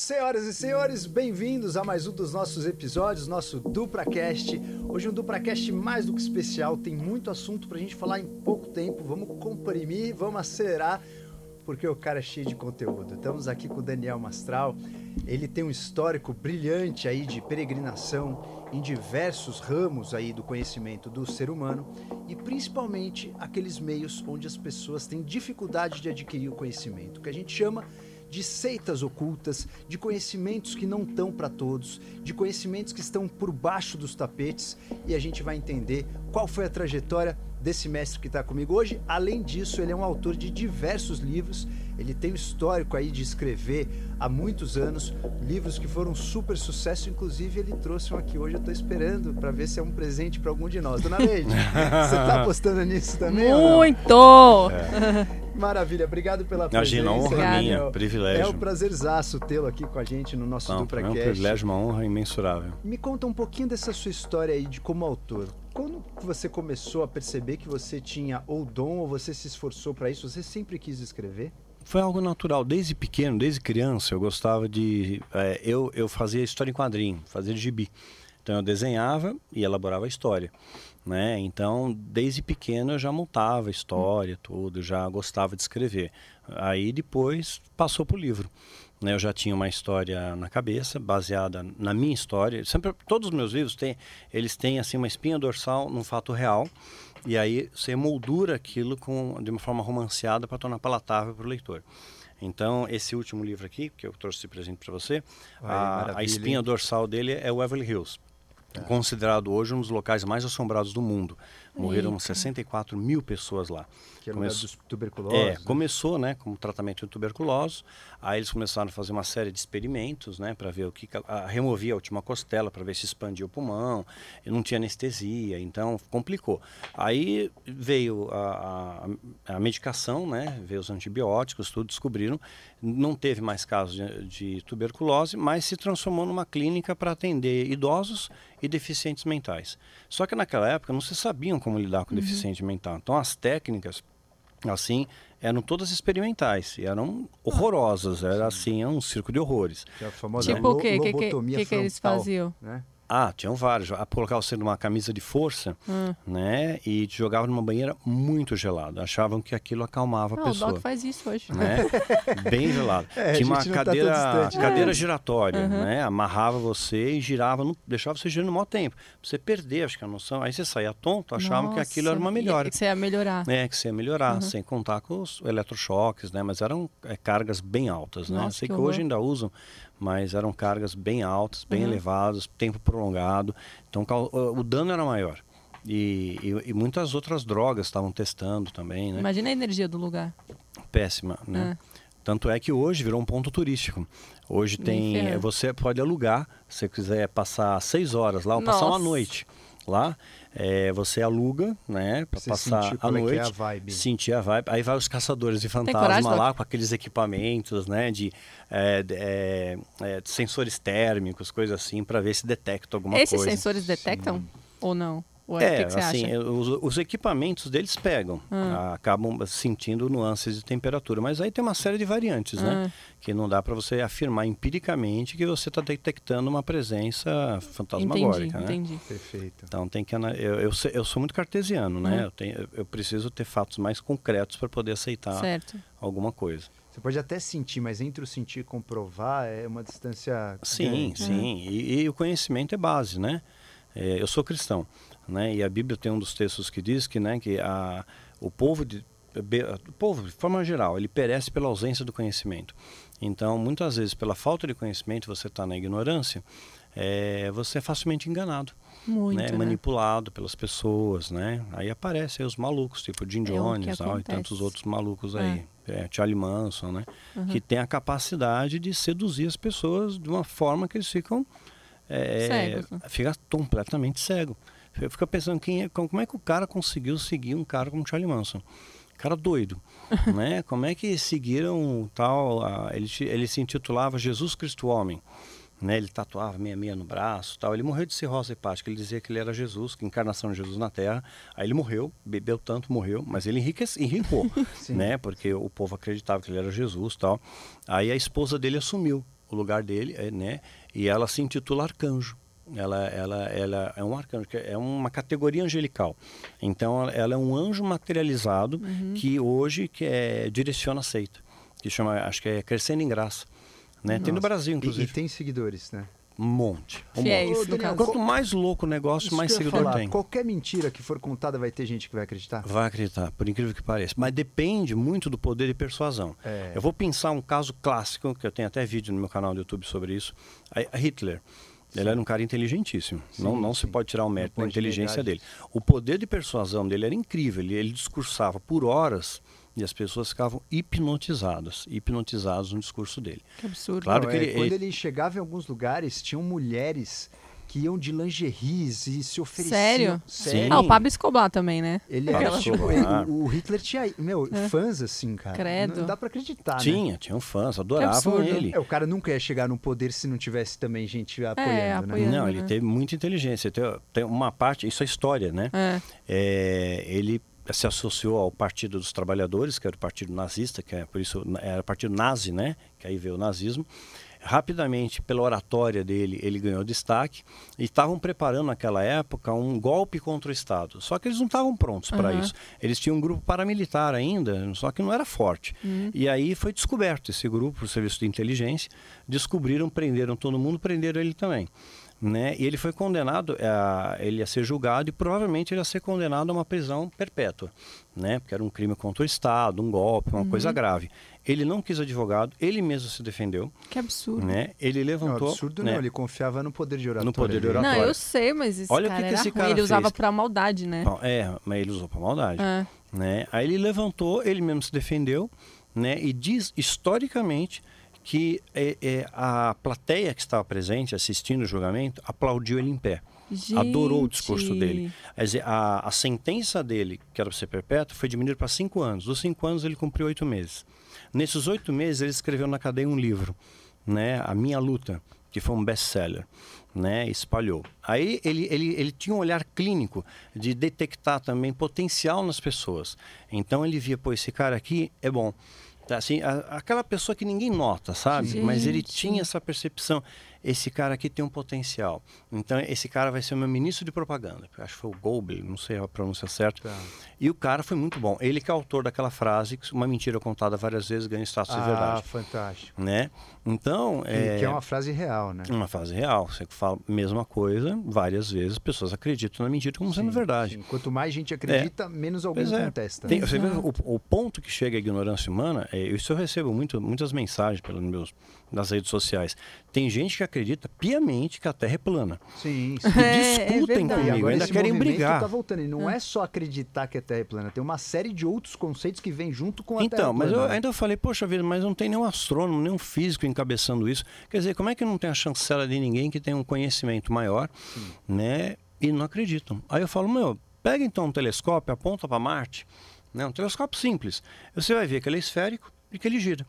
Senhoras e senhores, bem-vindos a mais um dos nossos episódios, nosso DupraCast. Hoje um DupraCast mais do que especial, tem muito assunto pra gente falar em pouco tempo. Vamos comprimir, vamos acelerar, porque o cara é cheio de conteúdo. Estamos aqui com o Daniel Mastral. Ele tem um histórico brilhante aí de peregrinação em diversos ramos aí do conhecimento do ser humano e principalmente aqueles meios onde as pessoas têm dificuldade de adquirir o conhecimento, que a gente chama de seitas ocultas, de conhecimentos que não estão para todos, de conhecimentos que estão por baixo dos tapetes e a gente vai entender qual foi a trajetória desse mestre que está comigo hoje. Além disso, ele é um autor de diversos livros. Ele tem um histórico aí de escrever há muitos anos, livros que foram super sucesso. Inclusive, ele trouxe um aqui hoje. Eu estou esperando para ver se é um presente para algum de nós. Dona Leide, você está apostando nisso também? Muito! É. Maravilha, obrigado pela Imagina, presença. honra Daniel. minha, privilégio. É um prazerzaço tê-lo aqui com a gente no nosso Não, DupraCast. é um privilégio, uma honra imensurável. Me conta um pouquinho dessa sua história aí de como autor. Quando você começou a perceber que você tinha ou dom ou você se esforçou para isso? Você sempre quis escrever? Foi algo natural. Desde pequeno, desde criança, eu gostava de. é, eu, eu fazia história em quadrinho, fazia gibi. Então eu desenhava e elaborava a história. Né? Então, desde pequeno eu já montava história, tudo, já gostava de escrever. Aí depois passou para o livro. Né? Eu já tinha uma história na cabeça, baseada na minha história. Sempre, todos os meus livros têm, eles têm assim uma espinha dorsal num fato real. E aí você moldura aquilo com, de uma forma romanceada para tornar palatável para o leitor. Então, esse último livro aqui, que eu trouxe de presente para você, Ai, a, a espinha dorsal dele é o Everly Hills. Considerado hoje um dos locais mais assombrados do mundo. Morreram Eita. 64 mil pessoas lá. Que é Começou- dos tuberculosos. É, né? começou, né, como tratamento de tuberculose. Aí eles começaram a fazer uma série de experimentos, né, para ver o que a, removia a última costela para ver se expandia o pulmão. E não tinha anestesia, então complicou. Aí veio a, a, a medicação, né, veio os antibióticos, tudo descobriram. Não teve mais casos de, de tuberculose, mas se transformou numa clínica para atender idosos e deficientes mentais. Só que naquela época não se sabiam como lidar com deficiente mental. Então as técnicas assim, eram todas experimentais e eram horrorosas, era assim, é um circo de horrores. Que é a famosa Tipo o quê? O que, que, que, eles faziam? Né? Ah, tinham vários, a colocar você numa camisa de força, Hum. né, e te jogavam numa banheira muito gelada, achavam que aquilo acalmava a Ah, o pessoa. Doc faz isso hoje. né? Bem gelado. É, Tinha uma não tá cadeira, distante, né? cadeira giratória, né? Amarrava você e girava, no- deixava você girando no maior tempo. Pra você perder, acho que a noção. Aí você saía tonto, achavam que aquilo era uma Nossa, melhora. E que você ia melhorar. É, que você ia melhorar, sem contar com os eletrochoques, né? Mas eram é, cargas bem altas, né? Nossa, Sei que que, hoje ainda usam, mas eram cargas bem altas, bem Uhum. elevadas, tempo prolongado. Então o dano era maior. E, e- e muitas outras drogas estavam testando também, né? Imagina a energia do lugar. Péssima, né? Tanto é que hoje virou um ponto turístico. Hoje tem, você pode alugar, se você quiser passar seis horas lá ou passar uma Nossa. noite lá, é, você aluga, né, para Você passar sentir a é que noite, é a vibe. sentir a vibe. Aí vai os caçadores de fantasma lá com aqueles equipamentos, né, de, é, de- é, é, de sensores térmicos, coisas assim, para ver se detecta alguma Esses coisa. sensores detectam ou não? Ou é, É, que, que você assim, acha? os, os equipamentos deles pegam, Ah. acabam sentindo nuances de temperatura, mas aí tem uma série de variantes, né? Ah. Que não dá para você afirmar empiricamente que você está detectando uma presença fantasmagórica, Entendi, né? entendi. Perfeito. Então tem que eu, eu, eu sou muito cartesiano, né? Uhum. Eu, tenho, eu preciso ter fatos mais concretos para poder aceitar Certo. alguma coisa. Você pode até sentir, mas entre o sentir e comprovar é uma distância Sim, grande. sim. E, e o conhecimento é base, né? É, eu sou cristão, né? E a Bíblia tem um dos textos que diz que, né, que a, o povo de o povo de forma geral ele perece pela ausência do conhecimento. Então, muitas vezes pela falta de conhecimento você está na ignorância, é, você é facilmente enganado, Muito, né? né? manipulado pelas pessoas, né? Aí aparecem os malucos, tipo Jim É Jones tal, e tantos outros malucos aí, é, Charlie Manson, né? Que tem a capacidade de seduzir as pessoas de uma forma que eles ficam é, Cegos, né? fica completamente cego. Eu fico pensando quem é, como é que o cara conseguiu seguir um cara como Charlie Manson? Cara doido, né? Como é que seguiram tal? a- ele, se- ele se intitulava Jesus Cristo Homem, né? Ele tatuava meia meia no braço, tal. Ele morreu de cirrose hepática. Ele dizia que ele era Jesus, que a encarnação de Jesus na Terra. Aí ele morreu, bebeu tanto, morreu, mas ele enriquece, enricou, Sim. né? Porque o povo acreditava que ele era Jesus, tal. Aí a esposa dele assumiu o lugar dele, é, né? E ela se intitula arcanjo. Ela, ela, ela é um arcanjo, é uma categoria angelical. Então, ela- é um anjo materializado que hoje que é, direciona a seita. Que chama, acho que é Crescendo em Graça. Né? Tem no. Brasil, E, inclusive. e tem seguidores, né? Um monte. Um Fiéis, monte. Daniel, caso. Quanto mais louco o negócio, Isso mais seguidor falar, tem. Qualquer mentira que for contada vai ter gente que vai acreditar? Vai acreditar, por incrível que pareça. Mas depende muito do poder de persuasão. É. Eu vou pensar um caso clássico, que eu tenho até vídeo no meu canal do YouTube sobre isso. A Hitler. Ele era um cara inteligentíssimo. Sim, não não se sim. pode tirar o mérito da inteligência dele. O poder de persuasão dele era incrível. Ele, ele discursava por horas e as pessoas ficavam hipnotizadas. Hipnotizadas no discurso dele. Que absurdo. Claro Não, que é, ele- quando ele- ele chegava em alguns lugares, tinham mulheres que iam de lingeries e se ofereciam. Sério? Sério. Ah, o Pablo Escobar também, né? Ele era tipo, ele- o Hitler tinha, meu, É. fãs assim, cara. Credo. Não dá pra acreditar, né? Tinha, tinham fãs, adoravam ele. É, o cara nunca ia chegar no poder se não tivesse também gente apoiando, né? É, apoiando. Não, ele né? teve muita inteligência. Tem, tem uma parte, isso é história, né? É. É, ele se associou ao Partido dos Trabalhadores, que era o partido nazista, que é por isso era o partido nazi, né? Que aí veio o nazismo. Rapidamente, pela oratória dele, ele ganhou destaque e estavam preparando naquela época um golpe contra o Estado. Só que eles não estavam prontos para Aham. isso. Eles tinham um grupo paramilitar ainda, só que não era forte. E aí foi descoberto esse grupo, o serviço de inteligência, descobriram, prenderam todo mundo, prenderam ele também. Né? E ele foi condenado, a, ele ia ser julgado e provavelmente ele ia ser condenado a uma prisão perpétua, né? Porque era um crime contra o Estado, um golpe, uma coisa grave. Ele não quis advogado, ele mesmo se defendeu, Que absurdo. né? Ele Não, levantou, absurdo né? não, ele confiava no poder de oratória. No poder de oratória. Não, eu sei, mas esse Olha o cara que que era esse ruim. cara Ele usava pra maldade, né? Bom, É, mas ele usou para maldade. É. Né? Aí ele levantou, ele mesmo se defendeu, né? E diz historicamente que é, é, a plateia que estava presente assistindo o julgamento aplaudiu ele em pé. Adorou o discurso Gente. dele. Quer dizer, a, a sentença dele, que era para ser perpétua, foi diminuída para cinco anos. Dos cinco anos ele cumpriu oito meses. Nesses oito meses ele escreveu na cadeia um livro, né? A Minha Luta, que foi um best-seller, né? Espalhou. Aí ele, ele, ele tinha um olhar clínico de detectar também potencial nas pessoas. Então ele via, pô, esse cara aqui é bom. Tá, Assim, a- aquela pessoa que ninguém nota, sabe? Mas ele Gente. tinha essa percepção. Esse cara aqui tem um potencial. Então, esse cara vai ser o meu ministro de propaganda. Acho que foi o Goebbels, não sei a pronúncia certa. Tá. E o cara foi muito bom. Ele que é autor daquela frase, uma mentira contada várias vezes ganha status de Ah, verdade. fantástico. Né? Então, Que, é, que é uma frase real, né? uma frase real. Você fala a mesma coisa, várias vezes, as pessoas acreditam na mentira como sendo Sim, verdade. sim. Quanto mais gente acredita, menos alguém Pois é. contesta. Tem- você vê o, o ponto que chega a ignorância humana, é, isso eu recebo muito, muitas mensagens pelos meus, nas redes sociais. Tem gente que acredita piamente que a Terra é plana. Sim, sim. É, é discutem. E comigo, ainda querem brigar. tá voltando. E não é só acreditar que a Terra é plana. Tem uma série de outros conceitos que vêm junto com a Terra Então, mas eu plana. né? ainda falei, poxa vida, mas não tem nenhum astrônomo, nenhum físico encabeçando isso. Quer dizer, como é que não tem a chancela de ninguém que tem um conhecimento maior, né? E não acreditam. Aí eu falo, meu, pega então um telescópio, aponta para Marte, né? Um telescópio simples. Você vai ver que ele é esférico e que ele gira,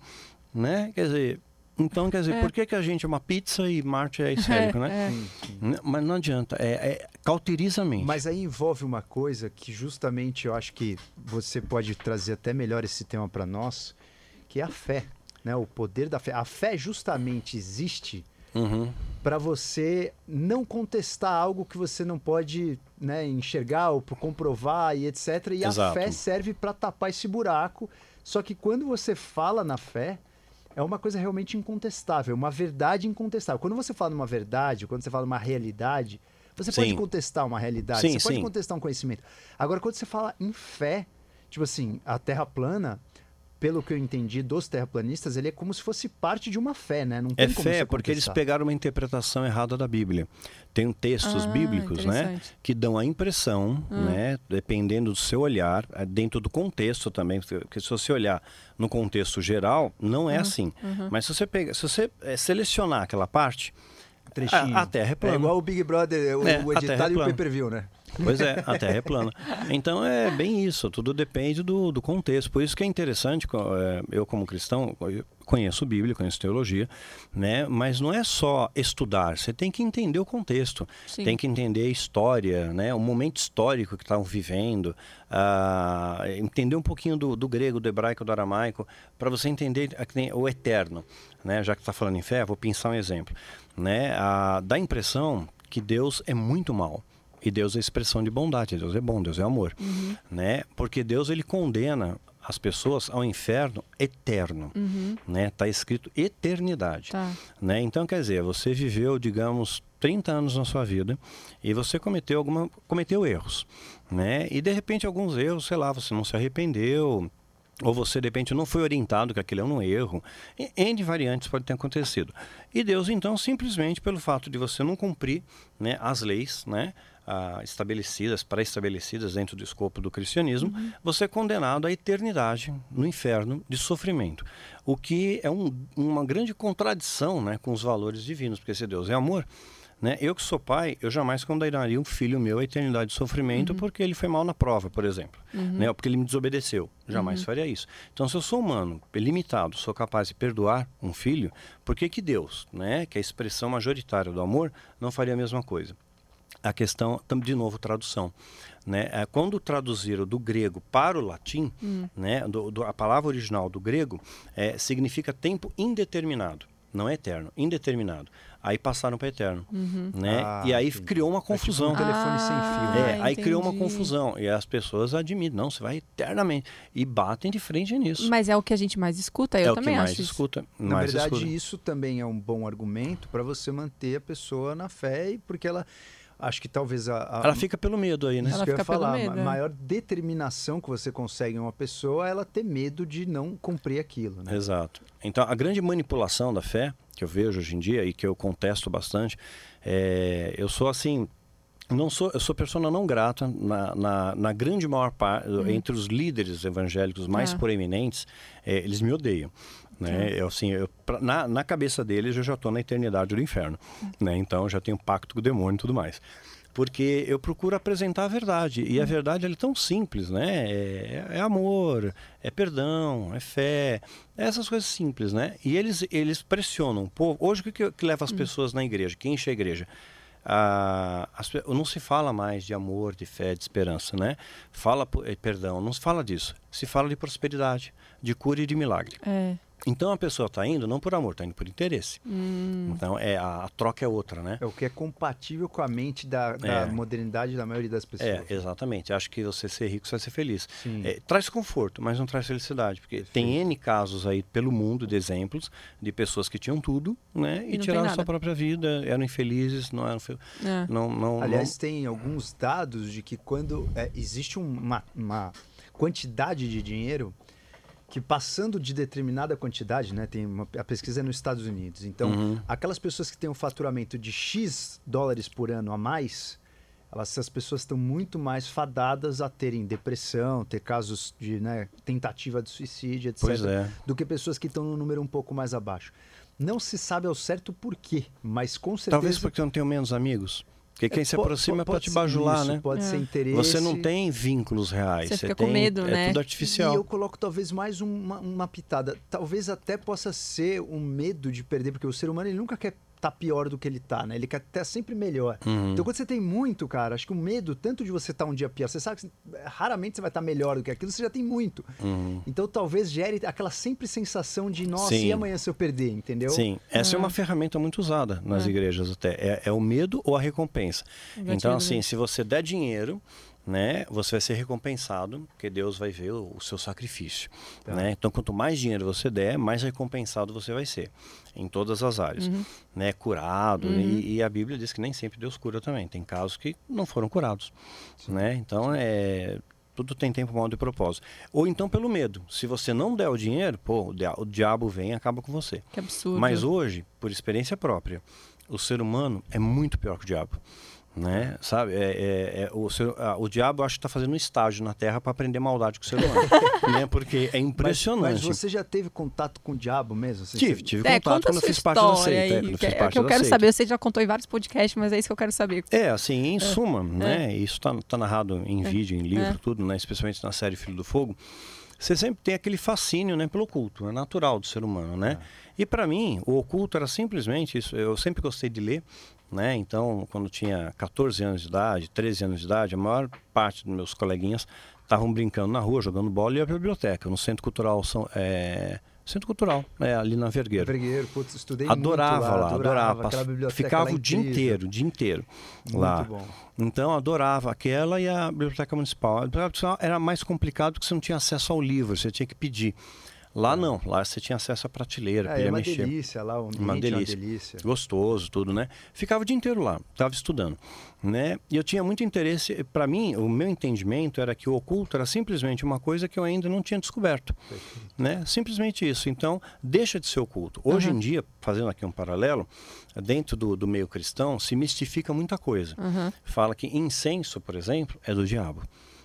né? Quer dizer, então, quer dizer, É. por que, que a gente é uma pizza e Marte é esférico, né? É. Sim, sim. Né? Mas não adianta, é, é cauteriza a mente. Mas aí envolve uma coisa que justamente eu acho que você pode trazer até melhor esse tema para nós, que é a fé, né? O poder da fé. A fé justamente existe Uhum. para você não contestar algo que você não pode né, enxergar ou comprovar e etc. E a Exato. fé serve para tapar esse buraco. Só que quando você fala na fé, é uma coisa realmente incontestável, uma verdade incontestável. Quando você fala numa verdade, quando você fala numa realidade, você pode Sim. contestar uma realidade, Sim, você pode sim. contestar um conhecimento. Agora, quando você fala em fé, tipo assim, a Terra plana, pelo que eu entendi dos terraplanistas, ele é como se fosse parte de uma fé, né? Não tem É como fé porque eles pegaram uma interpretação errada da Bíblia. Tem textos Ah, bíblicos, né, que dão a impressão, Hum. né, dependendo do seu olhar, eh, dentro do contexto também, porque se você olhar no contexto geral, não é assim. Mas se você pega, se você eh, selecionar aquela parte, Trechinho. A- a Terra é plana. igual o Big Brother, o, É, o Terra é edital e o pay-per-view, né? Pois é, a Terra é plana. Então é bem isso, tudo depende do, do contexto. Por isso que é interessante, é, eu como cristão, conheço Bíblia, conheço teologia, né? Mas não é só estudar, você tem que entender o contexto, Sim. tem que entender a história, né? O momento histórico que estavam vivendo, uh, entender um pouquinho do, do, grego, do hebraico, do aramaico, para você entender o eterno, né? Já que está falando em fé, vou pensar um exemplo, né? Uh, dá a impressão que Deus é muito mal. E Deus é expressão de bondade, Deus é bom, Deus é amor, uhum. né? Porque Deus ele condena as pessoas ao inferno eterno, uhum. né? Tá escrito eternidade, tá. né? Então quer dizer, você viveu, digamos, 30 anos na sua vida e você cometeu alguma cometeu erros, né? E de repente alguns erros, sei lá, você não se arrependeu, ou você de repente não foi orientado que aquilo é um erro, N variantes pode ter acontecido. E Deus então simplesmente pelo fato de você não cumprir, né, as leis, né, ah, estabelecidas, pré-estabelecidas dentro do escopo do cristianismo, uhum. você é condenado à eternidade no inferno de sofrimento. O que é um, uma grande contradição né, com os valores divinos, porque se Deus é amor, né, eu que sou pai, eu jamais condenaria um filho meu à eternidade de sofrimento uhum. porque ele foi mal na prova, por exemplo, uhum. né, ou porque ele me desobedeceu. Jamais uhum. faria isso. Então, se eu sou humano, limitado, sou capaz de perdoar um filho, por que, que Deus, né, que é a expressão majoritária do amor, não faria a mesma coisa? A questão, de novo, tradução. Né? É, quando traduziram do grego para o latim, hum. né? Do, do, a palavra original do grego é, significa tempo indeterminado, não é eterno, indeterminado. Aí passaram para eterno, uhum. né? Ah, e aí entendi. criou uma confusão. É tipo um telefone ah, sem fio. É, aí criou uma confusão e as pessoas admitem, não, você vai eternamente e batem de frente nisso. Mas é o que a gente mais escuta, eu é também acho. mais isso. escuta. Na mais verdade, escuta. isso também é um bom argumento para você manter a pessoa na fé, porque ela acho que talvez a, a, ela fica pelo medo aí, né? Isso ela que eu ia falar. Medo, a é. maior determinação que você consegue em uma pessoa é ela ter medo de não cumprir aquilo, né? Exato. Então, a grande manipulação da fé que eu vejo hoje em dia e que eu contesto bastante, é, eu sou assim, não sou, eu sou pessoa não grata na, na, na grande maior parte uhum. entre os líderes evangélicos mais ah. proeminentes, é, eles me odeiam. Né? Eu, assim, eu, na, na cabeça deles eu já estou na eternidade do inferno. Né? Então já tenho pacto com o demônio e tudo mais. Porque eu procuro apresentar a verdade. E a verdade é tão simples, né? É, é, amor, é perdão, é fé. É essas coisas simples, né? E eles, eles pressionam o povo. Hoje o que, que leva as hum. pessoas na igreja? Quem enche a igreja? Ah, as, não se fala mais de amor, de fé, de esperança, né? Fala, eh, perdão, não se fala disso. Se fala de prosperidade, de cura e de milagre. É. Então a pessoa está indo não por amor, está indo por interesse. Hum. Então é a, a, troca é outra, né? É o que é compatível com a mente da, da é. modernidade da maioria das pessoas. É, exatamente. Acho que você ser rico, você vai ser feliz. É, traz conforto, mas não traz felicidade, porque Perfeito. tem n casos aí pelo mundo de exemplos de pessoas que tinham tudo, né, e, e tiraram sua própria vida, eram infelizes, não eram, fel... é. não, não, Aliás, não... tem alguns dados de que quando é, existe uma, uma quantidade de dinheiro que passando de determinada quantidade, né, tem uma, a pesquisa é nos Estados Unidos. Então, uhum. aquelas pessoas que têm um faturamento de X dólares por ano a mais, elas, essas pessoas estão muito mais fadadas a terem depressão, ter casos de né, tentativa de suicídio, etc., é. do que pessoas que estão no número um pouco mais abaixo. Não se sabe ao certo por quê, mas com certeza. Talvez porque não tenham menos amigos. Porque quem é, se aproxima pode, te bajular, isso, né? Pode é. ser interesse. Você não tem vínculos reais. Você, você fica tem, com medo, é né? É tudo artificial. E eu coloco talvez mais uma, uma pitada. Talvez até possa ser um medo de perder, porque o ser humano ele nunca quer tá pior do que ele tá, né? Ele quer estar sempre melhor. Uhum. Então, quando você tem muito, cara, acho que o medo, tanto de você estar tá um dia pior, você sabe que raramente você vai estar tá melhor do que aquilo, você já tem muito. Uhum. Então, talvez gere aquela sempre sensação de, nossa, Sim. e amanhã se eu perder, entendeu? Sim, essa é, é uma ferramenta muito usada nas é. igrejas até. É, é, o medo ou a recompensa. Então, assim, se você der dinheiro né, você vai ser recompensado, porque Deus vai ver o, o seu sacrifício. Tá. Né? Então, quanto mais dinheiro você der, mais recompensado você vai ser, em todas as áreas. Uhum. Né? Curado, uhum. e, e, a Bíblia diz que nem sempre Deus cura também. Tem casos que não foram curados. Né? Então, é, tudo tem tempo, modo e propósito. Ou então pelo medo. Se você não der o dinheiro, pô, o diabo vem e acaba com você. Que absurdo. Mas hoje, por experiência própria, o ser humano é muito pior que o diabo. Né? Sabe? É, é, é o, ser, a, o diabo acho que está fazendo um estágio na Terra para aprender maldade com o ser humano, né? Porque é impressionante. Mas, mas, você já teve contato com o diabo mesmo? Assim, tive, tive é, contato quando eu fiz parte da seita. Aí, que, é, que eu quero saber. Você já contou em vários podcasts, mas é isso que eu quero saber. É, assim, em é. suma, né? Isso está tá narrado em vídeo, em livro, tudo, né? Especialmente na série Filho do Fogo. Você sempre tem aquele fascínio, né, pelo oculto, é natural do ser humano, né? E para mim, o oculto era simplesmente isso. Eu sempre gostei de ler, né? Então, quando tinha 14 anos de idade, 13 anos de idade, a maior parte dos meus coleguinhas estavam brincando na rua, jogando bola e ia para a biblioteca, no Centro Cultural São, é, Centro Cultural, né, ali na Vergueiro. Vergueiro, putz, estudei adorava muito lá, adorava. adorava. Ficava o dia inteiro, o dia inteiro muito lá. Bom. Então adorava aquela e a biblioteca municipal. A biblioteca municipal era mais complicado porque você não tinha acesso ao livro, você tinha que pedir. Lá não, lá você tinha acesso à prateleira, é, podia é uma mexer. delícia lá, um uma delícia. uma delícia. Gostoso, tudo, né? Ficava o dia inteiro lá, estava estudando, né? E eu tinha muito interesse, para mim, o meu entendimento era que o oculto era simplesmente uma coisa que eu ainda não tinha descoberto, né? Simplesmente isso. Então, deixa de ser oculto. Hoje uhum. em dia, fazendo aqui um paralelo, dentro do, do meio cristão, se mistifica muita coisa. Uhum. Fala que incenso, por exemplo, é do diabo.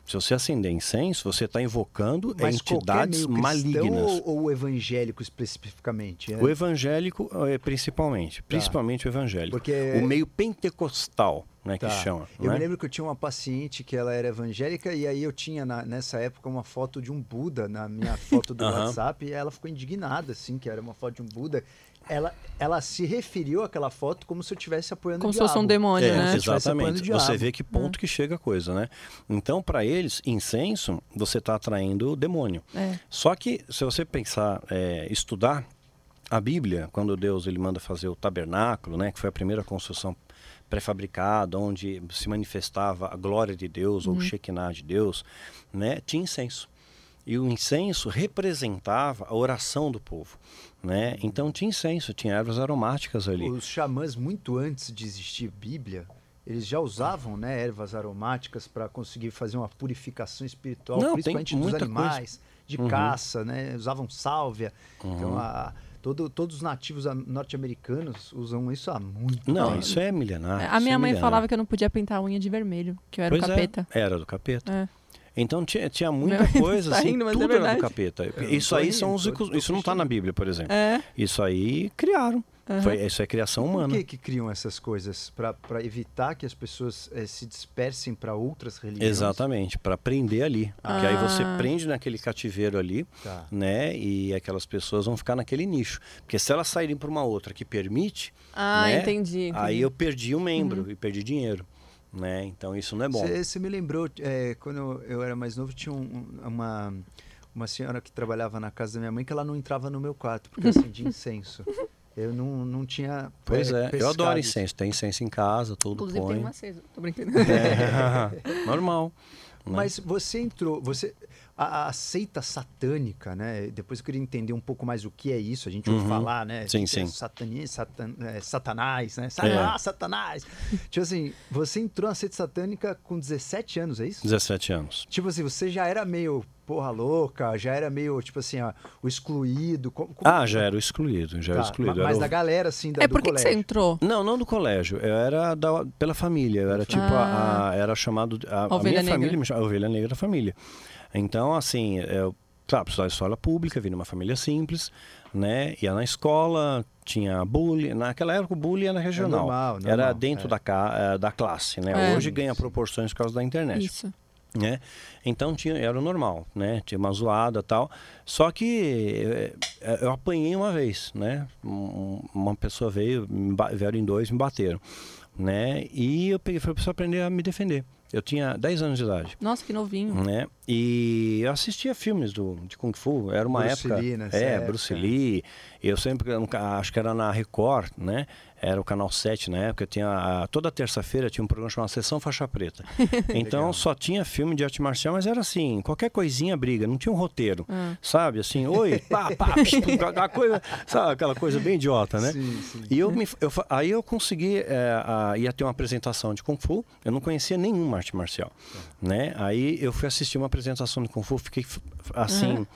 Se você acender incenso, você está invocando Mas entidades malignas. Ou, o evangélico especificamente? É? O evangélico, é, principalmente. Tá. Principalmente o evangélico. Porque... O meio pentecostal. Né, tá. que chama. Eu né? me lembro que eu tinha uma paciente que ela era evangélica e aí eu tinha na, nessa época uma foto de um Buda na minha foto do WhatsApp e ela ficou indignada assim que era uma foto de um Buda ela, ela se referiu àquela foto como se eu estivesse apoiando como o diabo. Como se fosse um demônio, é, né? Exatamente. Você vê que ponto é. que chega a coisa, né? Então, para eles, incenso, você está atraindo o demônio. É. Só que, se você pensar, é, estudar a Bíblia, quando Deus ele manda fazer o tabernáculo, né? Que foi a primeira construção pré-fabricada, onde se manifestava a glória de Deus, uhum. ou o Shekinah de Deus, né? Tinha incenso. E o incenso representava a oração do povo. Né? Então tinha incenso, tinha ervas aromáticas ali. Os xamãs, muito antes de existir Bíblia, eles já usavam né, ervas aromáticas para conseguir fazer uma purificação espiritual, Não, principalmente dos animais, coisa. de uhum. caça, né? usavam sálvia. Então, uhum. Então, a, todo, todos os nativos norte-americanos usam isso há muito Não, tempo. isso é milenar. A minha é mãe milenar. falava que eu não podia pintar a unha de vermelho, que eu era pois o capeta. É, era do capeta. É. Então tinha, tinha muita coisa, tá assim, rindo, tudo é era do capeta. isso aí rindo, são os. Isso não está na Bíblia, por exemplo. É. Isso aí criaram. Uhum. Foi, isso é criação humana. Por que, que criam essas coisas? Para evitar que as pessoas eh, se dispersem para outras religiões? Exatamente, para prender ali. Ah. Porque aí você prende naquele cativeiro ali, tá. né? E aquelas pessoas vão ficar naquele nicho. Porque se elas saírem para uma outra que permite. Ah, né, entendi, entendi, Aí eu perdi um membro uhum. e perdi dinheiro. Né? Então isso não é bom. Você me lembrou, é, quando eu era mais novo, tinha um, uma, uma senhora que trabalhava na casa da minha mãe que ela não entrava no meu quarto, porque acendia incenso. Eu não, não tinha. Pois é, eu adoro incenso. Tem incenso em casa, tudo Inclusive põe. tem uma acesa, tô brincando. É, normal. Né? Mas você entrou, você a, a, seita satânica, né? Depois eu queria entender um pouco mais o que é isso. A gente ouve uhum. falar, né? Sim, sim. Satani, satan, é, satanás, né? Satanás, é. satanás. tipo assim, você entrou na seita satânica com 17 anos, é isso? 17 anos. Tipo assim, você já era meio porra louca, já era meio, tipo assim, ó, o excluído. Como, como... Ah, já era o excluído, já tá, era o excluído. Mas era da o... galera, assim, da, é, do por que colégio. Você entrou? Não, não do colégio. Eu era da, pela família. Eu era tipo, ah. a, a, era chamado... A, a minha negra. família me chamava a ovelha negra da família. Então, assim, eu sabe, estudava escola pública, vim de uma família simples, né? Ia na escola, tinha bullying. Naquela época o bullying era regional. É normal, normal, era dentro é. da, eh, da classe, né? É, Hoje ganha proporções por causa da internet. Isso. Né? Então tinha, era o normal, né? Tinha uma zoada tal. Só que eh, eh, eu apanhei uma vez, né? Uma pessoa veio, vieram em dois, me bateram, né? E eu peguei, foi para aprender a me defender. Eu tinha 10 anos de idade. Nossa, que novinho. Né? E eu assistia filmes do, de Kung Fu. Era uma Bruce época. Lee, é, época. Bruce Lee. Eu sempre, acho que era na Record, né? Era o canal 7 na época. Tinha, toda terça-feira tinha um programa chamado Sessão Faixa Preta. Então só tinha filme de arte marcial, mas era assim, qualquer coisinha briga, não tinha um roteiro. Hum. Sabe? Assim, oi, pá, pá, aquela coisa, sabe? Aquela coisa bem idiota, né? Sim, sim. E eu, me, eu aí eu consegui, é, a, ia ter uma apresentação de Kung Fu. Eu não conhecia nenhuma arte marcial, é. Né? Aí eu fui assistir uma apresentação de Kung Fu, fiquei assim. Uhum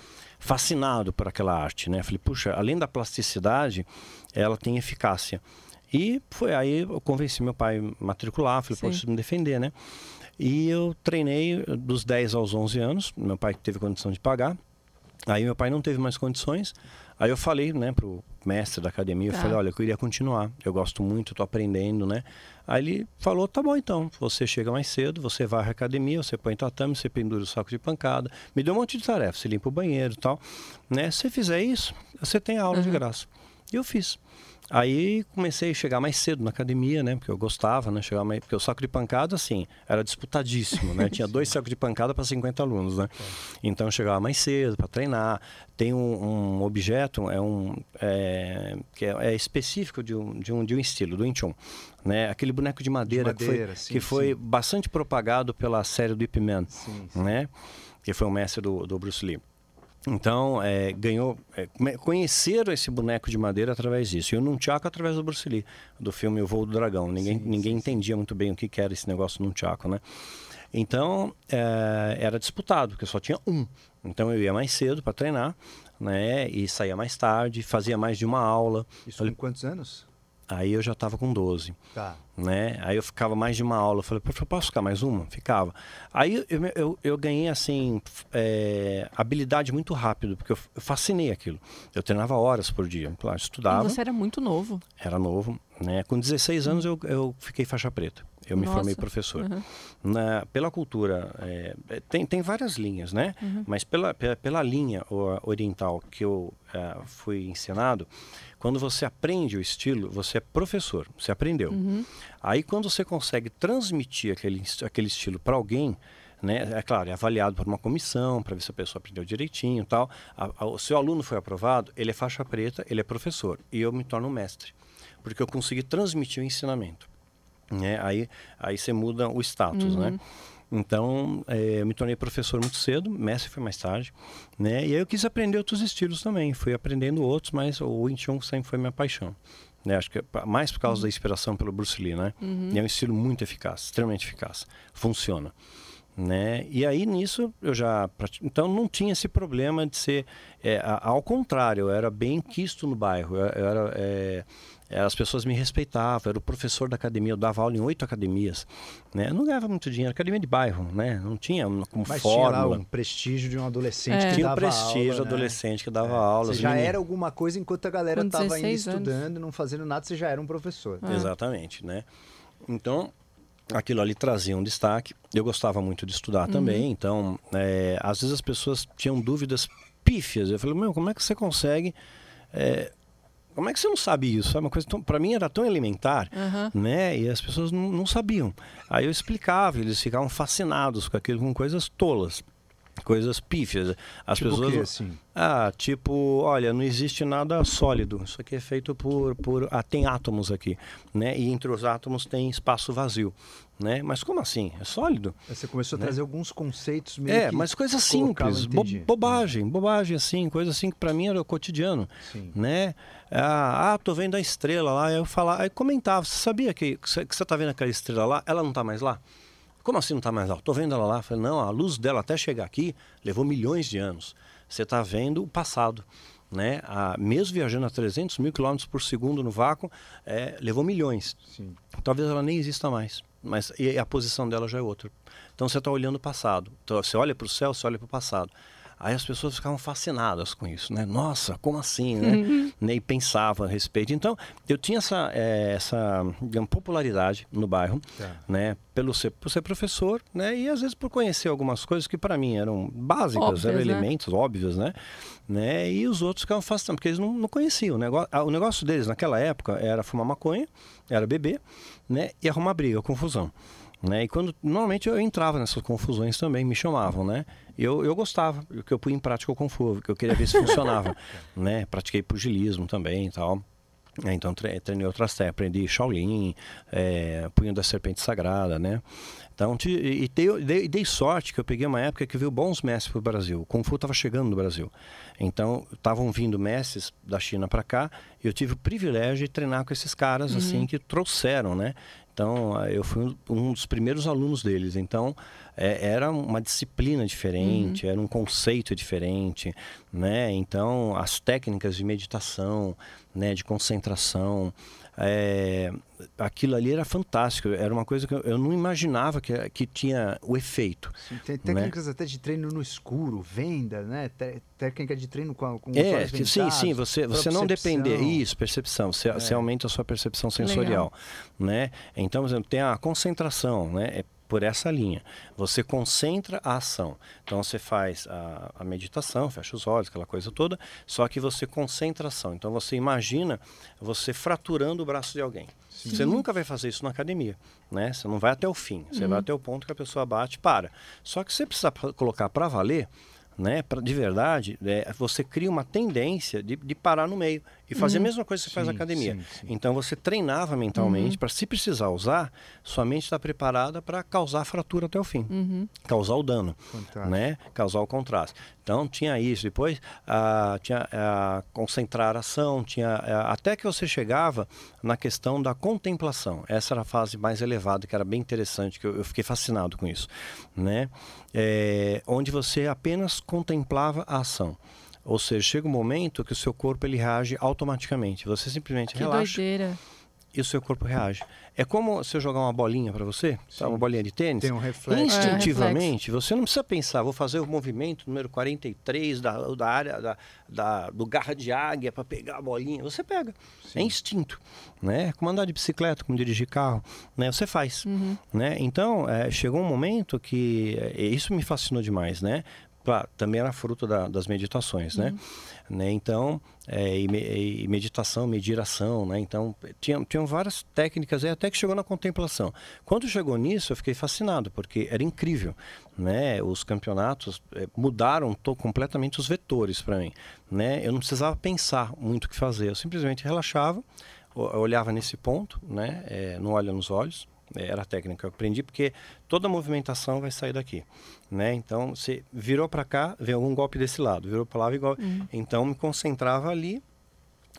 fascinado por aquela arte, né? Falei, puxa, além da plasticidade, ela tem eficácia. E foi aí eu convenci meu pai a matricular, falei, Sim. preciso me defender, né? E eu treinei dos 10 aos 11 anos, meu pai teve condição de pagar. Aí meu pai não teve mais condições. Aí eu falei, né, pro mestre da academia, eu Tá. falei, olha, eu queria continuar. Eu gosto muito, tô aprendendo, né? Aí ele falou, tá bom então, você chega mais cedo, você vai à academia, você põe tatame, você pendura o saco de pancada. Me deu um monte de tarefa, você limpa o banheiro e tal. Né? Se você fizer isso, você tem aula de Uhum. graça. E eu fiz. Aí comecei a chegar mais cedo na academia, né? Porque eu gostava, né? Chegar mais... Porque o saco de pancada, assim, era disputadíssimo, né? Tinha dois sacos de pancada para 50 alunos, né? Então eu chegava mais cedo para treinar. Tem um, um objeto, é um é, que é, é específico de um, de um, de um estilo, do Wing Chun. Né? Aquele boneco de madeira, madeira, que foi, sim, que foi sim. bastante propagado pela série do Ip Man, Sim, né? Que foi o mestre do, do Bruce Lee. Então, é, ganhou. É, conheceram esse boneco de madeira através disso. E o Nunchaku através do Bruce Lee, do filme O Voo do Dragão. Ninguém, Sim, ninguém sim, entendia muito bem o que, que era esse negócio Nunchaku, né? Então, é, era disputado, porque só tinha um. Então, eu ia mais cedo para treinar, né? E saía mais tarde, fazia mais de uma aula. Isso com quantos anos? Aí eu já estava com 12 Tá. né? Aí eu ficava mais de uma aula. Eu falei, "Professor, posso ficar mais uma? Ficava. Aí eu, eu, eu ganhei, assim, é, habilidade muito rápido, porque eu, eu fascinei aquilo. Eu treinava horas por dia. Claro, estudava, E você era muito novo. era novo, né? Com 16 anos eu, eu fiquei faixa preta. Eu me Nossa. formei professor. Uhum. Na, pela cultura, é, tem, tem várias linhas, né? Uhum. Mas pela, pela, pela linha oriental que eu é, fui ensinado, quando você aprende o estilo, você é professor, você aprendeu. Uhum. Aí quando você consegue transmitir aquele, aquele estilo para alguém, né, é claro, é avaliado por uma comissão para ver se a pessoa aprendeu direitinho e tal. A- a- o seu aluno foi aprovado, ele é faixa preta, ele é professor. E eu me torno mestre, porque eu consegui transmitir o ensinamento. Né? Aí, aí você muda o status, né? Então, eh, eu me tornei professor muito cedo, mestre foi mais tarde, né? E aí eu quis aprender outros estilos também, fui aprendendo outros, mas o Wing Chun sempre foi minha paixão. Né? Acho que é mais por causa da inspiração pelo Bruce Lee, né? E é um estilo muito eficaz, extremamente eficaz, funciona. Né? E aí nisso eu já então não tinha esse problema de ser é, ao contrário eu era bem quisto no bairro eu, eu era é, é, as pessoas me respeitavam eu era o professor da academia eu dava aula em oito academias né? eu não ganhava muito dinheiro academia de bairro né não tinha como Mas tinha lá fórmula um prestígio de um adolescente É. que tinha dava prestígio aula, né? adolescente que dava É. aula Você já meninos- era alguma coisa enquanto a galera estava ainda 16 anos. estudando, não fazendo nada, você já era um professor. Ah. Exatamente, né? Então, aquilo ali trazia um destaque. Eu gostava muito de estudar Uhum. também, então, é, às vezes as pessoas tinham dúvidas pífias. Eu falei, meu, como é que você consegue... é, como é que você não sabe isso? É uma coisa para mim era tão elementar, Aham. né? E as pessoas não, não sabiam. Aí eu explicava, eles ficavam fascinados com aquilo, com coisas tolas, coisas pífias. As Tipo pessoas quê, assim? ah, tipo, olha, não existe nada sólido. Isso aqui é feito por, por ah, tem átomos aqui, né? E entre os átomos tem espaço vazio, né? Mas como assim? É sólido? Você começou a Né? trazer alguns conceitos meio É, mas coisas simples, bo- bobagem, bobagem assim, coisa assim que para mim era o cotidiano, Sim. né? Ah, ah, tô vendo a estrela lá, eu falava, aí comentava, você sabia que que você que você tá vendo aquela estrela lá, ela não tá mais lá? Como assim não tá mais lá? Tô vendo ela lá, Eu falei, não, a luz dela até chegar aqui levou milhões de anos. Você tá vendo o passado, né? A, mesmo viajando a 300 mil quilômetros por segundo no vácuo, é, levou milhões. Sim. Talvez ela nem exista mais, mas a posição dela já é outra. Então você está olhando o passado. Então, você olha para o céu, você olha para o passado. Aí as pessoas ficavam fascinadas com isso, né? Nossa, como assim, né? Né? E pensavam a respeito. Então, eu tinha essa, eh, essa digamos, popularidade no bairro, Tá. né? Pelo ser, por ser professor, né? E às vezes por conhecer algumas coisas que para mim eram básicas, Óbvias, eram né? elementos óbvios, né? né? E os outros ficavam fascinados, porque eles não, não conheciam. O negócio, ah, o negócio deles naquela época era fumar maconha, era beber, né? E arrumar briga, confusão. Né? E quando normalmente eu entrava nessas confusões também, me chamavam, né? Eu, eu gostava, porque eu pus em prática o Kung Fu, porque eu queria ver se funcionava, né? Pratiquei pugilismo também e tal. É, Então tre- treinei outras técnicas, aprendi Shaolin, é, punho da serpente sagrada, né? Então, e dei, dei, sorte que eu peguei uma época que veio bons mestres para o Brasil. O Kung Fu estava chegando no Brasil. Então, estavam vindo mestres da China para cá e eu tive o privilégio de treinar com esses caras, assim, que trouxeram, né? Então, ah, eu fui um- dos primeiros alunos deles. Então, é, era uma disciplina diferente, era um conceito diferente, né? Então, as técnicas de meditação, né, de concentração, é, aquilo ali era fantástico. Era uma coisa que eu, não imaginava que, que tinha o efeito. Sim, tem né? técnicas até de treino no escuro, venda, né? Té- técnica de treino com, com É, sim, sim, você, você não depender. Isso, percepção. Você, você aumenta a sua percepção sensorial. Né? Então, por exemplo, tem a concentração, né? É por essa linha. Você concentra a ação. Então, você faz a, a meditação, fecha os olhos, aquela coisa toda, só que você concentra a ação. Então, você imagina você fraturando o braço de alguém. Você nunca vai fazer isso na academia, né? Você não vai até o fim. Você vai até o ponto que a pessoa bate e para. Só que você precisa colocar para valer, né? Pra, de verdade, é, você cria uma tendência de, de parar no meio e fazer a mesma coisa que você faz na Sim, academia. sim, sim. Então você treinava mentalmente para, se precisar usar, sua mente está preparada para causar a fratura até o fim, causar o dano, Fantástico. né? Causar o contraste. Então tinha isso. Depois ah, tinha a concentrar a ação, tinha ah, até que você chegava na questão da contemplação. Essa era a fase mais elevada, que era bem interessante, que eu, eu fiquei fascinado com isso, né? É, onde você apenas contemplava a ação. Ou seja, chega um momento que o seu corpo ele reage automaticamente. Você simplesmente Que relaxa doideira. e o seu corpo reage. É como se eu jogar uma bolinha para você, tá? uma bolinha de tênis. Tem um reflexo. Instintivamente, você não precisa pensar, vou fazer o movimento número 43 da, da área da, da- do garra de águia para pegar a bolinha. Você pega. É instinto. Né? Como andar de bicicleta, como dirigir carro. Né? Você faz. Né? Então, é, chegou um momento que é, isso me fascinou demais. Né? Claro, também era fruto da- das meditações, né? né? Então, é, e, e meditação, mediração, né? Então, tinha, tinham várias técnicas, até que chegou na contemplação. Quando chegou nisso, eu fiquei fascinado, porque era incrível, né? Os campeonatos eh, mudaram to- completamente os vetores para mim, né? Eu não precisava pensar muito o que fazer, eu simplesmente relaxava, olhava nesse ponto, né? Eh, não olha nos olhos, era a técnica que eu aprendi, porque toda movimentação vai sair daqui, né? Então, você virou para cá, veio algum golpe desse lado, virou para lá, igual... Então, me concentrava ali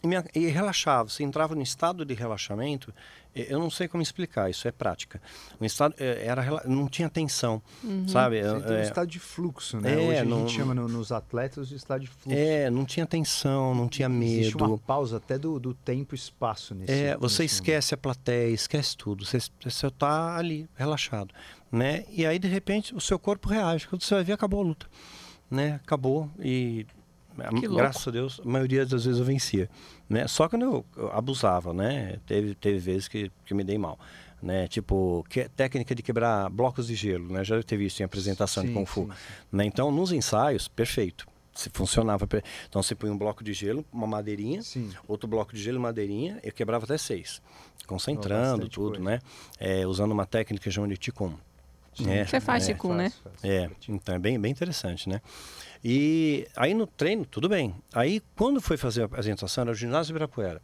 e, me, e relaxava. Você entrava no estado de relaxamento, eh, eu não sei como explicar, isso é prática. Um estado, eh, era, não tinha tensão, sabe? Você tem um É, estado de fluxo, né? é, Hoje a não- gente chama no- nos atletas de estado de fluxo. é, não tinha tensão, não tinha Existe uma medo. pausa até do, do tempo e espaço nesse É, você nesse esquece a plateia, esquece tudo. Você, você está ali, relaxado. Né? E aí, de repente, o seu corpo reage. Quando você vai ver, acabou a luta. Né? Acabou e... louco. Graças a Deus, a maioria das vezes eu vencia. Né? Só quando eu, eu abusava, né? Teve, teve vezes que, que me dei mal. Né? Tipo, que, técnica de quebrar blocos de gelo, né? Já deve ter visto em apresentação de Sim, Kung Fu. sim, Né? Então, nos ensaios, perfeito. Se funcionava. Então, você põe um bloco de gelo, uma madeirinha, Sim. outro bloco de gelo e madeirinha, eu quebrava até seis. Concentrando, bastante tudo, coisa. né? É, usando uma técnica chamam de Qigong. É, Você faz é, Qigong, né? Faz, faz. é, então é bem, bem interessante, né? E aí no treino, tudo bem. Aí quando foi fazer a apresentação, era o ginásio Ibirapuera.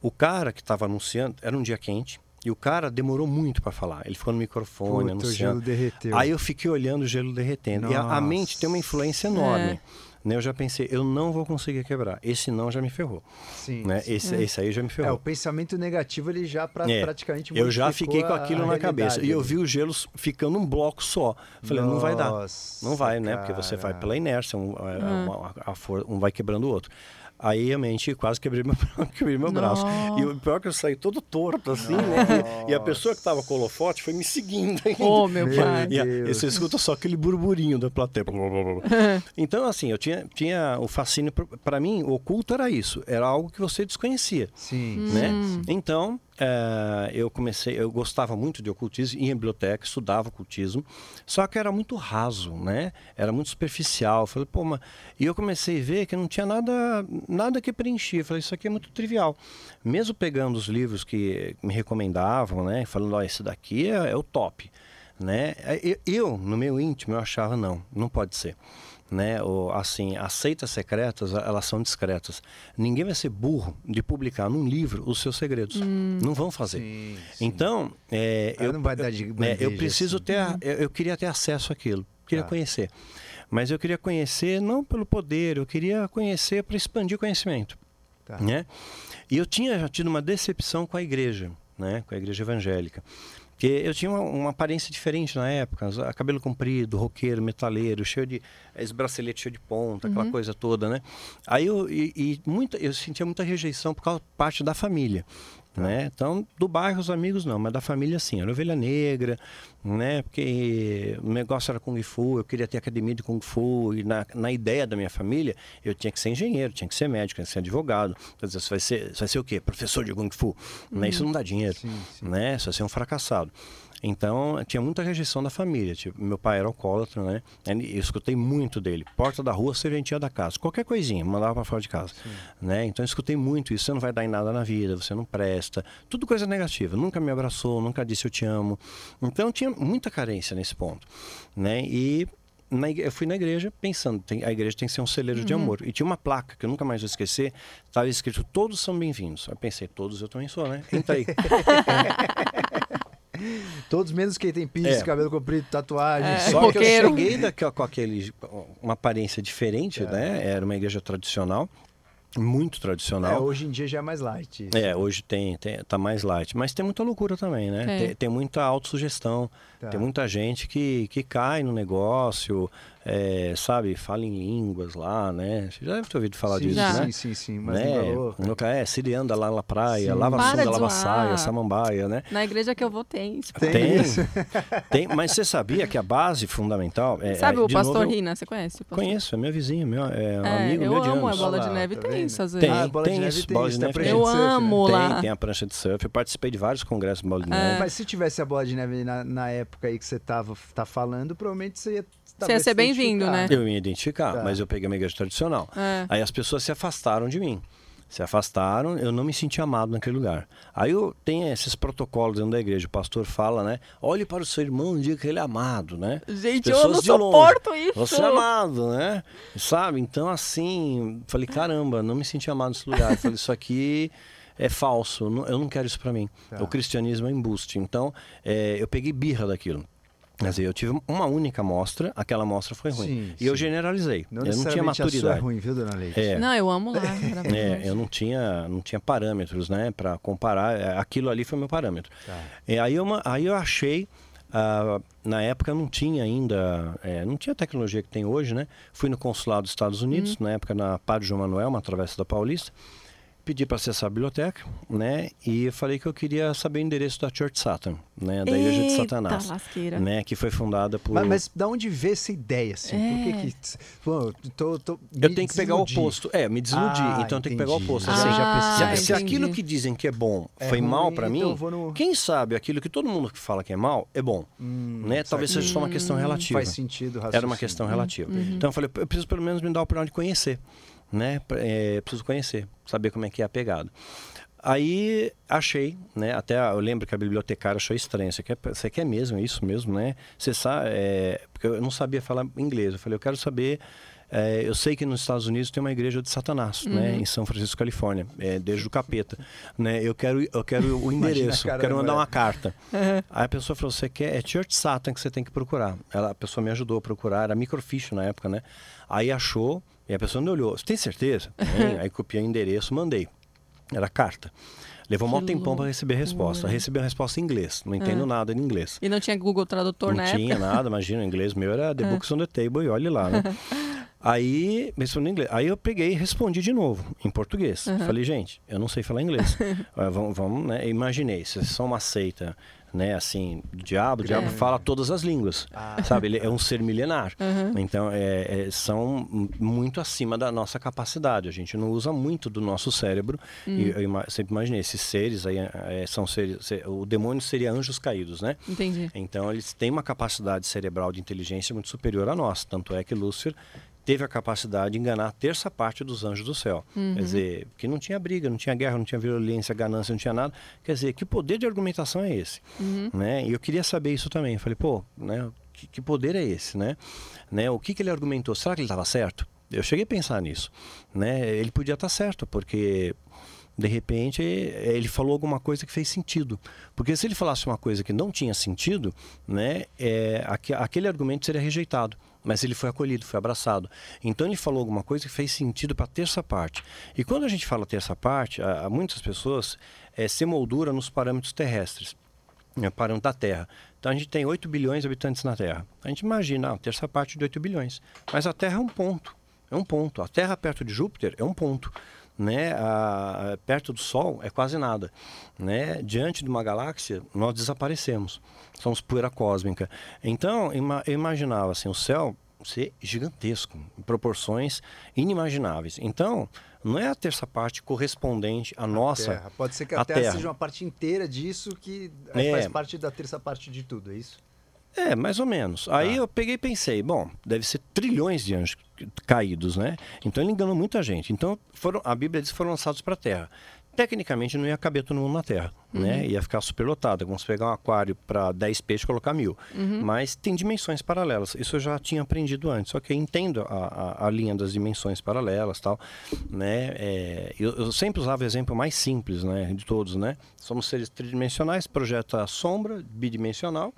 O cara que estava anunciando, era um dia quente, e o cara demorou muito para falar. Ele ficou no microfone, Puta, o gelo anunciando. derreteu. Aí eu fiquei olhando o gelo derretendo. E a, a Nossa. mente tem uma influência enorme. Né? Eu já pensei, eu não vou conseguir quebrar. Esse não já me ferrou. Sim, Né? sim. Esse, esse aí já me É, ferrou. o pensamento negativo ele já pra, É, praticamente eu já fiquei com aquilo na cabeça. E eu realidade vi o gelo ficando um bloco só. Falei, não vai dar. Nossa, Não vai, né? Porque você vai cara. pela inércia, um, é, uma- a for- um vai quebrando o outro. Aí a mente quase quebrei meu, quebrei meu braço. E o pior é que eu saí todo torto, assim, né? E, e a pessoa que tava com o holofote foi me seguindo ainda. Ô, meu Meu pai. E, e Deus. você escuta só aquele burburinho da plateia. Blá, blá, blá, blá. então, assim, eu tinha, tinha o fascínio. para mim, o oculto era isso. Era algo que você desconhecia Sim, né? Então, eh, eu comecei, eu gostava muito de ocultismo, ia em biblioteca, estudava ocultismo, só que era muito raso, né? Era muito superficial. Falei, pô, mas... E eu comecei a ver que não tinha nada, nada que preencher. Falei, isso aqui é muito trivial. Mesmo pegando os livros que me recomendavam, né? Falando, ó, esse daqui é, é o top, né? Eu, eu, no meu íntimo, eu achava, não, não pode ser né? Ou, assim, as seitas secretas, elas são discretas. Ninguém vai ser burro de publicar num livro os seus segredos. Não vão fazer. sim, sim. Então, é, eu, não vai dar de eu, bandeja, eu preciso assim. ter, a- eu, eu queria ter acesso àquilo, queria Tá. conhecer. Mas eu queria conhecer não pelo poder, eu queria conhecer para expandir o conhecimento Tá. né? E eu tinha já tido uma decepção com a igreja, né? Com a igreja evangélica. Porque eu tinha uma, uma aparência diferente na época, cabelo comprido, roqueiro, metaleiro, cheio de esse bracelete cheio de ponta, aquela coisa toda, né? Aí eu e, e muita, eu sentia muita rejeição por causa parte da família, Né? Então, do bairro, os amigos não, mas da família sim. Era ovelha negra, né? Porque o negócio era Kung Fu, eu queria ter academia de Kung Fu, e na, na ideia da minha família, eu tinha que ser engenheiro, tinha que ser médico, tinha que ser advogado. Quer dizer, você vai ser, você vai ser o quê? Professor de Kung Fu. Uhum. Né? Isso não dá dinheiro, sim, sim. né? Você vai ser um fracassado. Então, tinha muita rejeição da família. Tipo, meu pai era alcoólatra, né? Eu escutei muito dele. Porta da rua, serventia da casa. Qualquer coisinha, mandava para fora de casa. Né? Então, eu escutei muito isso. Você não vai dar em nada na vida, você não presta. Tudo coisa negativa. Nunca me abraçou, nunca disse eu te amo. Então, tinha muita carência nesse ponto. Né? E na, eu fui na igreja pensando, tem, a igreja tem que ser um celeiro uhum. de amor. E tinha uma placa que eu nunca mais vou esquecer, estava escrito: Todos são bem-vindos. Eu pensei: Todos eu também sou, né? Entra aí. Todos menos quem tem piercing, é. cabelo comprido, tatuagem. É. Só que eu cheguei daqui, com aquele, uma aparência diferente, é. né? Era uma igreja tradicional. Muito tradicional. É, hoje em dia já é mais light. Isso. É, hoje tem, tem, tá mais light. Mas tem muita loucura também, né? É. Tem, tem, muita autossugestão. Tá. Tem muita gente que, que cai no negócio, é, sabe, fala em línguas lá, né? Você já deve ter ouvido falar sim, disso, já. né? Sim, sim, sim. Mas né? No, é, se anda lá na praia, sim. lava Para lava saia, samambaia, né? Na igreja que eu vou tem. Tem, tem, tem, mas você sabia que a base fundamental é... Sabe é, o Pastor novo, Rina, você conhece? O pastor? Conheço, é meu vizinho, meu, é, um é, amigo eu meu de amo, anos. a bola de neve tá tem isso às vezes. Tem, ah, bola tem de isso, bola de neve tem. Eu amo lá. Tem, tem a prancha de surf, eu participei de vários congressos de bola de neve. Mas se tivesse a bola de neve na, na época aí que você tava, tá falando, provavelmente você ia você ia ser bem-vindo, né? Eu ia identificar, tá. mas eu peguei uma igreja tradicional. É. Aí as pessoas se afastaram de mim. Se afastaram, eu não me senti amado naquele lugar. Aí eu tenho esses protocolos dentro da igreja. O pastor fala, né? Olhe para o seu irmão e diga que ele é amado, né? Gente, eu não suporto longe, isso. Você é amado, né? Sabe? Então, assim, falei, caramba, não me senti amado nesse lugar. falei, isso aqui é falso, eu não quero isso para mim. Tá. O cristianismo é embuste. Então, é, eu peguei birra daquilo. Quer dizer, eu tive uma única amostra, aquela amostra foi ruim. Sim, e sim. eu generalizei. Não eu não tinha maturidade. A sua é ruim, viu, dona Leite? É. Não, eu amo lá. é, eu não tinha, não tinha parâmetros, né, para comparar. É, aquilo ali foi meu parâmetro. Tá. E aí, eu, aí eu achei. Uh, na época não tinha ainda, é, não tinha a tecnologia que tem hoje, né? Fui no consulado dos Estados Unidos, hum. na época na Padre João Manuel, uma travessa da Paulista pedi para acessar a biblioteca, né? E falei que eu queria saber o endereço da Church Satan, né? Da Igreja de Satanás, lasqueira. né? Que foi fundada por. Mas, mas da onde veio essa ideia, assim? É. Por que que Pô, tô, tô, eu tenho que pegar o oposto. É, me desiludi. Ah, então eu tenho que pegar o oposto. Assim, ah, se, se aquilo que dizem que é bom é foi ruim, mal para mim, então no... quem sabe aquilo que todo mundo que fala que é mal é bom, hum, né? Talvez seja só uma questão relativa. Faz sentido. Era uma questão relativa. Uhum. Então eu falei, eu preciso pelo menos me dar a oportunidade de conhecer né? É, preciso conhecer, saber como é que é a pegada. Aí achei, né? Até eu lembro que a bibliotecária achou estranho. Você quer, você quer mesmo isso mesmo, né? Você sabe, é, porque eu não sabia falar inglês. Eu falei, eu quero saber. É, eu sei que nos Estados Unidos tem uma igreja de Satanás, né? uhum. né? Em São Francisco, Califórnia, é, desde o capeta, né? Eu quero, eu quero o endereço, quero mandar uma carta. Uhum. Aí a pessoa falou, você quer? É Church Satan que você tem que procurar. Ela, a pessoa me ajudou a procurar, era microfiche na época, né? Aí achou e a pessoa não olhou. Você tem certeza? Aí copiei o endereço, mandei. Era carta. Levou um tempão para receber a resposta. Recebi a resposta em inglês. Não entendo ah. nada de inglês. E não tinha Google Tradutor não na época? Não tinha nada, imagina. O inglês meu era The Books on the Table e olhe lá, né? Aí, respondi em inglês. Aí eu peguei e respondi de novo, em português. Uhum. Falei, gente, eu não sei falar inglês. vamos, vamos, né? Imaginei, se são uma seita né, assim, do diabo, o diabo fala todas as línguas, ah. sabe? Ele é um ser milenar. Uhum. Então, é, é, são muito acima da nossa capacidade. A gente não usa muito do nosso cérebro. Uhum. E eu sempre imaginei, esses seres aí é, são seres... O demônio seria anjos caídos, né? Entendi. Então, eles têm uma capacidade cerebral de inteligência muito superior à nossa. Tanto é que Lúcifer teve a capacidade de enganar a terça parte dos anjos do céu. Uhum. Quer dizer, que não tinha briga, não tinha guerra, não tinha violência, ganância, não tinha nada. Quer dizer, que poder de argumentação é esse? Uhum. Né? E eu queria saber isso também. falei, pô, né, que, que, poder é esse? Né? Né, o que, que ele argumentou? Será que ele estava certo? Eu cheguei a pensar nisso. Né? Ele podia estar tá certo, porque de repente ele falou alguma coisa que fez sentido. Porque se ele falasse uma coisa que não tinha sentido, né, é, aquele argumento seria rejeitado mas ele foi acolhido, foi abraçado. Então ele falou alguma coisa que fez sentido para a terça parte. E quando a gente fala terça parte, há, muitas pessoas é, se moldura nos parâmetros terrestres, né, parâmetro da Terra. Então a gente tem 8 bilhões de habitantes na Terra. A gente imagina, a terça parte de 8 bilhões. Mas a Terra é um ponto. É um ponto. A Terra perto de Júpiter é um ponto. Né, a, perto do Sol é quase nada. Né? Diante de uma galáxia, nós desaparecemos. Somos poeira cósmica. Então, eu imaginava assim, o céu ser gigantesco, em proporções inimagináveis. Então, não é a terça parte correspondente à nossa. Terra. Pode ser que a, a terra, terra, seja uma parte inteira disso que é, faz parte da terça parte de tudo, é isso? É, mais ou menos. Aí tá. eu peguei e pensei, bom, deve ser trilhões de anjos caídos, né? Então ele enganou muita gente. Então foram, a Bíblia diz que foram lançados para a Terra. Tecnicamente não ia caber todo mundo na Terra, uhum. né? Ia ficar superlotado. Vamos pegar um aquário para 10 peixes e colocar mil. Uhum. Mas tem dimensões paralelas. Isso eu já tinha aprendido antes. Só que eu entendo a, a, a linha das dimensões paralelas tal, né? É, eu, eu, sempre usava o exemplo mais simples, né? De todos, né? Somos seres tridimensionais, projeta sombra, bidimensional.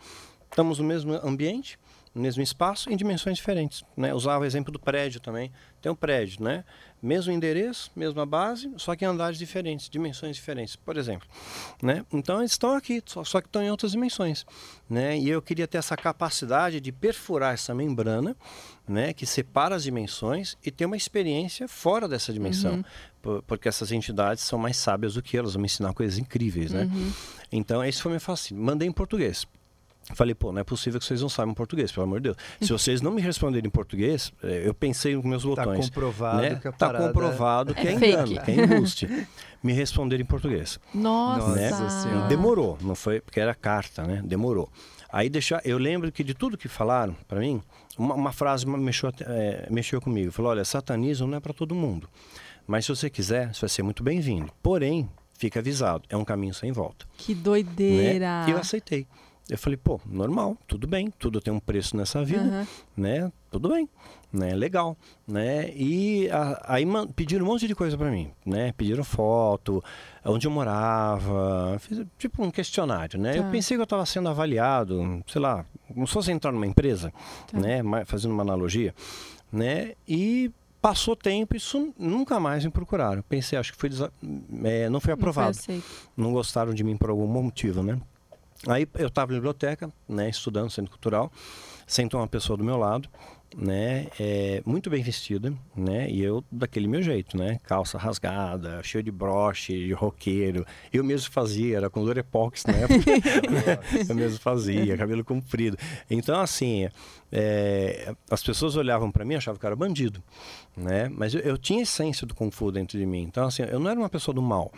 Estamos no mesmo ambiente, no mesmo espaço, em dimensões diferentes. Né? Usava o exemplo do prédio também. Tem um prédio, né? Mesmo endereço, mesma base, só que em andares diferentes, dimensões diferentes, por exemplo. Né? Então eles estão aqui, só, só que estão em outras dimensões. Né? E eu queria ter essa capacidade de perfurar essa membrana né, que separa as dimensões e ter uma experiência fora dessa dimensão. Uhum. Porque essas entidades são mais sábias do que elas, vão me ensinar coisas incríveis. Né? Uhum. Então, esse foi meu fascínio. Mandei em português. Falei, pô, não é possível que vocês não saibam português, pelo amor de Deus. Se vocês não me responderem em português, é, eu pensei nos meus tá botões. Está comprovado né? que a Tá comprovado que é, é engano, que é embuste. me responder em português. Nossa! Né? Demorou, não foi, porque era carta, né? Demorou. Aí deixar, eu lembro que de tudo que falaram para mim, uma, uma, frase mexeu, é, mexeu comigo. Falou, olha, satanismo não é para todo mundo. Mas se você quiser, você vai ser muito bem-vindo. Porém, fica avisado, é um caminho sem volta. Que doideira! Né? E eu aceitei. Eu falei, pô, normal, tudo bem, tudo tem um preço nessa vida, uhum. né? Tudo bem, né? Legal, né? E a, aí man, pediram um monte de coisa para mim, né? Pediram foto, onde eu morava, fiz tipo um questionário, né? Tá. Eu pensei que eu estava sendo avaliado, sei lá, como se fosse entrar numa empresa, tá. né? Fazendo uma analogia, né? E passou tempo isso nunca mais me procuraram. Pensei, acho que foi é, não foi aprovado. Não, foi não gostaram de mim por algum motivo, né? Aí eu estava na biblioteca, né, estudando centro cultural, sentou uma pessoa do meu lado, né, é, muito bem vestida, né, e eu daquele meu jeito, né, calça rasgada, cheio de broche, de roqueiro, eu mesmo fazia, era com Durepox, né, eu mesmo fazia, cabelo comprido. Então, assim, é, as pessoas olhavam para mim e achavam que eu era bandido, né, mas eu, eu tinha essência do Kung Fu dentro de mim, então, assim, eu não era uma pessoa do mal,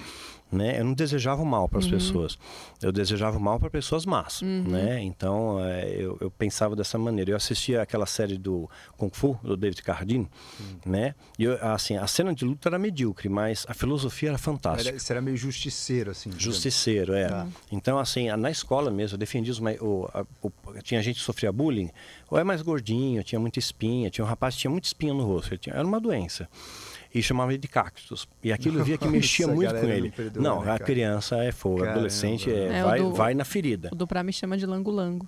né? Eu não desejava o mal para as uhum. pessoas. Eu desejava o mal para pessoas más, uhum. né? Então, é, eu, eu, pensava dessa maneira. Eu assistia aquela série do Kung Fu, do David Carradine, uhum. né? E, eu, assim, a cena de luta era medíocre, mas a filosofia era fantástica. Era, você era meio justiceiro, assim. Justiceiro, é. Tá. Então, assim, na escola mesmo, eu defendia os... O, a, o, tinha gente que sofria bullying, ou é mais gordinho, tinha muita espinha, tinha um rapaz que tinha muita espinha no rosto. Tinha, era uma doença e chamava ele de cactus. E aquilo eu via que mexia muito com ele. Não, perdoa, não né, a criança é fogo, adolescente é, é vai, do, vai na ferida. O do pra me chama de lango-lango.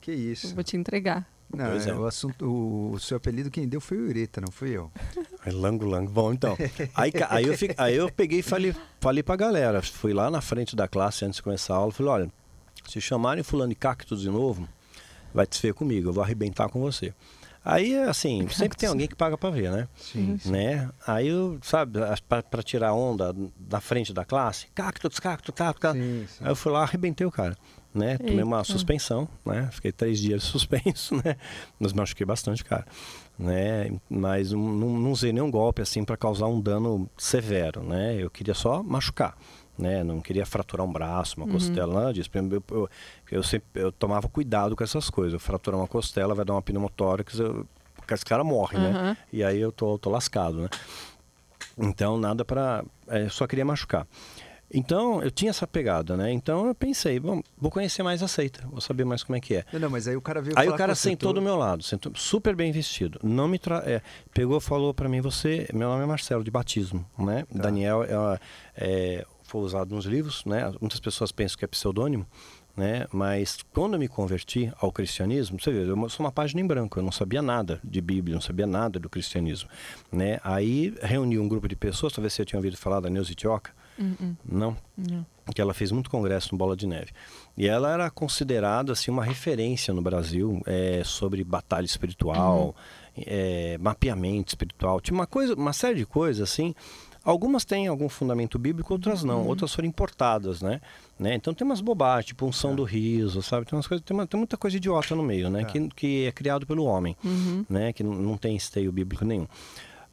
Que isso. Eu vou te entregar. Não, é. o, assunto, o, o, seu apelido quem deu foi o Ureta, não fui eu. É Lango Lango. Bom, então. Aí, aí, eu, fiquei, aí eu peguei e falei, falei pra galera. Fui lá na frente da classe antes de começar a aula. Falei: olha, se chamarem fulano de cactus de novo, vai te ver comigo, eu vou arrebentar com você. Aí, assim, sempre tem alguém que paga para ver, né? Sim, sim. Né? Aí, eu, sabe, para tirar onda da frente da classe, cactus, cactus, cactus. Sim, sim. Aí eu fui lá, arrebentei o cara. Né? Tomei uma suspensão, né? Fiquei três dias suspenso, né? Mas machuquei bastante, cara. Né? Mas não, não usei nenhum golpe assim para causar um dano severo, né? Eu queria só machucar né? Não queria fraturar um braço, uma uhum. costela, nada disso. Eu, eu, eu, sempre, eu tomava cuidado com essas coisas. Eu fraturar uma costela, vai dar uma pneumotórax, eu, esse cara morre, uhum. né? E aí eu tô, tô lascado, né? Então, nada para... É, só queria machucar. Então, eu tinha essa pegada, né? Então, eu pensei, bom, vou conhecer mais a seita, vou saber mais como é que é. Não, não mas aí o cara veio Aí o cara sentou do meu lado, sentou super bem vestido. Não me tra... É, pegou, falou para mim, você, meu nome é Marcelo, de batismo, né? Tá. Daniel é, é foi usado nos livros, né? Muitas pessoas pensam que é pseudônimo, né? Mas quando eu me converti ao cristianismo, você vê, eu sou uma página em branco, eu não sabia nada de Bíblia, não sabia nada do cristianismo, né? Aí reuni um grupo de pessoas, talvez você tenha ouvido falar da Neuza Itioca, uh -uh. não? Não. Que ela fez muito congresso no Bola de Neve. E ela era considerada assim uma referência no Brasil é, sobre batalha espiritual, uhum. é, mapeamento espiritual. Tinha uma coisa, uma série de coisas assim Algumas têm algum fundamento bíblico, outras não. Uhum. Outras foram importadas, né? né? Então tem umas bobagens, tipo unção do riso, sabe? Tem, umas coisas, tem, uma- tem muita coisa idiota no meio, né? É. Que, que é criado pelo homem, Uhum. né? Que não, não tem esteio bíblico nenhum.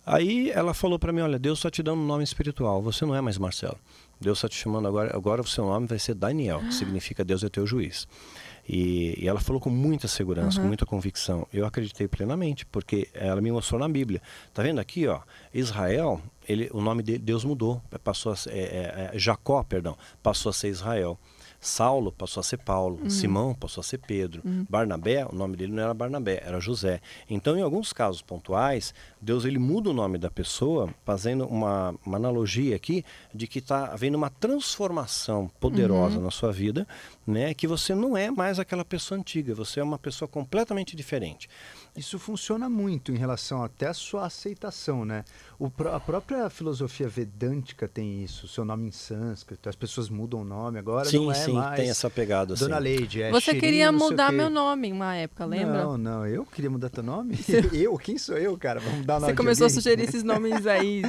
Aí ela falou para mim, olha, Deus está te dando um nome espiritual, você não é mais Marcelo. Deus está te chamando agora, agora o seu nome vai ser Daniel, que significa Deus é teu juiz. E, e ela falou com muita segurança, com muita convicção. Eu acreditei plenamente, porque ela me mostrou na Bíblia. Tá vendo aqui, ó? Israel, ele, o nome de Deus mudou, passou a, ser- é, é, é, Jacó, perdão, passou a ser Israel. Saulo passou a ser Paulo, Simão passou a ser Pedro, Barnabé, o nome dele não era Barnabé, era José. Então, em alguns casos pontuais, Deus ele muda o nome da pessoa, fazendo uma, uma analogia aqui de que está havendo uma transformação poderosa na sua vida, né? Que você não é mais aquela pessoa antiga, você é uma pessoa completamente diferente. Isso funciona muito em relação até à sua aceitação, né? O a própria filosofia vedântica tem isso, seu nome em sânscrito, as pessoas mudam o nome agora, sim, não é sim, mais tem essa pegada assim. Dona Leide, é Você queria mudar meu nome em uma época, lembra? Não, não, eu queria mudar teu nome? eu? Quem sou eu, cara? Vamos dar o nome Você começou a sugerir esses nomes aí.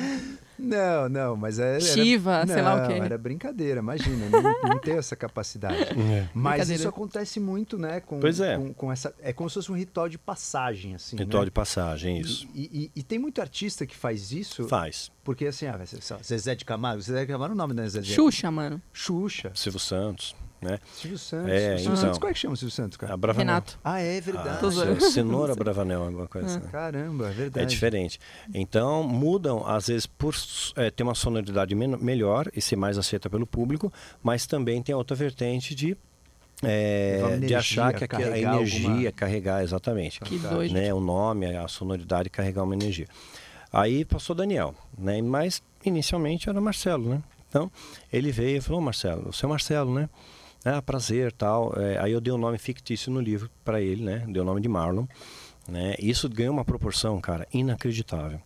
Não, não, mas é. era- Shiva, sei lá o Não, quê. Era brincadeira, imagina, não, não tenho essa capacidade. É. Mas isso acontece muito, né? Com, Pois é. Com, com essa, é como se fosse um ritual de passagem, assim. Ritual né? de passagem, isso. E, e- e tem muito artista que faz isso, Faz. porque assim, ah, Zezé de Camargo, Zezé de Camargo, o nome da Zezé. Xuxa, mano. Xuxa, Silvio Santos, né? Silvio Santos. É, Silvio então. Santos, como é que chama o Silvio Santos, cara? A Bravanel. Renato. Ah, é verdade. Ah, cenoura Bravanel, alguma coisa assim. Caramba, é verdade. É diferente. Então, mudam, às vezes, por é, ter uma sonoridade men- melhor e ser mais aceita pelo público, mas também tem a outra vertente de, é, uma de energia, achar que a carregar energia, alguma- carregar, exatamente. Que doido. Né, o nome, a sonoridade, carregar uma energia. Aí passou Daniel, né? mas inicialmente era Marcelo, né? Então, ele veio e falou, "Ô, Marcelo, você é o Marcelo, né? Ah, prazer, tal. É, aí eu dei um nome fictício no livro para ele, né? Dei o nome de Marlon. Né? E Isso ganhou uma proporção, cara, inacreditável.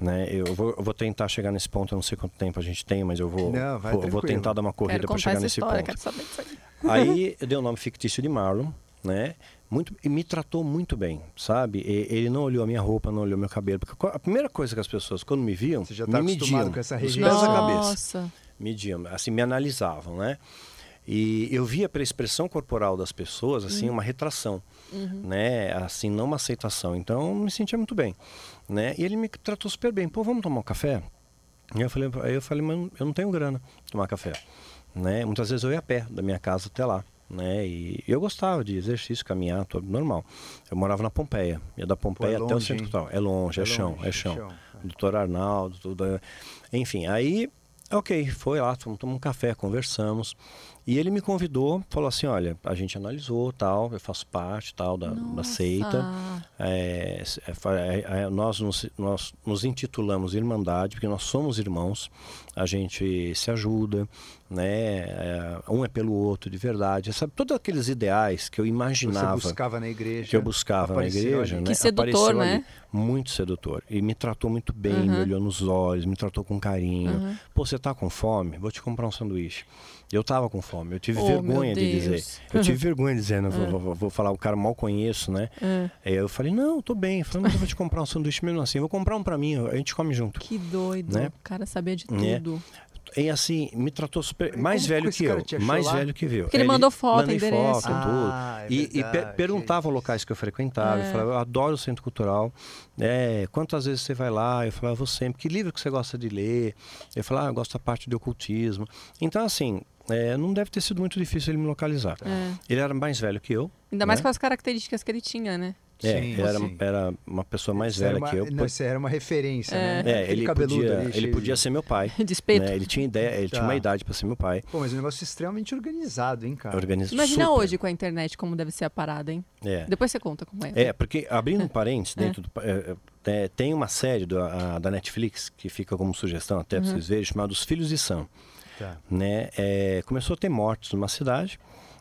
Né? Eu, vou, eu vou tentar chegar nesse ponto, eu não sei quanto tempo a gente tem, mas eu vou, Não, vai vou, vou tranquilo. tentar dar uma corrida para chegar essa nesse história, ponto. quero saber disso aí. Aí eu dei o nome fictício de Marlon, né? Muito, e me tratou muito bem, sabe? E- ele não olhou a minha roupa, não olhou meu cabelo. Porque a primeira coisa que as pessoas, quando me viam, Você já tá me mediam. com essa pés à cabeça Nossa. mediam, assim, me analisavam, né? E eu via pela expressão corporal das pessoas, assim, uma retração, né? Assim, não uma aceitação. Então, eu me sentia muito bem, né? E ele me tratou super bem. Pô, vamos tomar um café? E eu falei, aí eu falei, mas eu não tenho grana pra tomar café, né? Muitas vezes eu ia a pé da minha casa até lá, né? E eu gostava de exercício, caminhar, tudo normal. Eu morava na Pompeia, ia da Pompeia até o centro cultural. É longe, é, É chão, longe, é é chão. chão, é. Doutor Arnaldo, tudo. é. Enfim, aí, ok, foi lá, tomar um café, conversamos. E ele me convidou, falou assim, olha, a gente analisou, tal, eu faço parte, tal, da, da seita. É, é, é, é, nós, nos, nós nos intitulamos Irmandade, porque nós somos irmãos, a gente se ajuda, né? É, um é pelo outro, de verdade. Sabe, todos aqueles ideais que eu imaginava Você buscava na igreja. que eu buscava na igreja, ali. né? Que sedutor, apareceu né? ali. Muito sedutor. E me tratou muito bem, me Uhum. olhou nos olhos, me tratou com carinho. Uhum. Pô, você tá com fome? Vou te comprar um sanduíche. Eu tava com fome, eu tive Oh, vergonha de dizer. Eu tive vergonha de dizer, né? vou, vou- vou falar, o cara mal conheço, né? É. Aí eu falei, não, tô bem. Eu falei, mas eu vou te comprar um sanduíche mesmo assim. Eu vou comprar um pra mim, a gente come junto. Que doido. Né? O cara sabia de Né? tudo. E assim, me tratou super. Mais como velho que eu. Mais lá? velho que viu. Porque ele mandou foto, mandei endereço. foto, tudo. Ah, é e, e per- perguntava é locais que eu frequentava. Eu É. falava, eu adoro o centro cultural. É, quantas vezes você vai lá? Eu falava, vou sempre. Que livro que você gosta de ler? Eu falava, ah, eu gosto da parte do ocultismo. Então, assim, é, não deve ter sido muito difícil ele me localizar. É. Ele era mais velho que eu. Ainda mais né? com as características que ele tinha, né? É, Sim, ele era, era uma pessoa mais Você velha uma- que eu. Não, você era uma referência, É. né? é, Aquele ele cabeludo podia, ali, ele cheio podia ser meu pai. Despeito. né? Ele tinha ideia, ele tinha Tá. uma idade para ser meu pai. Pô, mas é um negócio extremamente organizado, hein, cara? Organiza Imagina super. hoje com a internet como deve ser a parada, hein? É. Depois você conta como é. É, porque abrindo um parênteses dentro do. é, é, tem uma série do- a- da Netflix que fica como sugestão até Uhum. para vocês verem, chamada Os Filhos de Sam. Tá. Né? É, começou a ter mortes numa cidade,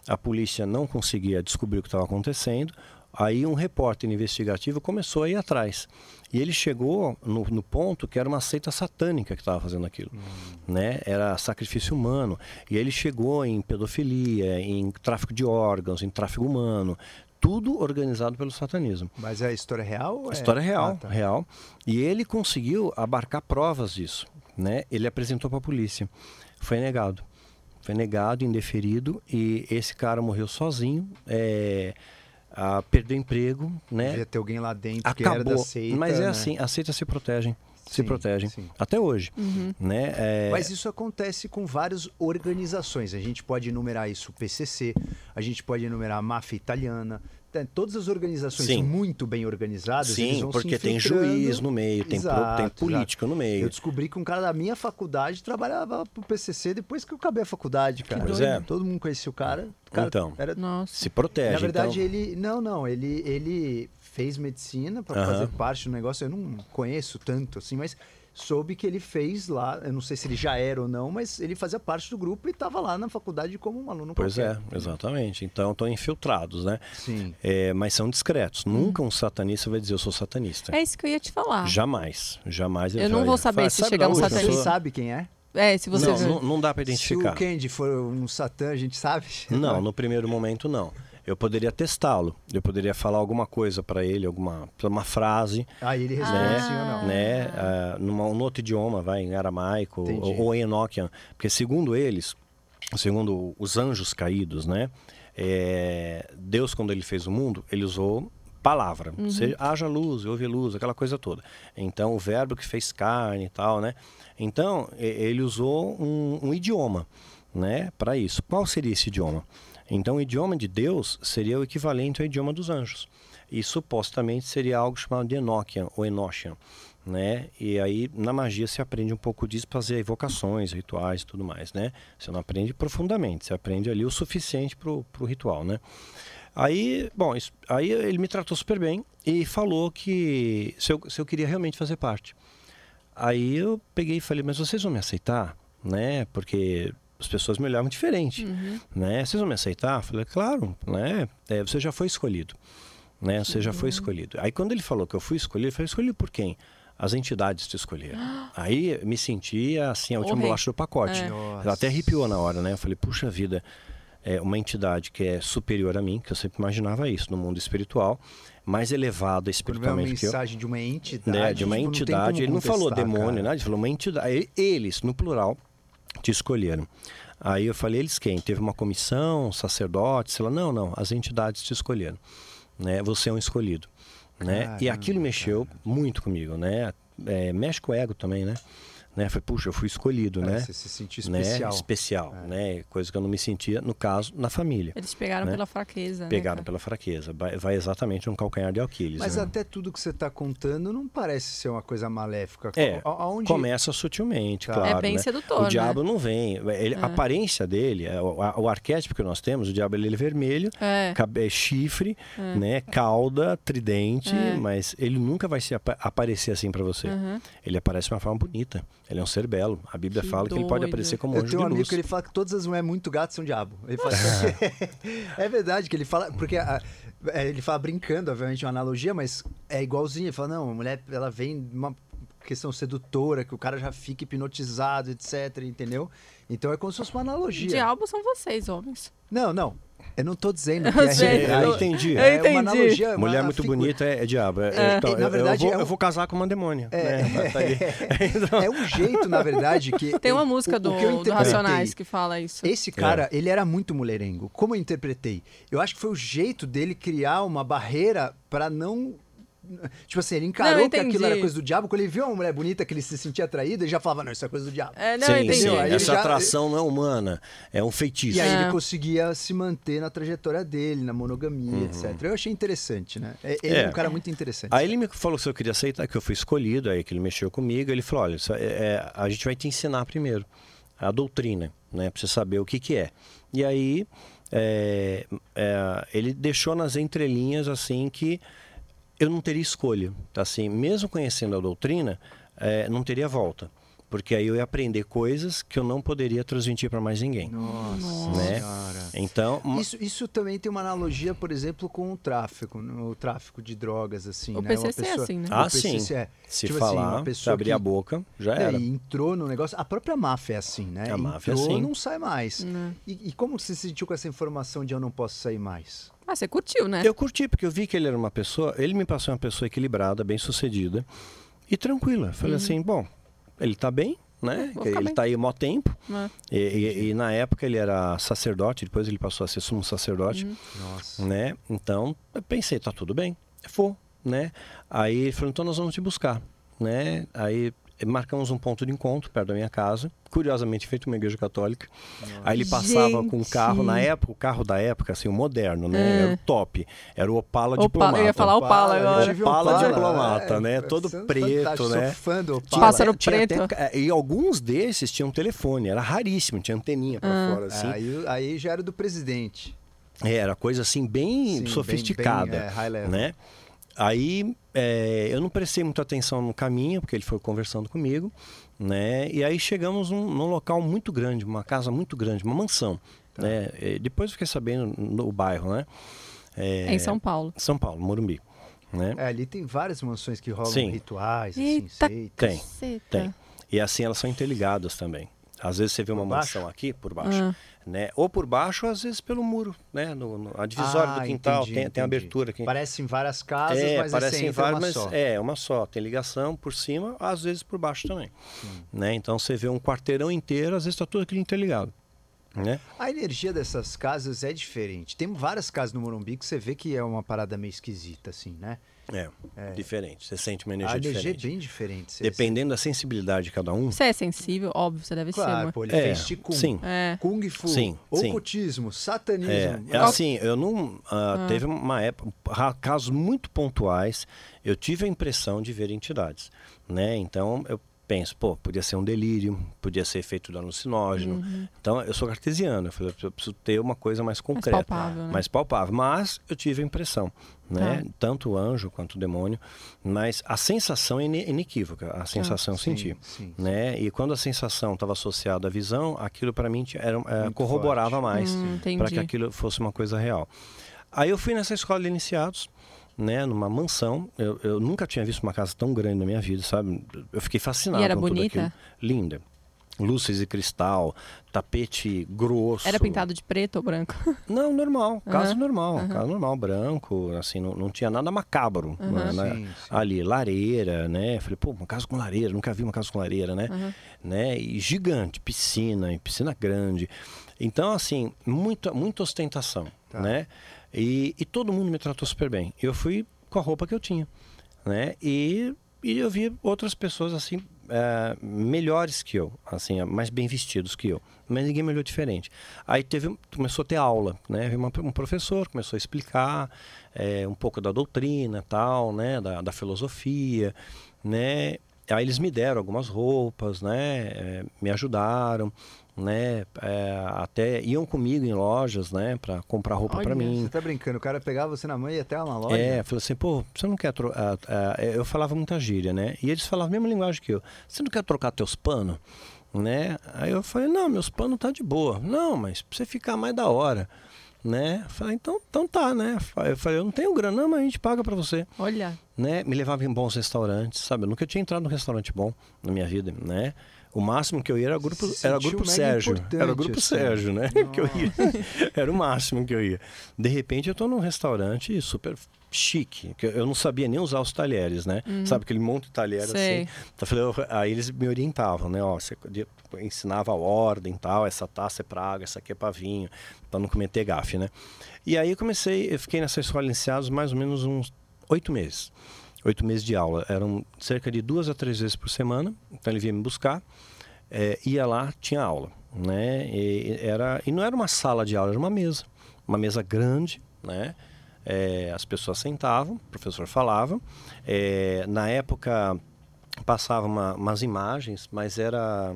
a polícia não conseguia descobrir o que estava acontecendo. Aí um repórter investigativo começou a ir atrás. E ele chegou no, no ponto que era uma seita satânica que estava fazendo aquilo. Né? Era sacrifício humano. E ele chegou em pedofilia, em tráfico de órgãos, em tráfico humano. Tudo organizado pelo satanismo. Mas é história real? ou é- História real, Ah, tá. real. E ele conseguiu abarcar provas disso. né? Ele apresentou para a polícia. Foi negado. Foi negado, indeferido, e esse cara morreu sozinho. É, a, perdeu emprego, né? Devia ter alguém lá dentro que era da Acabou. seita. Mas é né? assim, a seita se protegem. Se Sim, protegem. sim. Até hoje. Uhum. Né? É, Mas isso acontece com várias organizações. A gente pode enumerar isso o PCC, a gente pode enumerar a máfia italiana. Tem- Todas as organizações Sim. muito bem organizadas. eles Sim, porque tem juiz no meio, tem, pro- Exato, tem exato. política no meio. Eu descobri que um cara da minha faculdade trabalhava pro PCC depois que eu acabei a faculdade, cara. Pois é. Todo mundo conhecia o cara. O cara Então. era Nossa. Se protege. Na verdade, então, ele. Não, não. Ele, ele fez medicina para Aham. fazer parte do negócio. Eu não conheço tanto assim, mas soube que ele fez lá. Eu não sei se ele já era ou não, mas ele fazia parte do grupo e estava lá na faculdade como um aluno Pois qualquer. é, exatamente. Então estão infiltrados, né? Sim. É, mas são discretos. Nunca um satanista vai dizer eu sou satanista. É isso que eu ia te falar. Jamais, jamais. ele Eu não vai- vou saber Fala, se "Sabe chegar um Você satanista." pessoa?" sabe quem é? É, se você Não, não, não dá para Se identificar. o Candy for um satã, a gente sabe. Não, no primeiro momento não. Eu poderia testá-lo. Eu poderia falar alguma coisa para ele, alguma uma frase, Aí ele resolve né? sim ou não. né? ah, numa, um outro idioma, vai em aramaico ou, ou em Enochian, porque segundo eles, segundo os anjos caídos, né? é, Deus quando ele fez o mundo, ele usou palavra, seja, haja luz, houve luz, aquela coisa toda. Então o verbo que fez carne e tal, né? Então ele usou um, um idioma, né? Para isso. Qual seria esse idioma? Então o idioma de Deus seria o equivalente ao idioma dos anjos. E supostamente seria algo chamado de Enochian ou Enochian, né? E aí na magia se aprende um pouco disso para fazer evocações, rituais e tudo mais, né? Você não aprende profundamente, você aprende ali o suficiente para o ritual, né? Aí, bom, isso- aí ele me tratou super bem e falou que se eu, se eu queria realmente fazer parte. Aí eu peguei e falei, mas vocês vão me aceitar, né? Porque as pessoas me olhavam diferente, né? Vocês vão me aceitar? Eu falei, claro, né? É, você já foi escolhido, né? Você já foi escolhido. Aí quando ele falou que eu fui escolhido, eu falei, escolhido por quem? As entidades te escolheram. Aí me sentia assim, a última O rei. bolacha do pacote. É. Ela até arrepiou na hora, né? Eu falei, puxa vida, é uma entidade que é superior a mim, que eu sempre imaginava isso no mundo espiritual, mais elevada uma espiritualmente que eu mensagem de uma entidade. né, de uma tipo, entidade. Ele não falou demônio, cara. nada, ele falou uma entidade. Eles, no plural, te escolheram. Aí eu falei, eles quem? Teve uma comissão, um sacerdote? Sei lá, não, não, as entidades te escolheram. Né? Você é um escolhido. Né? e Caramba, aquilo mexeu muito comigo, né? É, mexe com o ego também, né? Né? Falei, puxa, eu fui escolhido, É, né? Você se sentiu né? especial. Especial, É. né? Coisa que eu não me sentia, no caso, na família. Eles pegaram né? pela fraqueza. Pegaram né, pela fraqueza. Vai, exatamente no calcanhar de Aquiles. Mas né? até tudo que você está contando não parece ser uma coisa maléfica. É, Aonde... Começa sutilmente, Tá. claro. É bem né? sedutor, O né? diabo não vem. Ele- A aparência dele, é, o, a- o arquétipo que nós temos, o diabo ele é vermelho, É. cabe- chifre, né, cauda, tridente, É. mas ele nunca vai se apa- aparecer assim para você. Uhum. Ele aparece de uma forma bonita. Ele é um ser belo. A Bíblia Que fala que ele pode doido. aparecer como Eu anjo tenho de um amigo luz. que ele fala que todas as mulheres muito gatas são diabo. Ele fala assim, é verdade que ele fala, porque a- é, ele fala brincando, obviamente, uma analogia, mas é igualzinho. Ele fala, não, a mulher, ela vem de uma questão sedutora, que o cara já fica hipnotizado, etc, entendeu? Então é como se fosse uma analogia. Diabo são vocês, homens. Não, não. Eu não tô dizendo que é sei, realidade. eu entendi. Eu É entendi. uma analogia. uma Mulher muito figura. bonita é, é diabo. É, É, então, na verdade, eu, vou, é um- eu vou casar com uma demônia. É. né? Tá ali. É um jeito, na verdade, que. Tem uma o- música o do, que eu do Racionais que fala isso. Esse cara, ele era muito mulherengo. Como eu interpretei? Eu acho que foi o jeito dele criar uma barreira pra não. Tipo assim, ele encarou Não, que aquilo era coisa do diabo. Quando ele viu uma mulher bonita que ele se sentia atraído, ele já falava: Não, isso é coisa do diabo. É, não, sim, sim. Essa já- atração não é humana. É um feitiço. E aí É. ele conseguia se manter na trajetória dele, na monogamia, etc. Eu achei interessante, né? É- Ele é, Uhum. É. um cara muito interessante. Aí ele me falou se eu queria aceitar, que eu fui escolhido, aí que ele mexeu comigo. Ele falou: olha, isso é- é, a gente vai te ensinar primeiro a doutrina, né? Pra você saber o que, que é. E aí é, é, ele deixou nas entrelinhas assim que eu não teria escolha. Assim, mesmo conhecendo a doutrina, é, não teria volta. Porque aí eu ia aprender coisas que eu não poderia transmitir para mais ninguém. Nossa Né? senhora. Então, Isso, isso também tem uma analogia, por exemplo, com o tráfico, o tráfico de drogas, assim, O né? Uma PCC é assim, né? Ah, sim. é. se Tipo assim, falar, uma se pessoa abrir que- a boca, já É, era. e entrou no negócio. A própria máfia é assim, né? A máfia é entrou, assim. não sai mais. Né? E, e como você se sentiu com essa informação de eu não posso sair mais? Ah, você curtiu, né? Eu curti, porque eu vi que ele era uma pessoa, ele me passou uma pessoa equilibrada, bem sucedida e tranquila. Falei assim, bom, ele tá bem, né? Ele bem. está aí há mó tempo. Ah, E, e- e na época ele era sacerdote, depois ele passou a ser sumo sacerdote, Uhum. Nossa. né? Então, eu pensei, tá tudo bem, vou, né? Aí ele falou, então nós vamos te buscar, né? Aí marcamos um ponto de encontro perto da minha casa, curiosamente feito uma igreja católica. Aí ele passava com o carro, na Gente. época, o carro da época, assim, o moderno, né? Era o top, era o Opala Opala, diplomata. eu ia falar Opala agora. um Opala Opala, diplomata, é, né? é Todo fantástico, preto, né? Sou fã do Opala. Pássaro preto. até- é, e alguns desses tinham telefone, era raríssimo, tinha anteninha pra Ah. fora, assim. É, aí, aí já era do presidente. É, era coisa assim bem Sim, sofisticada, bem- bem, é, high level. né? Aí é, eu não prestei muita atenção no caminho, porque ele foi conversando comigo, né? E aí chegamos num, num local muito grande, uma casa muito grande, uma mansão, Tá. né? E depois eu fiquei sabendo no bairro, né? É, em São Paulo. São Paulo, Morumbi, né? É, ali tem várias mansões que rolam Sim. rituais, assim, Eita, seitas. Tem, tem. E assim elas são interligadas também. Às vezes você vê uma Por baixo? mansão aqui por baixo, Ah. Né? Ou por baixo, ou às vezes pelo muro, né? No, no- a divisória Ah, do quintal entendi, tem, tem entendi. abertura aqui. Parecem várias casas, é, mas parece assim, uma mas só. é uma só. Tem ligação por cima, às vezes por baixo também. Né? Então você vê um quarteirão inteiro, às vezes está tudo aquilo interligado. Né? A energia dessas casas é diferente. Tem várias casas no Morumbi que você vê que é uma parada meio esquisita, assim, né? É, diferente. Você sente uma a energia energia diferente. é bem diferente. Você- Dependendo da sensibilidade de cada um. Você é sensível? Óbvio, você deve ser, Claro, amor. pô, ele É, fez Qigong, sim. É. Kung Fu, Sim, sim. ocultismo, É, satanismo. é assim, eu não. ah, Teve uma época, casos muito pontuais, eu tive a impressão de ver entidades. Né? Então eu penso, pô, podia ser um delírio, podia ser efeito do alucinógeno. Uhum. Então eu sou cartesiano, eu falei, eu preciso ter uma coisa mais concreta. palpável, né? mais palpável. Mas eu tive a impressão, né? Tá. Tanto o anjo quanto o demônio. Mas a sensação é ine- inequívoca, a sensação eu Sim, senti. sim. Né? E quando a sensação estava associada à visão, aquilo para mim era, é, corroborava forte. mais Hum, para que aquilo fosse uma coisa real. Aí eu fui nessa escola de iniciados, né, numa mansão. Eu, eu nunca tinha visto uma casa tão grande na minha vida, sabe? Eu fiquei fascinado E era com tudo bonita? aquilo. Linda. Luzes de cristal, tapete grosso. Era pintado de preto ou branco? Não, normal, casa Aham, normal, aham. casa normal, branco, assim, não, não tinha nada macabro né, né, Sim, sim. ali, lareira, né? Falei, pô, uma casa com lareira, nunca vi uma casa com lareira, né? Aham. né? E gigante, piscina, e piscina grande. Então, assim, muita, muita ostentação, Tá. né? E, e todo mundo me tratou super bem. Eu fui com a roupa que eu tinha, né? E, e eu vi outras pessoas, assim, eh, melhores que eu, assim, mais bem vestidos que eu. Mas ninguém me olhou diferente. Aí teve, começou a ter aula, né? Uma- um professor começou a explicar eh, um pouco da doutrina, tal, né? Da, da filosofia, né? Aí eles me deram algumas roupas, né? eh, me ajudaram, né? eh, até iam comigo em lojas, né? Para comprar roupa para mim. Você tá brincando, o cara pegava você na mãe e ia até uma loja? É, falou assim, pô, você não quer trocar. eu falava muita gíria, né? E eles falavam a mesma linguagem que eu. Você não quer trocar teus panos? Né? Aí eu falei, não, meus panos tá de boa. Não, mas pra você ficar mais da hora. Né? Falei, então, então tá, né? Eu falei, eu não tenho grana, não, mas a gente paga pra você. Olha. Né? Me levava em bons restaurantes, sabe? Eu nunca tinha entrado num restaurante bom na minha vida, né? O máximo que eu ia era grupo, Se era grupo Sérgio. Era o grupo assim. Sérgio, né? Que eu ia. Era o máximo que eu ia. De repente eu tô num restaurante super chique, que eu não sabia nem usar os talheres, né? Sabe aquele monte de talher Sei. assim. Então, eu falei, aí eles me orientavam, né? Ó, você ensinava a ordem, tal, essa taça é pra água, essa aqui é pra vinho, para não cometer gafe, né? E aí eu comecei, eu fiquei nessa escola de iniciados mais ou menos uns oito meses. Oito meses de aula. Eram cerca de duas a três vezes por semana. Então ele vinha me buscar, eh, ia lá, tinha aula, né? E, era, e não era uma sala de aula, era uma mesa. Uma mesa grande, né? Eh, as pessoas sentavam, o professor falava. Eh, na época passava uma, umas imagens, mas era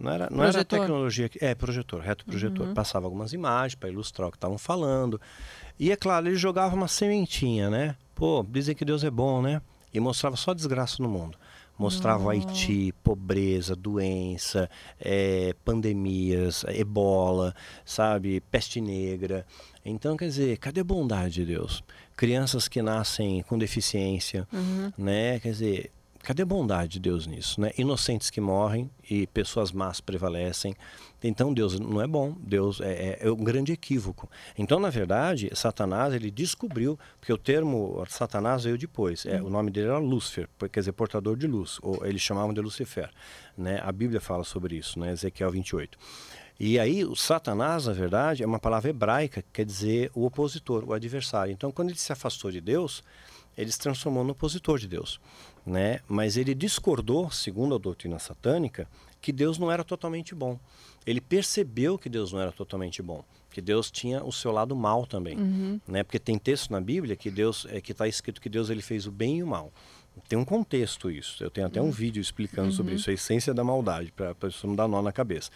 não era, não era tecnologia é projetor, reto projetor. Passava algumas imagens para ilustrar o que estavam falando. E é claro, ele jogava uma sementinha, né? Pô, dizem que Deus é bom, né? E mostrava só desgraça no mundo. Mostrava o Haiti, pobreza, doença, eh, pandemias, ebola, sabe, peste negra. Então, quer dizer, cadê a bondade de Deus? Crianças que nascem com deficiência, Uhum. né? Quer dizer, Cadê a bondade de Deus nisso? Né? Inocentes que morrem e pessoas más prevalecem. Então Deus não é bom, Deus é, é, é, um grande equívoco. Então, na verdade, Satanás ele descobriu, porque o termo Satanás veio depois. É, o nome dele era Lúcifer, quer dizer, portador de luz, ou eles chamavam de Lucifer. Né? A Bíblia fala sobre isso, né? Ezequiel 28. E aí, o Satanás, na verdade, é uma palavra hebraica, que quer dizer o opositor, o adversário. Então, quando ele se afastou de Deus, ele se transformou no opositor de Deus. Né? Mas ele discordou, segundo a doutrina satânica, que Deus não era totalmente bom. Ele percebeu que Deus não era totalmente bom, que Deus tinha o seu lado mal também, uhum. né? Porque tem texto na Bíblia que Deus é que está escrito que Deus ele fez o bem e o mal. Tem um contexto isso. Eu tenho até um uhum. vídeo explicando uhum. sobre isso, a essência da maldade, para a pessoa não dar nó na cabeça,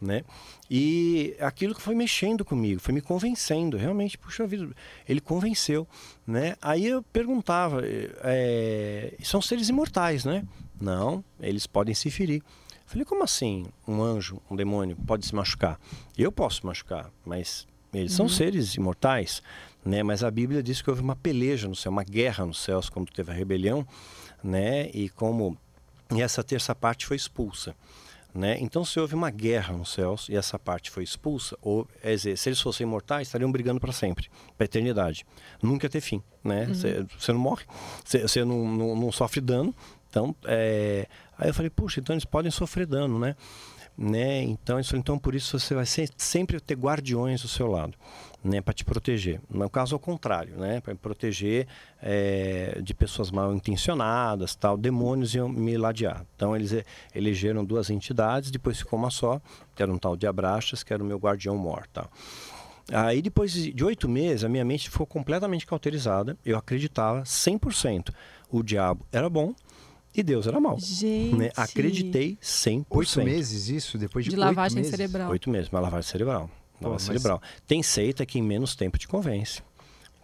né? E aquilo que foi mexendo comigo, foi me convencendo, realmente, puxa vida, ele convenceu, né? Aí eu perguntava, é, são seres imortais, né? Não, eles podem se ferir. Falei, como assim um anjo, um demônio pode se machucar? Eu posso machucar, mas eles uhum. são seres imortais, né? Mas a Bíblia diz que houve uma peleja no céu, uma guerra nos céus quando teve a rebelião, né? E como e essa terça parte foi expulsa. Né? Então, se houve uma guerra nos céus e essa parte foi expulsa, ou é dizer, se eles fossem imortais, estariam brigando para sempre, para a eternidade. Nunca ter fim. Né? Você uhum. não morre, você não, não, não, sofre dano, então, é... aí eu falei, puxa, então eles podem sofrer dano, né? né? Então, isso, então por isso você vai ser, sempre ter guardiões do seu lado, né? Para te proteger. No caso ao contrário, né? Para me proteger é, de pessoas mal intencionadas, tal. Demônios iam me ladear. Então eles elegeram duas entidades, depois ficou uma só, que era um tal de Abraxas, que era o meu guardião mor, tal. Aí depois de oito meses, a minha mente ficou completamente cauterizada. Eu acreditava 100%. O diabo era bom, e Deus era mal. Gente. Né? Acreditei 100%. Oito meses isso? Depois de, de lavagem meses? cerebral. Oito meses, uma lavagem cerebral. Lavagem Pô, cerebral. Mas... Tem seita que em menos tempo te convence.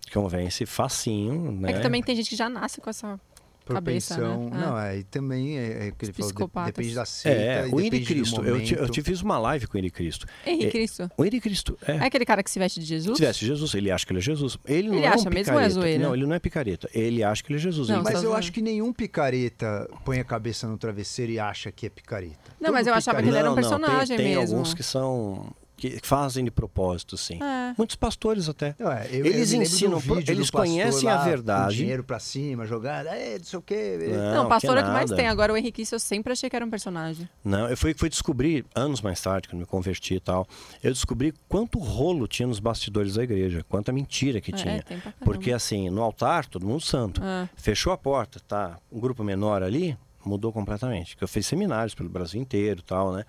Te convence facinho, né? É que também tem gente que já nasce com essa propensão. Cabeça, né? Não, é, e também é, é que ele falou, depende da seita. É, o Henrique Cristo. Eu te, eu te, fiz uma live com o Henrique Cristo. Henrique é, Cristo. O Henrique Cristo. É. é aquele cara que se veste de Jesus? Se veste de Jesus, ele acha que ele é Jesus. Ele não ele é acha um mesmo ou é zoeira? Não, ele não é picareta. Ele acha que ele é Jesus. Não, mas eu acho que nenhum picareta põe a cabeça no travesseiro e acha que é picareta. Não, Todo mas eu achava que ele era um personagem não, tem, tem mesmo. Tem alguns que são que fazem de propósito, sim. É. Muitos pastores até. É, eu, eles eu ensinam, eles conhecem lá, a verdade. dinheiro para cima, jogada, é, não sei o quê. Não, não pastor é o que mais tem. Agora o Henrique, eu sempre achei que era um personagem. Não, eu fui, fui descobrir, anos mais tarde, quando me converti e tal, eu descobri quanto rolo tinha nos bastidores da igreja, quanta mentira que é, tinha. Porque assim, no altar, todo mundo santo. É. Fechou a porta, tá um grupo menor ali, mudou completamente. Eu fiz seminários pelo Brasil inteiro tal, né?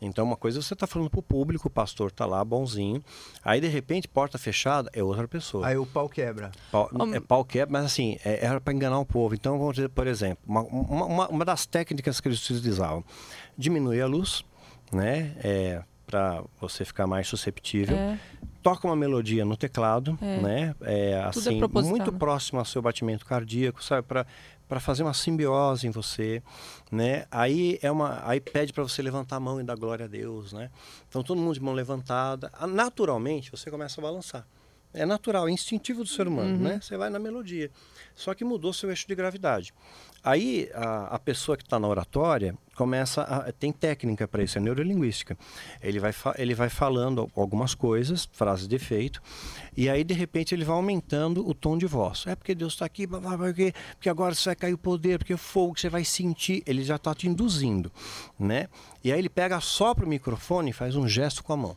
Então, uma coisa é você está falando para o público, o pastor está lá, bonzinho. Aí, de repente, porta fechada, é outra pessoa. Aí o pau quebra. Pau, é pau quebra, mas assim, é, era para enganar o povo. Então, vamos dizer, por exemplo, uma, uma, uma das técnicas que eles utilizavam, diminuir a luz, né? É, para você ficar mais susceptível. É. Toca uma melodia no teclado, é. né? É, é assim, muito próximo ao seu batimento cardíaco, sabe? Para para fazer uma simbiose em você, né? Aí é uma, aí pede para você levantar a mão e dar glória a Deus, né? Então todo mundo de mão levantada, ah, naturalmente você começa a balançar. É natural, é instintivo do ser humano, uhum. né? Você vai na melodia. Só que mudou seu eixo de gravidade. Aí a, a pessoa que está na oratória começa a, tem técnica para isso, é neurolinguística. Ele vai, ele vai falando algumas coisas, frases de efeito, e aí de repente ele vai aumentando o tom de voz. É porque Deus está aqui, porque, porque agora você vai cair o poder, porque o fogo que você vai sentir, ele já está te induzindo, né? E aí ele pega, sopra o microfone e faz um gesto com a mão.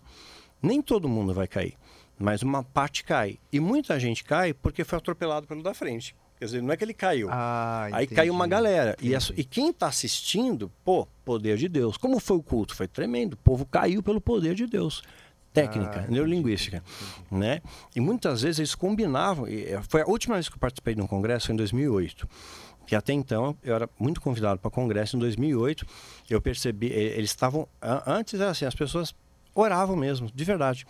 Nem todo mundo vai cair, mas uma parte cai. E muita gente cai porque foi atropelado pelo da frente. Quer dizer, não é que ele caiu. Ah, Aí caiu uma galera. E, e, quem está assistindo, pô, poder de Deus. Como foi o culto? Foi tremendo. O povo caiu pelo poder de Deus. Técnica, ah, neurolinguística. Né? E muitas vezes eles combinavam. Eh, foi a última vez que eu participei de um congresso, em 2008 que até então eu era muito convidado para congresso em 2008 eu percebi eles estavam antes era assim as pessoas oravam mesmo, de verdade.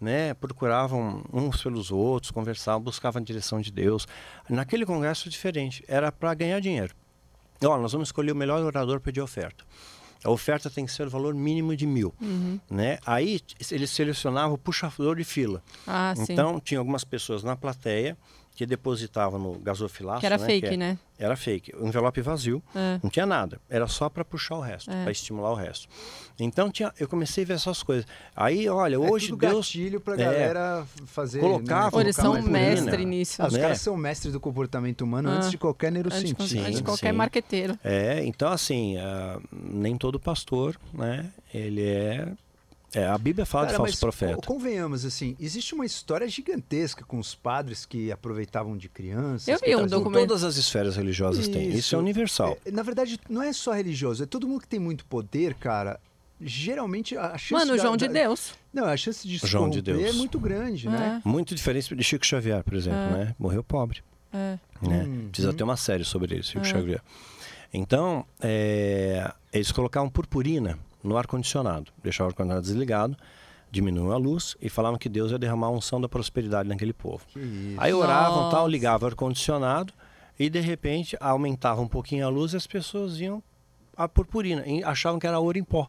Né? Procuravam uns pelos outros, conversavam, buscavam a direção de Deus. Naquele congresso diferente, era para ganhar dinheiro. Nós vamos escolher o melhor orador para pedir oferta. A oferta tem que ser o valor mínimo de mil. Uhum. Né? Aí eles selecionavam o puxador de fila. Ah, então, tinha algumas pessoas na plateia que depositavam no gasofilaço. Que era né, fake, é- né? Era fake. O envelope vazio, É. não tinha nada. Era só para puxar o resto, É. para estimular o resto. Então tinha, eu comecei a ver essas coisas. Aí, olha, hoje é tudo Deus gatilho pra É. galera fazer. Colocava- Pô, eles colocar são mais purina. mestre nisso. Ah, os né? caras são mestres do comportamento humano Ah. antes de qualquer Antes de, neurocientista. antes de Sim, qualquer sim. marqueteiro. É, então assim, ah, nem todo pastor, né? Ele é. É, a Bíblia fala Cara, de falso mas profeta. co- convenhamos, assim, existe uma história gigantesca com os padres que aproveitavam de crianças. Eu vi um documento- Todas as esferas religiosas têm. Isso é universal. É, na verdade, não é só religioso, é todo mundo que tem muito poder, cara. Geralmente a chance Mano, o da- João de Deus. Não, a chance de se João de é Deus. muito grande, né? Muito diferente de Chico Xavier, por exemplo, É. né? Morreu pobre. É. né? Hum, Precisa hum. ter uma série sobre ele, Chico É. Xavier. Então, é, eles colocavam purpurina no ar-condicionado, deixavam o ar-condicionado desligado, diminuíam a luz e falavam que Deus ia derramar a unção da prosperidade naquele povo. Aí oravam, tal, Nossa. ligavam o ar-condicionado e de repente aumentava um pouquinho a luz e as pessoas iam a purpurina, e achavam que era ouro em pó,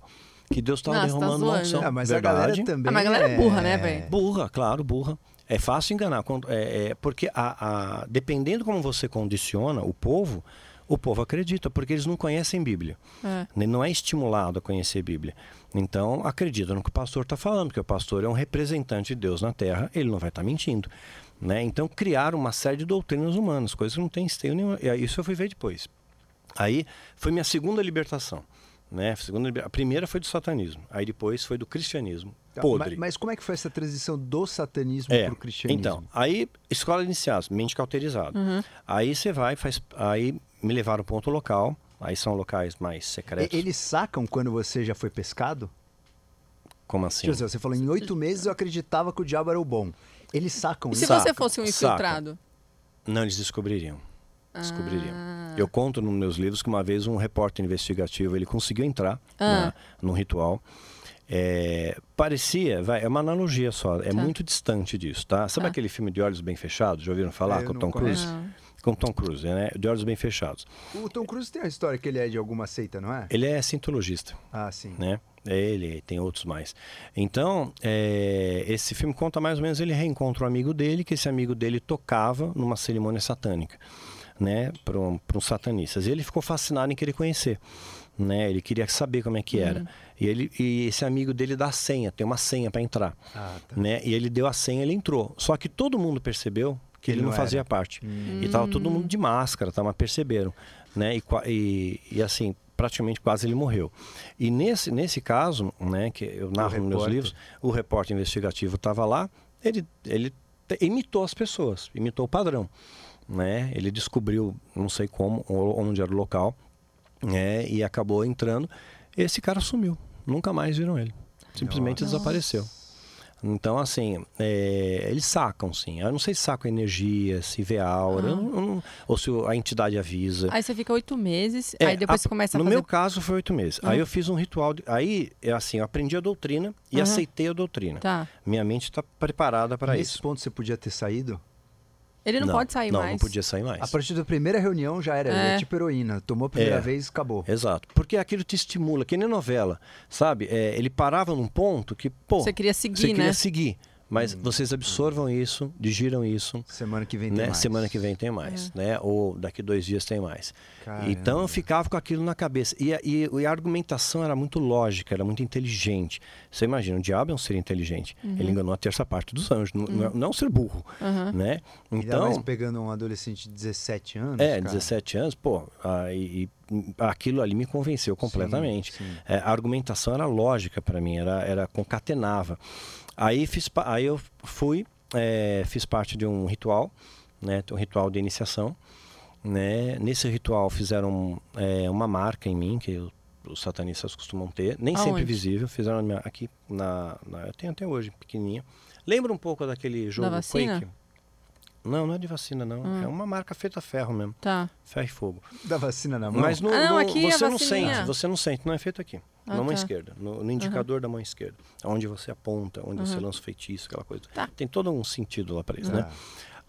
que Deus estava tá derramando uma zoando. unção. Ah, mas a Verdade. galera também. Ah, mas a galera é burra, né, velho? Burra, claro, burra. É fácil enganar. quando- É, é, porque a, a- dependendo como você condiciona o povo, o povo acredita, porque eles não conhecem Bíblia. É. Não é estimulado a conhecer Bíblia. Então, acredita no que o pastor está falando, porque o pastor é um representante de Deus na terra, ele não vai estar mentindo. Né? Então, criaram uma série de doutrinas humanas, coisas que não tem esteio nenhum. E Isso eu fui ver depois. Aí foi minha segunda libertação. Né? A primeira foi do satanismo, aí depois foi do cristianismo. Tá, Podre. Mas, mas como é que foi essa transição do satanismo É, pro cristianismo? Então, aí, escola inicial, mente cauterizada. Aí você vai, faz. Aí me levaram para ponto local. Aí são locais mais E- secretos. Eles sacam quando você já foi pescado? Como assim? Eu dizer, você falou, em oito meses eu acreditava que o diabo era o bom. Eles sacam E se isso? você fosse um saca. infiltrado? Não, eles descobririam. Descobririam. Ah. Eu conto nos meus livros que uma vez um repórter investigativo ele conseguiu entrar Ah. na, num ritual. É, parecia, vai, é uma analogia só, é Tá. muito distante disso, tá? Sabe Tá. aquele filme de Olhos Bem Fechados? Já ouviram falar É, com o Tom Cruise? Não. Com Tom Cruise, né? De Olhos Bem Fechados. O Tom Cruise tem uma história que ele é de alguma seita, não é? Ele é cientologista. Ah, sim. né? É Ele, tem outros mais. Então, é, esse filme conta mais ou menos, ele reencontra um amigo dele, que esse amigo dele tocava numa cerimônia satânica, né? Para um, uns satanistas. E ele ficou fascinado em querer conhecer, né? Ele queria saber como é que era. E, ele, e esse amigo dele dá a senha, tem uma senha para entrar, Ah, tá. né? E ele deu a senha, ele entrou. Só que todo mundo percebeu que ele não não fazia era. parte. E tava todo mundo de máscara, tá? mas perceberam. Né? E, e, e, assim, praticamente quase ele morreu. E nesse, nesse caso, né, que eu narro nos meus livros, o repórter investigativo estava lá, ele, ele imitou as pessoas, imitou o padrão. Né? Ele descobriu, não sei como, onde era o local, né? e acabou entrando. Esse cara sumiu. Nunca mais viram ele. Simplesmente Nossa. desapareceu. Então, assim, é, eles sacam, sim. Eu não sei se sacam energia, se vê aura, Ah. não- não- ou se a entidade avisa. Aí você fica oito meses, É, aí depois a- você começa a No fazer... meu caso, foi oito meses. Ah. Aí eu fiz um ritual. de- aí, é assim, eu aprendi a doutrina e Aham. aceitei a doutrina. Tá. Minha mente está preparada para Nesse isso. ponto você podia ter saído? Ele não, pode sair não, mais. Não, podia sair mais. A partir da primeira reunião já era, É. é tipo heroína. Tomou a primeira É. vez, acabou. Exato. Porque aquilo te estimula, que nem novela, sabe? É, ele parava num ponto que, pô, Você queria seguir, você queria né? seguir. Mas Hum. vocês absorvam isso, digiram isso, Semana que vem tem né? mais. Semana que vem tem mais, né? Ou daqui dois dias tem mais. Caramba. Então eu ficava com aquilo na cabeça. E, a- e- e a argumentação era muito lógica, era muito inteligente. Você imagina, o diabo é um ser inteligente. Uhum. Ele enganou a terça parte dos anjos, não- não, é- não é um ser burro, Aham. né? Ainda mais Então, pegando um adolescente de 17 anos. é, cara. 17 anos, pô, ah, e, e aquilo ali me convenceu completamente. Sim, sim. É, a argumentação era lógica para mim, era, era concatenava. Aí, fiz, aí eu fui, é, fiz parte de um ritual, né, um ritual de iniciação. Né? Nesse ritual fizeram é, uma marca em mim, que eu- os satanistas costumam ter, nem sempre Aonde? visível, fizeram aqui na, na- Eu tenho até hoje, pequenininha. Lembra um pouco daquele jogo vacina? Quake? Não, não é de vacina, não. Hum. É uma marca feita a ferro mesmo. Tá. Ferro e fogo. Da vacina na mão? Mas no, Ah, não, no- aqui a você não vacininha. sente, você não sente, não é feito aqui. Ah, na mão tá. esquerda, no, no indicador da mão esquerda. Onde você aponta, onde você lança o feitiço, aquela coisa. Tá. Tem todo um sentido lá para isso, Ah, né?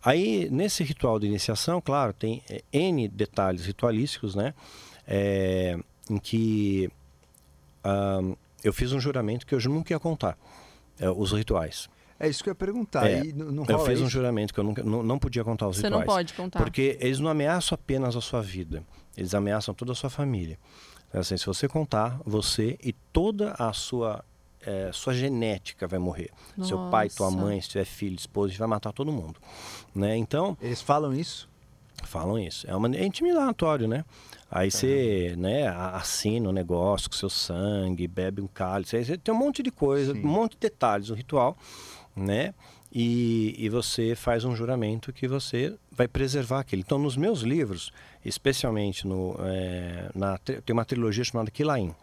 Aí, nesse ritual de iniciação, claro, tem é, N detalhes ritualísticos, né? É, em que ah, eu fiz um juramento que eu nunca ia contar. é, os rituais. É isso que eu ia perguntar. É, E não, não Eu fiz um isso? juramento que eu nunca, não, não podia contar os Você rituais. não pode contar. Porque eles não ameaçam apenas a sua vida, eles ameaçam toda a sua família. Então, assim, se você contar, você e toda a sua, eh, sua genética vai morrer. Seu pai, tua Nossa. mãe, se tiver filho, esposa, vai matar todo mundo. Né? Então, Eles falam isso? falam isso. É, uma, é intimidatório, né? Aí você né, assina um negócio com seu sangue, bebe um cálice, aí você tem um monte de coisa, Sim. um monte de detalhes, um ritual, né? E, e você faz um juramento que você vai preservar aquele. Então, nos meus livros, especialmente no, eh, na, tem uma trilogia chamada Quilaim.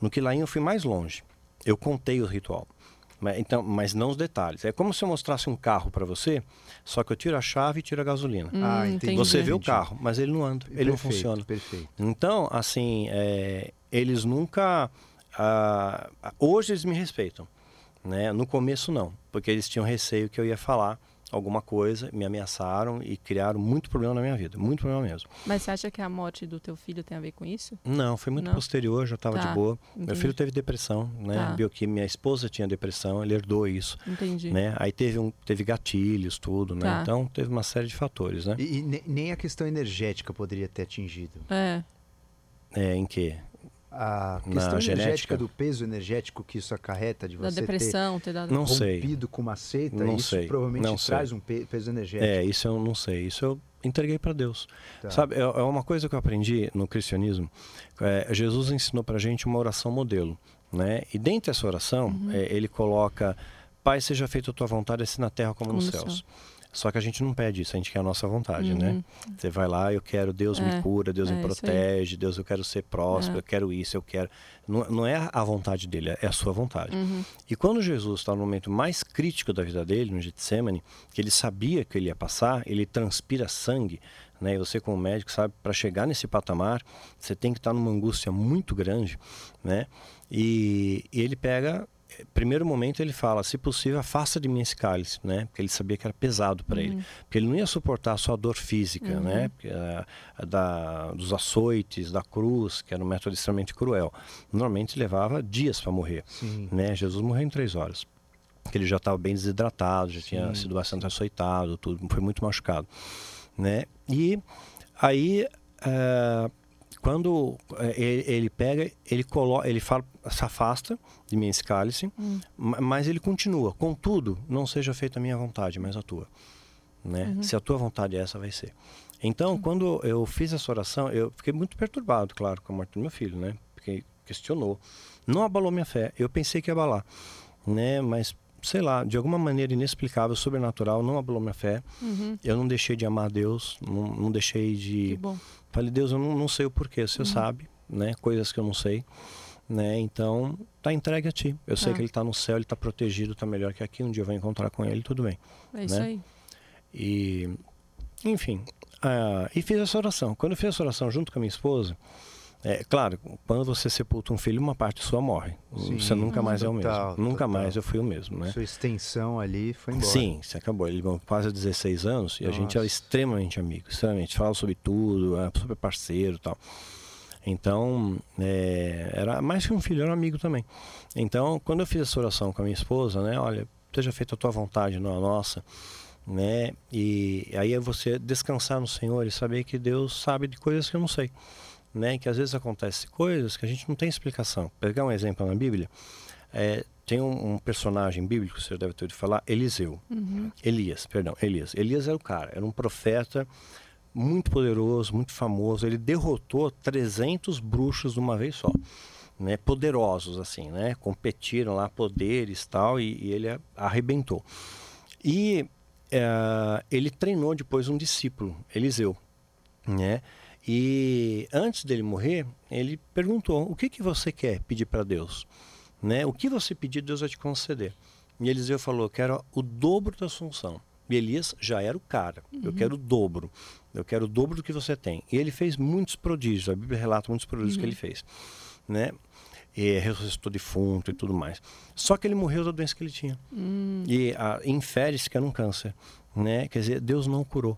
No Quilaim eu fui mais longe. Eu contei o ritual. Mas, então, mas não os detalhes. É como se eu mostrasse um carro para você, só que eu tiro a chave e tiro a gasolina. Hum, Ah, entendi. Você vê o carro, mas ele não anda, ele não Perfeito, funciona. Perfeito. Então, assim, é, eles nunca. ah, hoje eles me respeitam. Né? No começo, não, porque eles tinham receio que eu ia falar alguma coisa, me ameaçaram e criaram muito problema na minha vida, muito problema mesmo. Mas você acha que a morte do teu filho tem a ver com isso? Não, foi muito Não? posterior, já estava Tá, de boa. Meu entendi. filho teve depressão, né? Tá. Bioquímica, minha esposa tinha depressão, ele herdou isso, Entendi. né? Aí teve, um, teve gatilhos, tudo, né? Tá. Então teve uma série de fatores, né? E, e ne- nem a questão energética poderia ter atingido. É. É, em que? A Na questão energética genética? do peso energético que isso acarreta de Da você depressão, ter dado. Não ter sei. rompido com uma seita, Não isso sei, provavelmente não traz sei. um pe- peso energético. É, isso eu não sei. Isso eu entreguei para Deus. Tá. Sabe, é, é uma coisa que eu aprendi no cristianismo. É, Jesus ensinou para gente uma oração modelo, né? E dentro dessa oração, Uhum. é, ele coloca: Pai, seja feita a tua vontade, assim na terra como, Como nos no céus. Só que a gente não pede isso, a gente quer a nossa vontade, né? Uhum. Você vai lá, eu quero, Deus É, me cura, Deus é me protege, Deus eu quero ser próspero, É. eu quero isso, eu quero. Não, não é a vontade dele, é a sua vontade. Uhum. E quando Jesus está no momento mais crítico da vida dele, no Getsemane, que ele sabia que ele ia passar, ele transpira sangue, né? E você como médico sabe, para chegar nesse patamar, você tem que estar numa angústia muito grande, né? E, e ele pega, primeiro momento ele fala, se possível, afasta de mim esse cálice, né? Porque ele sabia que era pesado para ele, porque ele não ia suportar só a dor física, né? Porque, eh, a da, dos açoites, da cruz, que era um método extremamente cruel. Normalmente levava dias para morrer Sim. né? Jesus morreu em três horas. Porque ele já estava bem desidratado, já tinha Sim. sido bastante açoitado, tudo, foi muito machucado, né? E aí, eh, quando eh, ele, ele pega, ele coloca, ele fala, se afasta de mim esse cálice, ma- mas ele continua. Contudo, não seja feita a minha vontade, mas a tua, né? Se a tua vontade é essa, vai ser. Então, quando eu fiz essa oração, eu fiquei muito perturbado, claro, com a morte do meu filho, né? Porque questionou. Não abalou minha fé. Eu pensei que ia abalar, né? Mas sei lá, de alguma maneira inexplicável, sobrenatural, não abalou minha fé. Uhum. Eu não deixei de amar Deus, não, não deixei Que de. Falei, Deus, eu não, não sei o porquê, o Senhor sabe, né? Coisas que eu não sei, né? Então, tá entregue a Ti. Eu sei Tá. que Ele tá no céu, Ele tá protegido, tá melhor que aqui. Um dia eu vou encontrar com Ele, tudo bem. É isso Né? aí. E, enfim, ah, e fiz essa oração. Quando eu fiz essa oração junto com a minha esposa, é claro, quando você sepulta um filho, uma parte sua morre. Sim. você nunca mais é o Total, mesmo. Nunca total. mais eu fui o mesmo, né? Sua extensão ali foi embora. Sim, se acabou. Ele quase há 16 anos e a gente era Nossa. extremamente amigo, extremamente. Falava sobre tudo, era super parceiro e tal. Então, é, era mais que um filho, era um amigo também. Então, quando eu fiz essa oração com a minha esposa, né? Olha, seja feita a tua vontade, não a nossa, né? E aí é você descansar no Senhor e saber que Deus sabe de coisas que eu não sei, né? Que às vezes acontecem coisas que a gente não tem explicação. Pegar um exemplo na Bíblia, é, tem um, um personagem bíblico, você deve ter ouvido falar, Eliseu. Uhum. Elias, perdão, Elias. Elias era o cara, era um profeta muito poderoso, muito famoso. Ele derrotou 300 bruxos de uma vez só, né? Poderosos assim, né? Competiram lá poderes tal e, e ele arrebentou. E eh, ele treinou depois um discípulo, Eliseu, né? E antes dele morrer, ele perguntou: "O que que você quer pedir para Deus?" Né? O que você pedir, Deus vai te conceder. E Eliseu falou: "Eu quero o dobro da sua unção." E Elias já era o cara. Eu quero o dobro. Eu quero o dobro do que você tem. E ele fez muitos prodígios. A Bíblia relata muitos prodígios que ele fez, né? E ressuscitou defunto e tudo mais. Só que ele morreu da doença que ele tinha. Hum. E ah, infere-se que era um câncer, né? Quer dizer, Deus não curou.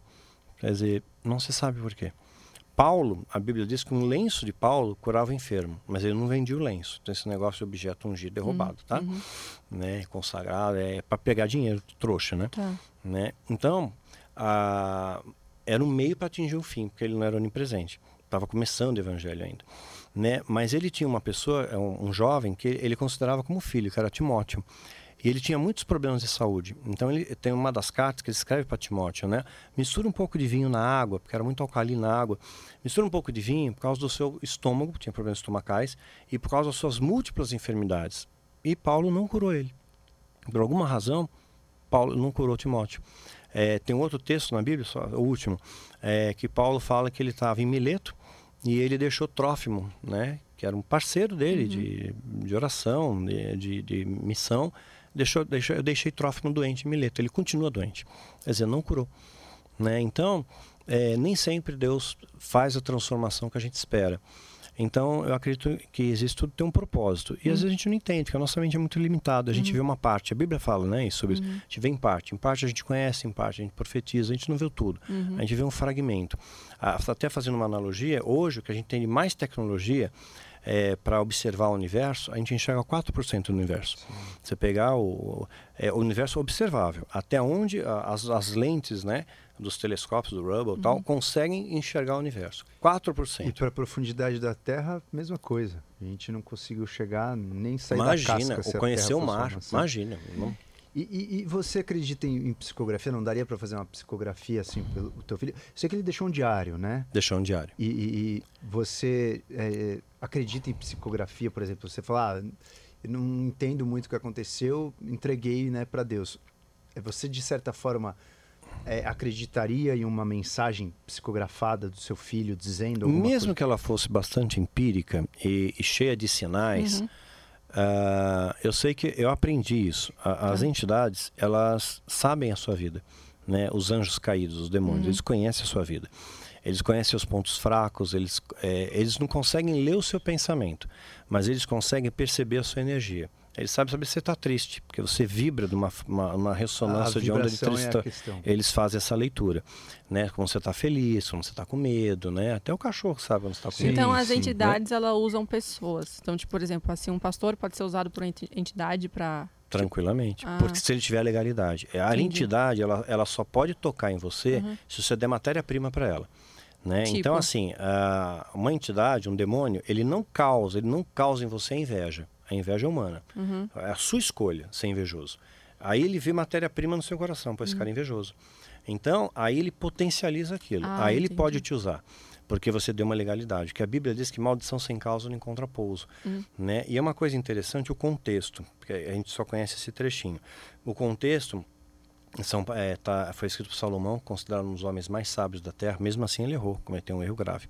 Quer dizer, não se sabe por quê. Paulo, a Bíblia diz que um lenço de Paulo curava o enfermo, mas ele não vendia o lenço. Então esse negócio de objeto ungido é roubado, tá? Uhum. Né? Consagrado, é para pegar dinheiro, trouxa, né? Tá. né? Então, a... era um meio para atingir o fim, porque ele não era onipresente. Estava começando o evangelho ainda. Né? Mas ele tinha uma pessoa, é um, um jovem, que ele considerava como filho, que era Timóteo. E ele tinha muitos problemas de saúde. Então ele tem uma das cartas que ele escreve para Timóteo, né? Mistura um pouco de vinho na água, porque era muito alcalina a água. Mistura um pouco de vinho por causa do seu estômago, tinha problemas estomacais, e por causa das suas múltiplas enfermidades. E Paulo não curou ele. Por alguma razão, Paulo não curou Timóteo. É, tem um outro texto na Bíblia, só, o último, é, que Paulo fala que ele estava em Mileto e ele deixou Trófimo, né? Que era um parceiro dele de, de oração, de, de, de missão deixou, deixou, eu deixei Trófimo doente em Mileto. Ele continua doente. Quer dizer, não curou. Né? Então, é, nem sempre Deus faz a transformação que a gente espera. Então, eu acredito que existe tudo tem um propósito. E às vezes a gente não entende, porque a nossa mente é muito limitada. A gente vê uma parte. A Bíblia fala né, sobre isso. A gente vê em parte. Em parte a gente conhece, em parte a gente profetiza. A gente não vê tudo. A gente vê um fragmento. Até fazendo uma analogia, hoje o que a gente tem de mais tecnologia é, para observar o universo, a gente enxerga 4% do universo. Sim. Você pegar o, é, o universo observável, até onde as, as lentes né, dos telescópios, do Hubble uhum. tal, conseguem enxergar o universo. 4%. E para a profundidade da Terra, mesma coisa. A gente não conseguiu chegar nem sair imagina, da casca. Ou conhecer o mar, imagina. Não... E, e, e, você acredita em, em psicografia? Não daria para fazer uma psicografia assim pelo teu filho? Sei que ele deixou um diário, né? Deixou um diário. E, e você é, acredita em psicografia, por exemplo? Você fala, ah, eu não entendo muito o que aconteceu, entreguei, né, para Deus. É, você de certa forma é, acreditaria em uma mensagem psicografada do seu filho dizendo mesmo coisa? que ela fosse bastante empírica e, e cheia de sinais? Uhum Uh, eu sei que eu aprendi isso. A, as tá. entidades, elas sabem a sua vida. Né? Os anjos caídos, os demônios, uhum. eles conhecem a sua vida. Eles conhecem os pontos fracos, eles, é, eles não conseguem ler o seu pensamento, mas eles conseguem perceber a sua energia. Eles sabem saber se você está triste, porque você vibra numa uma, uma ressonância de onda de tristeza. É Eles fazem essa leitura, né? Como você está feliz, como você está com medo, né? Até o cachorro sabe quando está com medo. Então as sim, entidades né? elas usam pessoas. Então, tipo, por exemplo, assim, um pastor pode ser usado por entidade para Tranquilamente. Ah. Porque se ele tiver legalidade. A Entendi. entidade, ela, ela só pode tocar em você uhum. se você der matéria-prima para ela. Né? Tipo? Então, assim, uma entidade, um demônio, ele não causa, ele não causa em você inveja. A inveja é humana. Uhum. É a sua escolha ser invejoso. Aí ele vê matéria-prima no seu coração para esse uhum. cara invejoso. Então, aí ele potencializa aquilo. Ah, aí ele entendi. pode te usar. Porque você deu uma legalidade. Que a Bíblia diz que maldição sem causa não encontra pouso. Uhum. Né? E é uma coisa interessante o contexto. Porque a gente só conhece esse trechinho. O contexto são, é, tá, foi escrito por Salomão, considerado um dos homens mais sábios da terra. Mesmo assim, ele errou, cometeu um erro grave.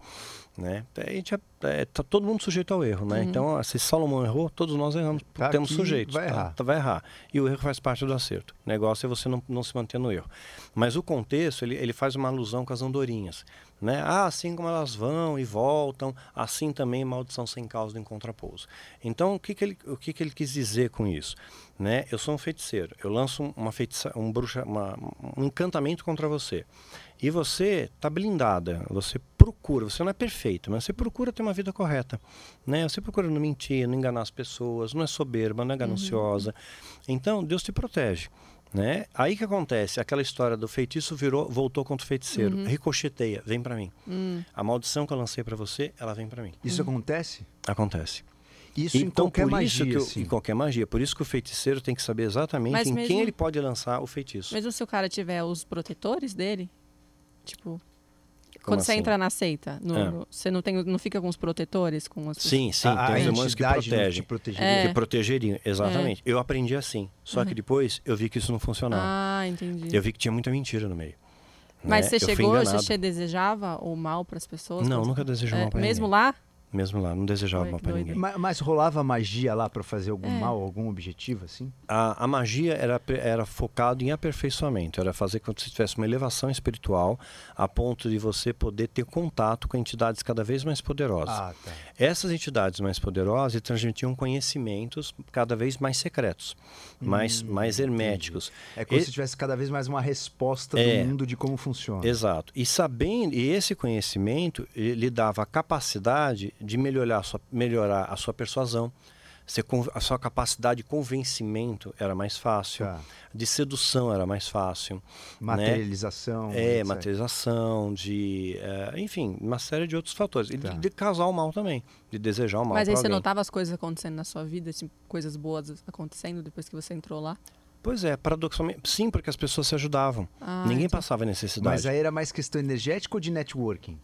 Né? A gente é, é, tá todo mundo sujeito ao erro, né? Uhum. Então, se Salomão errou, todos nós erramos, tá temos sujeitos. Vai tá? errar. Tá, vai errar. E o erro faz parte do acerto. O negócio é você não, não se manter no erro. Mas o contexto, ele, ele faz uma alusão com as andorinhas. Né? Ah, assim como elas vão e voltam, assim também maldição sem causa em contrapouso. Então, o que, que, ele, o que, que ele quis dizer com isso? Né? Eu sou um feiticeiro, eu lanço uma feitiça, um, bruxa, uma, um encantamento contra você. E você está blindada, você procura, você não é perfeito, mas você procura ter uma vida correta. Né? Você procura não mentir, não enganar as pessoas, não é soberba, não é gananciosa. Uhum. Então, Deus te protege. Né? Aí que acontece? Aquela história do feitiço virou, voltou contra o feiticeiro. Uhum. Ricocheteia, vem para mim. Uhum. A maldição que eu lancei para você, ela vem para mim. Isso uhum. acontece? Acontece. Isso então, em qualquer magia. Eu, assim. Em qualquer magia. Por isso que o feiticeiro tem que saber exatamente Mas em mesmo, quem ele pode lançar o feitiço. Mesmo se o cara tiver os protetores dele, tipo, quando assim? você entra na seita, no, é. no, você não, tem, não fica com os protetores? Com as sim, sim, a, tem os demônios que protegem. É. Que protegeriam, exatamente. É. Eu aprendi assim. Só uhum. que depois eu vi que isso não funcionava. Ah, entendi. Eu vi que tinha muita mentira no meio. Mas né? você eu chegou, você desejava o mal para as pessoas? Não, nunca desejou é, mal para Mesmo lá? Mesmo lá, não desejava mal para ninguém. Mas, mas, rolava magia lá para fazer algum é. mal, algum objetivo assim? A, a magia era, era focado em aperfeiçoamento, era fazer com que você tivesse uma elevação espiritual a ponto de você poder ter contato com entidades cada vez mais poderosas. Ah, tá. Essas entidades mais poderosas transmitiam conhecimentos cada vez mais secretos, hum, mais, mais herméticos. Entendi. É como e, se tivesse cada vez mais uma resposta é, do mundo de como funciona. Exato. E sabendo, e esse conhecimento lhe dava a capacidade de melhorar a sua, melhorar a sua persuasão, a sua capacidade de convencimento era mais fácil, tá. de sedução era mais fácil. Né? Materialização. Né? É, materialização, de. É, enfim, uma série de outros fatores. E tá. de, de, causar o mal também, de desejar o mal. Mas aí você alguém. notava as coisas acontecendo na sua vida, assim, coisas boas acontecendo depois que você entrou lá? Pois é, paradoxalmente, sim, porque as pessoas se ajudavam. Ah, Ninguém então... passava necessidade. Mas aí era mais questão energética ou de networking?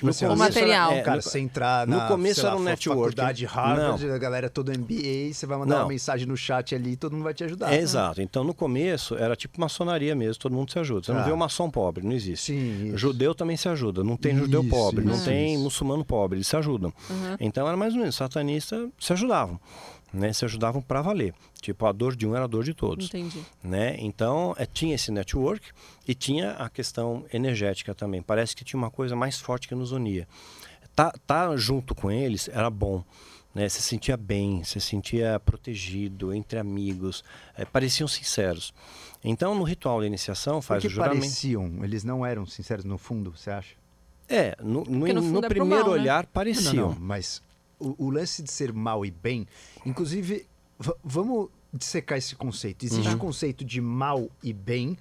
Tipo assim, o material. Era, é, cara, no, você entrar na no começo era um network. faculdade Harvard, não. a galera toda MBA, você vai mandar não. uma mensagem no chat ali, todo mundo vai te ajudar. É, né? Exato. Então no começo era tipo maçonaria mesmo, todo mundo se ajuda. Você ah. não vê o maçom pobre, não existe. Sim, isso. Judeu também se ajuda, não tem isso, judeu pobre, isso, não tem muçulmano pobre, eles se ajudam. Uhum. Então era mais ou menos, satanistas se ajudavam né, se ajudavam para valer. Tipo, a dor de um era a dor de todos. Entendi. Né? Então, é, tinha esse network e tinha a questão energética também. Parece que tinha uma coisa mais forte que nos unia. Tá, tá junto com eles era bom. Né? Se sentia bem, se sentia protegido, entre amigos, é, pareciam sinceros. Então, no ritual da iniciação, faz o juramento. pareciam? Eles não eram sinceros no fundo, você acha? É, no, no, no, no é primeiro mal, né? olhar né? pareciam. Não, não, mas o, o, lance de ser mal e bem, inclusive, vamos dissecar esse conceito. Existe uhum. um conceito de mal e bem,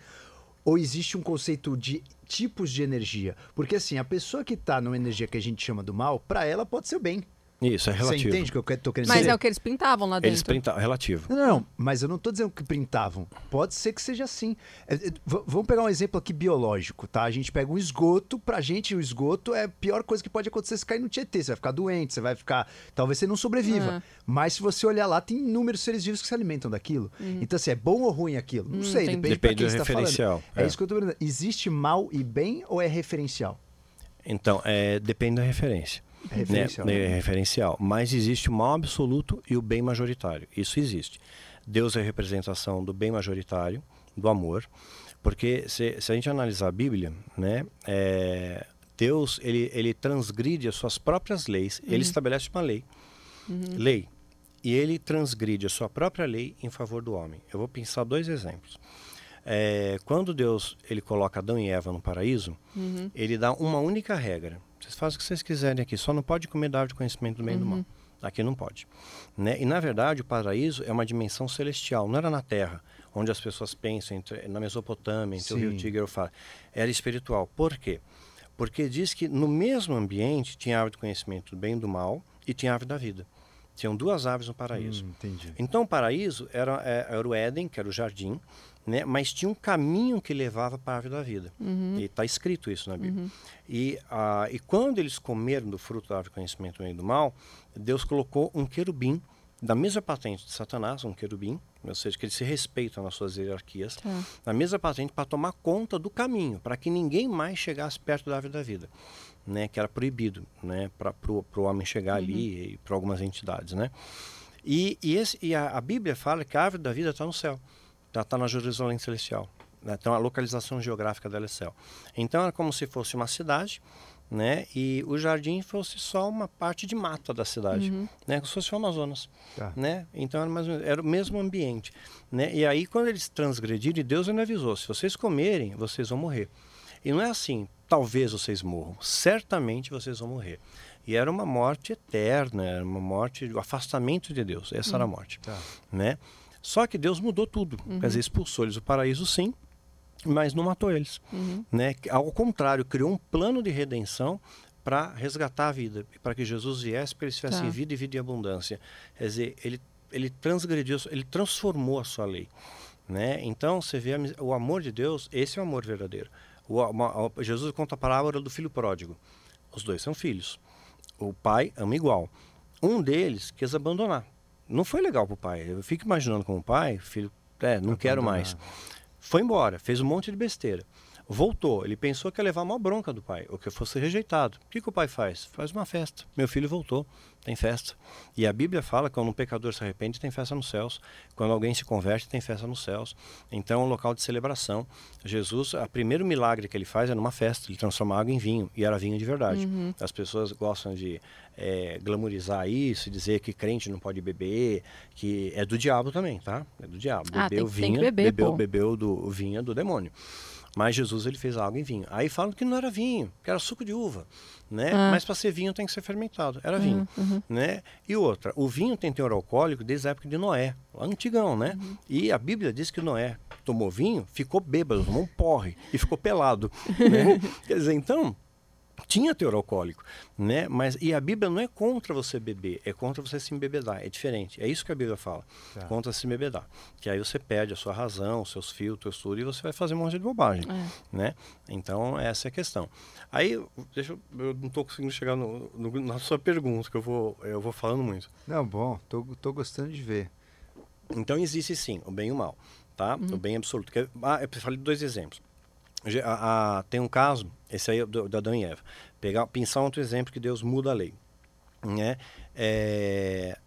ou existe um conceito de tipos de energia? Porque assim, a pessoa que está numa energia que a gente chama do mal, para ela pode ser o bem. Isso, é relativo. Você entende o que eu estou querendo mas dizer? Mas é o que eles pintavam lá dentro. Eles pintavam, relativo. Não, não, mas eu não estou dizendo que pintavam. Pode ser que seja assim. É, é, vamos pegar um exemplo aqui biológico, tá? A gente pega um esgoto, pra gente o esgoto é a pior coisa que pode acontecer se cair no Tietê. Você vai ficar doente, você vai ficar... Talvez você não sobreviva. Uhum. Mas se você olhar lá, tem inúmeros seres vivos que se alimentam daquilo. Uhum. Então, assim, é bom ou ruim aquilo? Não hum, sei, depende, depende pra quem você está falando. É. é isso que eu tô perguntando. Existe mal e bem ou é referencial? Então, é, depende da referência. Referencial. Né? É referencial. Mas existe o mal absoluto e o bem majoritário. Isso existe. Deus é a representação do bem majoritário, do amor. Porque se, se a gente analisar a Bíblia, né, é, Deus ele, ele transgride as suas próprias leis. Uhum. Ele estabelece uma lei. Uhum. Lei. E ele transgride a sua própria lei em favor do homem. Eu vou pensar dois exemplos. É, quando Deus ele coloca Adão e Eva no paraíso, uhum. ele dá uma única regra. Vocês fazem o que vocês quiserem aqui, só não pode comer da árvore de conhecimento do bem uhum. e do mal. Aqui não pode. Né? E na verdade o paraíso é uma dimensão celestial, não era na Terra, onde as pessoas pensam, entre, na Mesopotâmia, entre Sim. o rio Tigre e o Eufrates. Era espiritual. Por quê? Porque diz que no mesmo ambiente tinha árvore de conhecimento do bem e do mal e tinha árvore da vida. Tinham duas árvores no paraíso. Hum, então o paraíso era, é, era o Éden, que era o jardim, né? mas tinha um caminho que levava para a árvore da vida. Uhum. E está escrito isso na Bíblia. Uhum. E, ah, e quando eles comeram do fruto da árvore do conhecimento do mal, Deus colocou um querubim da mesma patente de Satanás, um querubim, ou seja, que eles se respeitam nas suas hierarquias, tá. na mesma patente para tomar conta do caminho, para que ninguém mais chegasse perto da árvore da vida, né, que era proibido, né, para o homem chegar uhum. ali e para algumas entidades, né. E, e, esse, e a, a, Bíblia fala que a árvore da vida está no céu ela está na Jerusalém Celestial. Né? Então a localização geográfica dela é céu. Então era como se fosse uma cidade, né? E o jardim fosse só uma parte de mata da cidade, uhum. né? Como se fosse o Amazonas, tá. né? Então era, mais, era o mesmo ambiente, né? E aí quando eles transgrediram, Deus ainda avisou: se vocês comerem, vocês vão morrer. E não é assim, talvez vocês morram, certamente vocês vão morrer. E era uma morte eterna, era uma morte, o afastamento de Deus. Essa uhum. era a morte, tá. né? Só que Deus mudou tudo. Uhum. Quer dizer, expulsou eles do paraíso, sim, mas não matou eles. Uhum. Né? Ao contrário, criou um plano de redenção para resgatar a vida, para que Jesus viesse para eles tivessem tá. vida e vida em abundância. Quer dizer, ele, ele transgrediu, ele transformou a sua lei. Né? Então, você vê a, o amor de Deus, esse é o amor verdadeiro. O, uma, Jesus conta a parábola do filho pródigo. Os dois são filhos. O pai ama igual. Um deles quis abandonar não foi legal pro pai. Eu fico imaginando como pai, filho, é, não quero mais. Foi embora, fez um monte de besteira. voltou. Ele pensou que ia levar uma bronca do pai, ou que fosse rejeitado. O que, que o pai faz? Faz uma festa. Meu filho voltou, tem festa. E a Bíblia fala que quando um pecador se arrepende, tem festa nos céus. Quando alguém se converte, tem festa nos céus. Então é um local de celebração. Jesus, o primeiro milagre que ele faz é numa festa. Ele transforma água em vinho, e era vinho de verdade. Uhum. As pessoas gostam de é, glamorizar isso, dizer que crente não pode beber, que é do diabo também, tá? É do diabo. Ah, bebeu tem, vinho, tem beber, bebeu, bebeu do vinho do demônio. Mas Jesus ele fez água em vinho. Aí falam que não era vinho, que era suco de uva, né? Ah. Mas para ser vinho tem que ser fermentado. Era vinho, uhum, uhum. né? E outra, o vinho tem teor alcoólico desde a época de Noé, lá antigão, né? Uhum. E a Bíblia diz que Noé tomou vinho, ficou bêbado, tomou um porre e ficou pelado. né? Quer dizer, então tinha teor alcoólico, né? Mas e a Bíblia não é contra você beber, é contra você se embebedar, é diferente. É isso que a Bíblia fala, tá. contra se embebedar. Que aí você perde a sua razão, os seus filtros, tudo e você vai fazer um monte de bobagem, é. né? Então essa é a questão. Aí, deixa eu, eu não estou conseguindo chegar no, no, na sua pergunta, que eu vou eu vou falando muito. Não, bom, tô, tô gostando de ver. Então existe sim o bem e o mal, tá? Uhum. O bem absoluto. Que, ah, eu falei dois exemplos. A, a, tem um caso, esse aí é do, do Adão e Eva. Pegar, pensar outro exemplo que Deus muda a lei. Né? É,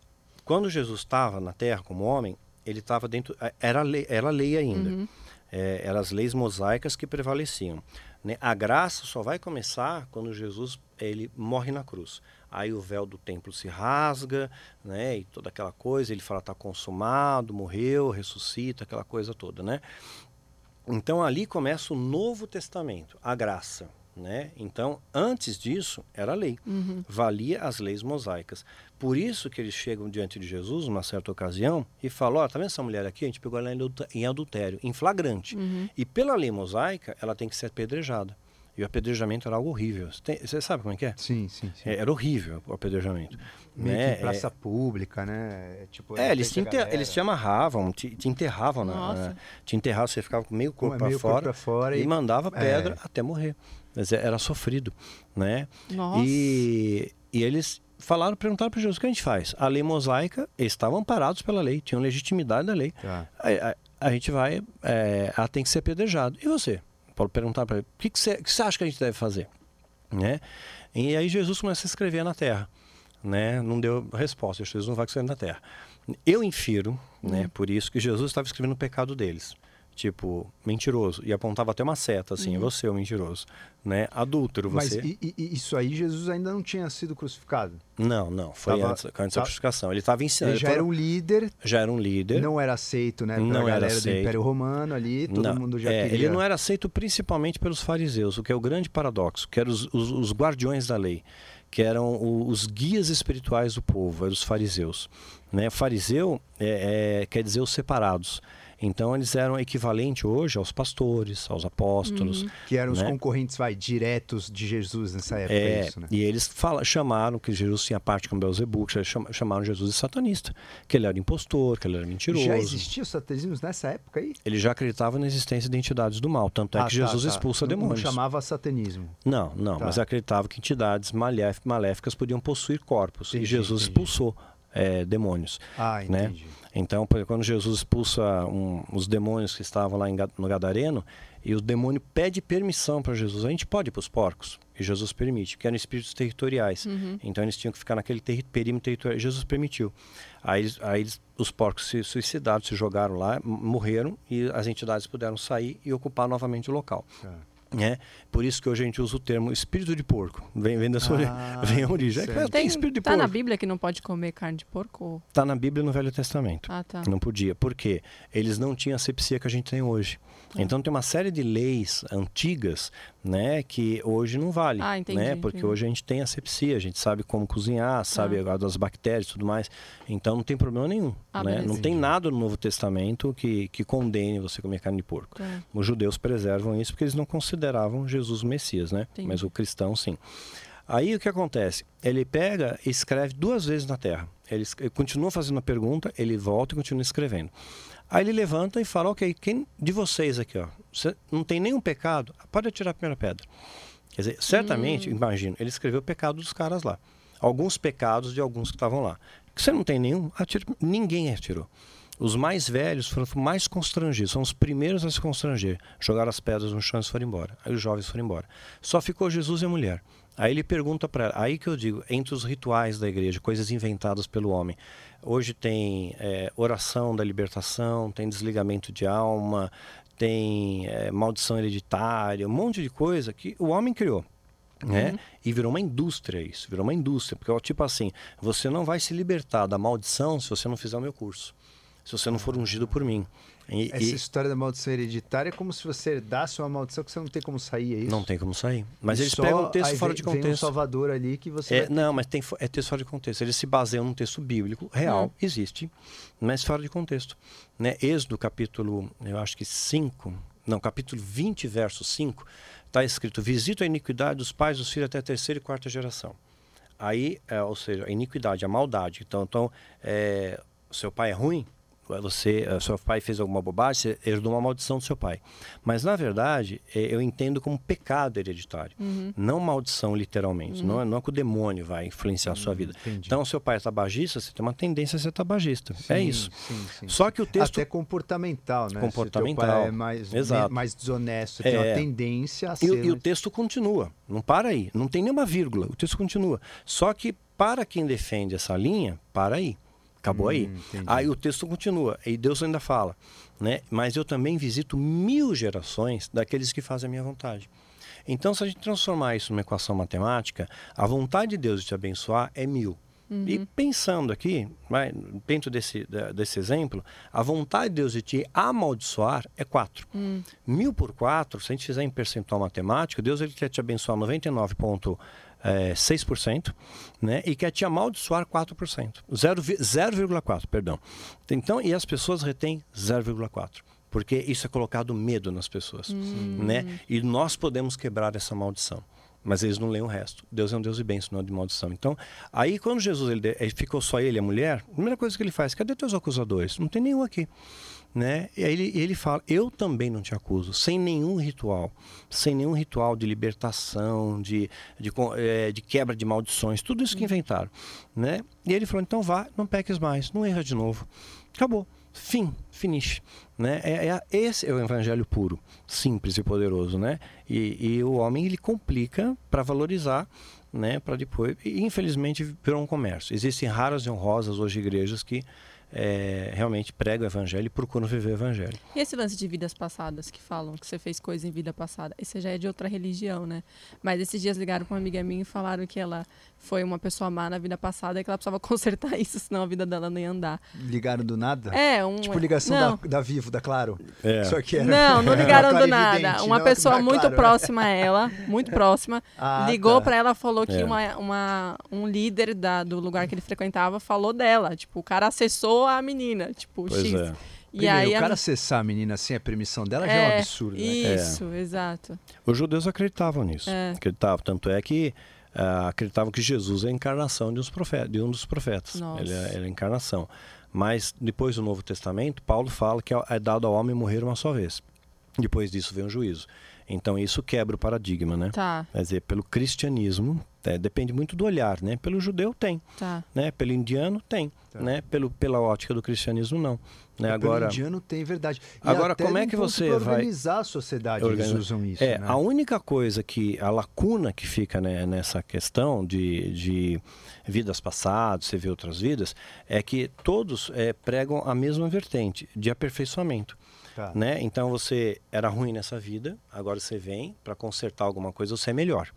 quando Jesus estava na Terra como homem, ele estava dentro. Era lei, era lei ainda. Uhum. É, eram as leis mosaicas que prevaleciam. Né? A graça só vai começar quando Jesus ele morre na cruz. Aí o véu do templo se rasga, né? E toda aquela coisa. Ele fala está consumado, morreu, ressuscita, aquela coisa toda, né? Então ali começa o Novo Testamento, a graça. Né? Então, antes disso, era lei. Uhum. Valia as leis mosaicas. Por isso que eles chegam diante de Jesus, numa certa ocasião, e falam: Ó, oh, tá vendo essa mulher aqui? A gente pegou ela em adultério, em flagrante. Uhum. E pela lei mosaica, ela tem que ser apedrejada. E o apedrejamento era algo horrível. Você, tem, você sabe como é que é? Sim, sim. sim. É, era horrível o apedrejamento. Meio né? que em praça é, pública, né? É, tipo, é, eles te, inter, eles te amarravam, te, te enterravam. Na, na, te enterravam, você ficava com meio corpo para fora, fora, e, e mandava pedra é. até morrer. Mas é, era sofrido, né? Nossa. E, e eles falaram, perguntaram para Jesus o que a gente faz. A lei mosaica, eles estavam amparados pela lei, tinham legitimidade da lei. Tá. A, a, a, gente vai, é, ela tem que ser apedrejado. E você? Paulo perguntar para ele, o que, que, você, que você acha que a gente deve fazer? Né? E aí Jesus começa a escrever na terra. Né? Não deu resposta, Jesus não vai escrever na terra. Eu infiro, né, uhum. por isso, que Jesus estava escrevendo o pecado deles tipo, mentiroso. E apontava até uma seta, assim, uhum. você é o mentiroso. Né? Adúltero, você. Mas e, e, isso aí, Jesus ainda não tinha sido crucificado? Não, não. Foi tava, antes, antes da crucificação. Ele estava ensinando. Ele já era um líder. Já era um líder. Não era aceito, né? Não era aceito. do Império Romano ali, todo não, mundo já é, queria... Ele não era aceito principalmente pelos fariseus, o que é o grande paradoxo, que eram os, os, os guardiões da lei que eram os guias espirituais do povo, eram os fariseus. Né? Fariseu é, é, quer dizer os separados. Então eles eram equivalente hoje aos pastores, aos apóstolos. Uhum. Que eram né? os concorrentes, vai, diretos de Jesus nessa época, é, é, isso, né? E eles fala, chamaram que Jesus tinha parte com Belzebu, chamaram Jesus de satanista, que ele era impostor, que ele era mentiroso. Já existia o satanismo nessa época aí? Ele já acreditava na existência de entidades do mal, tanto é ah, que tá, Jesus tá. expulsa não, demônios. Não chamava satanismo. Não, não, tá. mas acreditava que entidades maléficas podiam possuir corpos. Entendi, e Jesus entendi. expulsou é, demônios. Ah, né? entendi. Né? Então, quando Jesus expulsa um, os demônios que estavam lá em, no Gadareno, e o demônio pede permissão para Jesus, a gente pode ir para os porcos? E Jesus permite, porque eram espíritos territoriais. Uhum. Então eles tinham que ficar naquele perímetro territorial. Jesus permitiu. Aí, aí os porcos se suicidaram, se jogaram lá, morreram e as entidades puderam sair e ocupar novamente o local. É. É, por isso que hoje a gente usa o termo espírito de porco. Vem, vem da sua ah, vem a origem. É, tem, espírito de tá porco. na Bíblia que não pode comer carne de porco? Está na Bíblia no Velho Testamento. Ah, tá. Não podia. Por quê? Eles não tinham a sepsia que a gente tem hoje. Então tem uma série de leis antigas, né, que hoje não vale, ah, entendi, né? Porque entendi. hoje a gente tem asepsia, a gente sabe como cozinhar, sabe ah. das bactérias e tudo mais. Então não tem problema nenhum, ah, né? Não tem nada no Novo Testamento que, que condene você comer carne de porco. Tá. Os judeus preservam isso porque eles não consideravam Jesus o Messias, né? Entendi. Mas o cristão sim. Aí o que acontece? Ele pega e escreve duas vezes na terra. Ele, ele continua fazendo a pergunta, ele volta e continua escrevendo. Aí ele levanta e fala: Ok, quem de vocês aqui, ó, você não tem nenhum pecado? Pode atirar a primeira pedra. Quer dizer, certamente, hum. imagino, ele escreveu o pecado dos caras lá. Alguns pecados de alguns que estavam lá. Você não tem nenhum? Atira, ninguém atirou. Os mais velhos foram mais constrangidos, são os primeiros a se constranger. Jogaram as pedras no chão e foram embora. Aí os jovens foram embora. Só ficou Jesus e a mulher. Aí ele pergunta para ela, aí que eu digo, entre os rituais da igreja, coisas inventadas pelo homem. Hoje tem é, oração da libertação, tem desligamento de alma, tem é, maldição hereditária, um monte de coisa que o homem criou. Né? Uhum. E virou uma indústria isso, virou uma indústria. Porque, tipo assim, você não vai se libertar da maldição se você não fizer o meu curso. Se você não for ungido por mim. E, Essa e... história da maldição hereditária é como se você herdasse uma maldição que você não tem como sair, é isso? Não tem como sair. Mas e eles pegam o texto fora de contexto. Vem um Salvador ali que você. É, Não, mas tem, é texto fora de contexto. Eles se baseiam num texto bíblico real, hum. existe, mas fora de contexto. Né? Êxodo, capítulo, eu acho que 5, não, capítulo 20, verso 5, está escrito: Visito a iniquidade dos pais dos filhos até a terceira e quarta geração. Aí, é, ou seja, a iniquidade, a maldade. Então, então é, seu pai é ruim, você, eh, seu pai fez alguma bobagem, você herdou uma maldição do seu pai. Mas na verdade, eu entendo como pecado hereditário, uhum. não maldição literalmente. Uhum. Não, é, não é que o demônio vai influenciar a sua uhum, vida. Entendi. Então, seu pai é tabagista, você tem uma tendência a ser tabagista. É sim, é isso. Sim, sim. Só que o texto até comportamental, né? Comportamental. É mais, Exato. mais desonesto, tem é... uma tendência a ser. E, e o texto continua. Não para aí. Não tem nenhuma vírgula. O texto continua. Só que para quem defende essa linha, para aí. Acabou hum, aí. Entendi. Aí o texto continua, e Deus ainda fala, né? Mas eu também visito mil gerações daqueles que fazem a minha vontade. Então, se a gente transformar isso numa equação matemática, a vontade de Deus de te abençoar é mil. Uhum. E pensando aqui, vai, dentro desse, desse exemplo, a vontade de Deus de te amaldiçoar é 4. Uhum. Mil por 4, se a gente fizer em percentual matemático, Deus ele quer te abençoar 99,9% é, 6%, né? E quer te amaldiçoar 4%. 0,4%, perdão. Então, e as pessoas retêm 0,4%. Porque isso é colocado medo nas pessoas, hum. né? E nós podemos quebrar essa maldição mas eles não leem o resto. Deus é um Deus de bênção, não é de maldição. Então, aí quando Jesus ele, ele ficou só ele a mulher, a primeira coisa que ele faz, cadê teus acusadores? Não tem nenhum aqui né? E aí ele, ele fala: Eu também não te acuso, sem nenhum ritual, sem nenhum ritual de libertação, de, de, é, de quebra de maldições, tudo isso que inventaram, né? E ele falou: Então vá, não peques mais, não erra de novo. Acabou. Fim, finish. Né? É, é, esse é o evangelho puro, simples e poderoso. Né? E, e o homem ele complica para valorizar né, para depois. E, infelizmente virou um comércio. Existem raras e honrosas hoje igrejas que é, realmente pregam o evangelho e procuram viver o evangelho. E esse lance de vidas passadas que falam que você fez coisa em vida passada? Esse já é de outra religião, né? Mas esses dias ligaram com uma amiga minha e falaram que ela foi uma pessoa má na vida passada e que ela precisava consertar isso, senão a vida dela não ia andar. Ligaram do nada? É, um. Tipo ligação da, da, Vivo, da Claro. É. Só que era, não, não ligaram do nada. Uma pessoa muito claro, próxima a ela, muito próxima, ah, ligou tá. para ela falou que é. uma, uma, um líder da, do lugar que ele frequentava falou dela. Tipo, o cara acessou a menina, tipo, pois X. É. E Primeiro, aí o cara a... acessar a menina sem a permissão dela é, já é um é, absurdo, né? Isso, é. exato. Os judeus acreditavam nisso. É. Acreditavam. Tanto é que uh, acreditavam que Jesus é a encarnação de, uns profetas, de um dos profetas. Ele é, ele é, a encarnação. Mas depois do Novo Testamento, Paulo fala que é dado ao homem morrer uma só vez. Depois disso vem o juízo. Então isso quebra o paradigma, né? Tá. Quer dizer, pelo cristianismo, é, depende muito do olhar, né? Pelo judeu tem, tá. né? Pelo indiano tem, tá. né? Pelo, pela ótica do cristianismo não. Né? Agora, pelo indiano tem verdade. E agora como é que você vai organizar a sociedade? Organizar. Eles usam isso. É né? a única coisa que a lacuna que fica né, nessa questão de, de vidas passadas, você vê outras vidas, é que todos é, pregam a mesma vertente de aperfeiçoamento. Tá. Né? Então você era ruim nessa vida, agora você vem para consertar alguma coisa, você é melhor.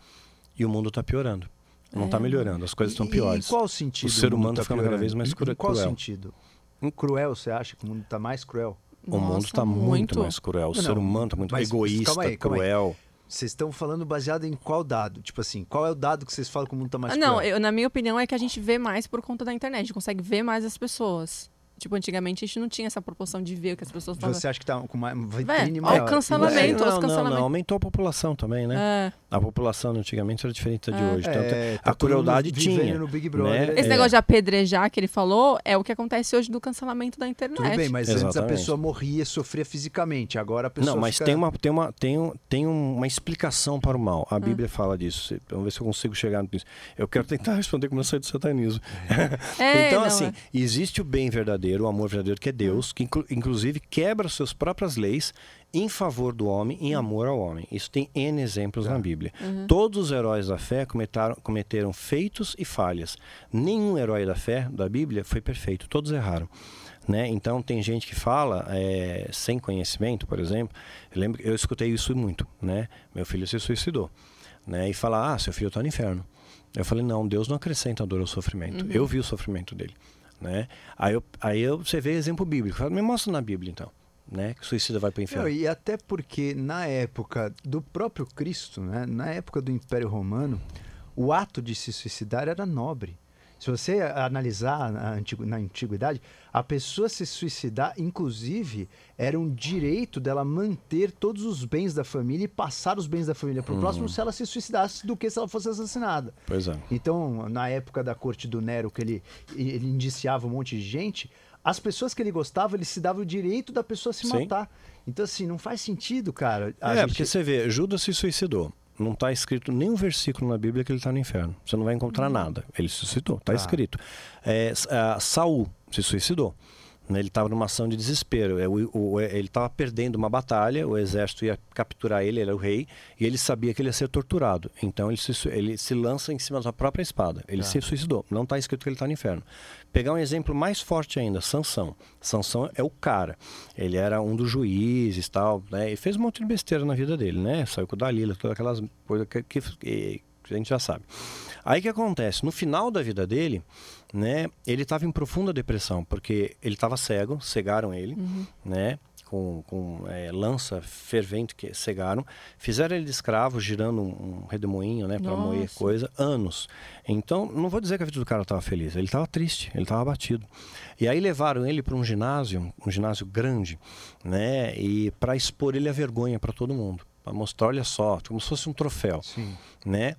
E o mundo está piorando. Não está é. melhorando, as coisas estão piores. Em qual sentido? O ser humano está tá ficando cada vez mais cruel. Em qual sentido? Um cruel, você acha que o mundo está mais cruel? O Nossa, mundo está muito, muito, mais cruel. O não, ser humano está muito mas, egoísta, calma aí, calma cruel. Aí. Vocês estão falando baseado em qual dado? Tipo assim, qual é o dado que vocês falam que o mundo está mais ah, Não, eu, na minha opinião é que a gente vê mais por conta da internet. A gente consegue ver mais as pessoas. Tipo, antigamente a gente não tinha essa proporção de ver o que as pessoas falavam. Você acha que tá com uma vitrine maior? o cancelamento, não, os cancelamentos. Não, não, aumentou a população também, né? É. A população antigamente era diferente da de é. hoje. Tanto é, tá a crueldade tinha. No Big Brother. Né? Esse negócio de apedrejar que ele falou é o que acontece hoje do cancelamento da internet. Tudo bem, mas Exatamente. antes a pessoa morria, sofria fisicamente. Agora a pessoa Não, mas fica... tem, uma, tem, uma, tem, tem uma explicação para o mal. A Bíblia fala disso. Vamos ver se eu consigo chegar nisso. Eu quero tentar responder como eu saí do satanismo. É, então, não, assim, existe o bem verdadeiro verdadeiro, o amor verdadeiro que é Deus, que inclu inclusive quebra suas próprias leis em favor do homem, em amor ao homem. Isso tem N exemplos tá. na Bíblia. Uhum. Todos os heróis da fé cometaram, cometeram feitos e falhas. Nenhum herói da fé da Bíblia foi perfeito, todos erraram. Né? Então tem gente que fala é, sem conhecimento, por exemplo. Eu, lembro, eu escutei isso muito, né? Meu filho se suicidou, né? E fala, ah, seu filho está no inferno. Eu falei, não, Deus não acrescenta dor ao sofrimento. Uhum. Eu vi o sofrimento dele, né? Aí, eu, aí eu, você vê exemplo bíblico. Fala, me mostra na Bíblia então. Né, que suicida vai para o inferno. e até porque na época do próprio Cristo, né, na época do Império Romano, o ato de se suicidar era nobre. Se você analisar na, na antiguidade, a pessoa se suicidar, inclusive, era um direito dela manter todos os bens da família e passar os bens da família para o uhum. próximo se ela se suicidasse do que se ela fosse assassinada. Pois é. Então, na época da corte do Nero, que ele, ele indiciava um monte de gente, as pessoas que ele gostava, ele se dava o direito da pessoa se Sim. matar. Então, assim, não faz sentido, cara. é, gente... porque você vê, Judas se suicidou não está escrito nenhum versículo na Bíblia que ele está no inferno. Você não vai encontrar uhum. nada. Ele se suicidou, está ah. escrito. É, Saul se suicidou. Né? Ele estava numa ação de desespero. É, ele estava perdendo uma batalha, o exército ia capturar ele, ele era o rei, e ele sabia que ele ia ser torturado. Então ele se, ele se lança em cima da própria espada. Ele ah. se suicidou. Não está escrito que ele está no inferno. Pegar um exemplo mais forte ainda, Sansão. Sansão é o cara. Ele era um dos juízes tal, né? E fez um monte de besteira na vida dele, né? Saiu com o Dalila, todas aquelas coisas que, que, que a gente já sabe. Aí que acontece? No final da vida dele, né, ele estava em profunda depressão, porque ele estava cego, cegaram ele, uhum. né? Com, com é, lança fervente que cegaram, fizeram ele de escravo, girando um, um redemoinho, né, para moer coisa, anos. Então, não vou dizer que a vida do cara estava feliz, ele estava triste, ele estava abatido. E aí levaram ele para um ginásio, um ginásio grande, né, e para expor ele a vergonha para todo mundo, para mostrar, olha só, como se fosse um troféu, Sim. né?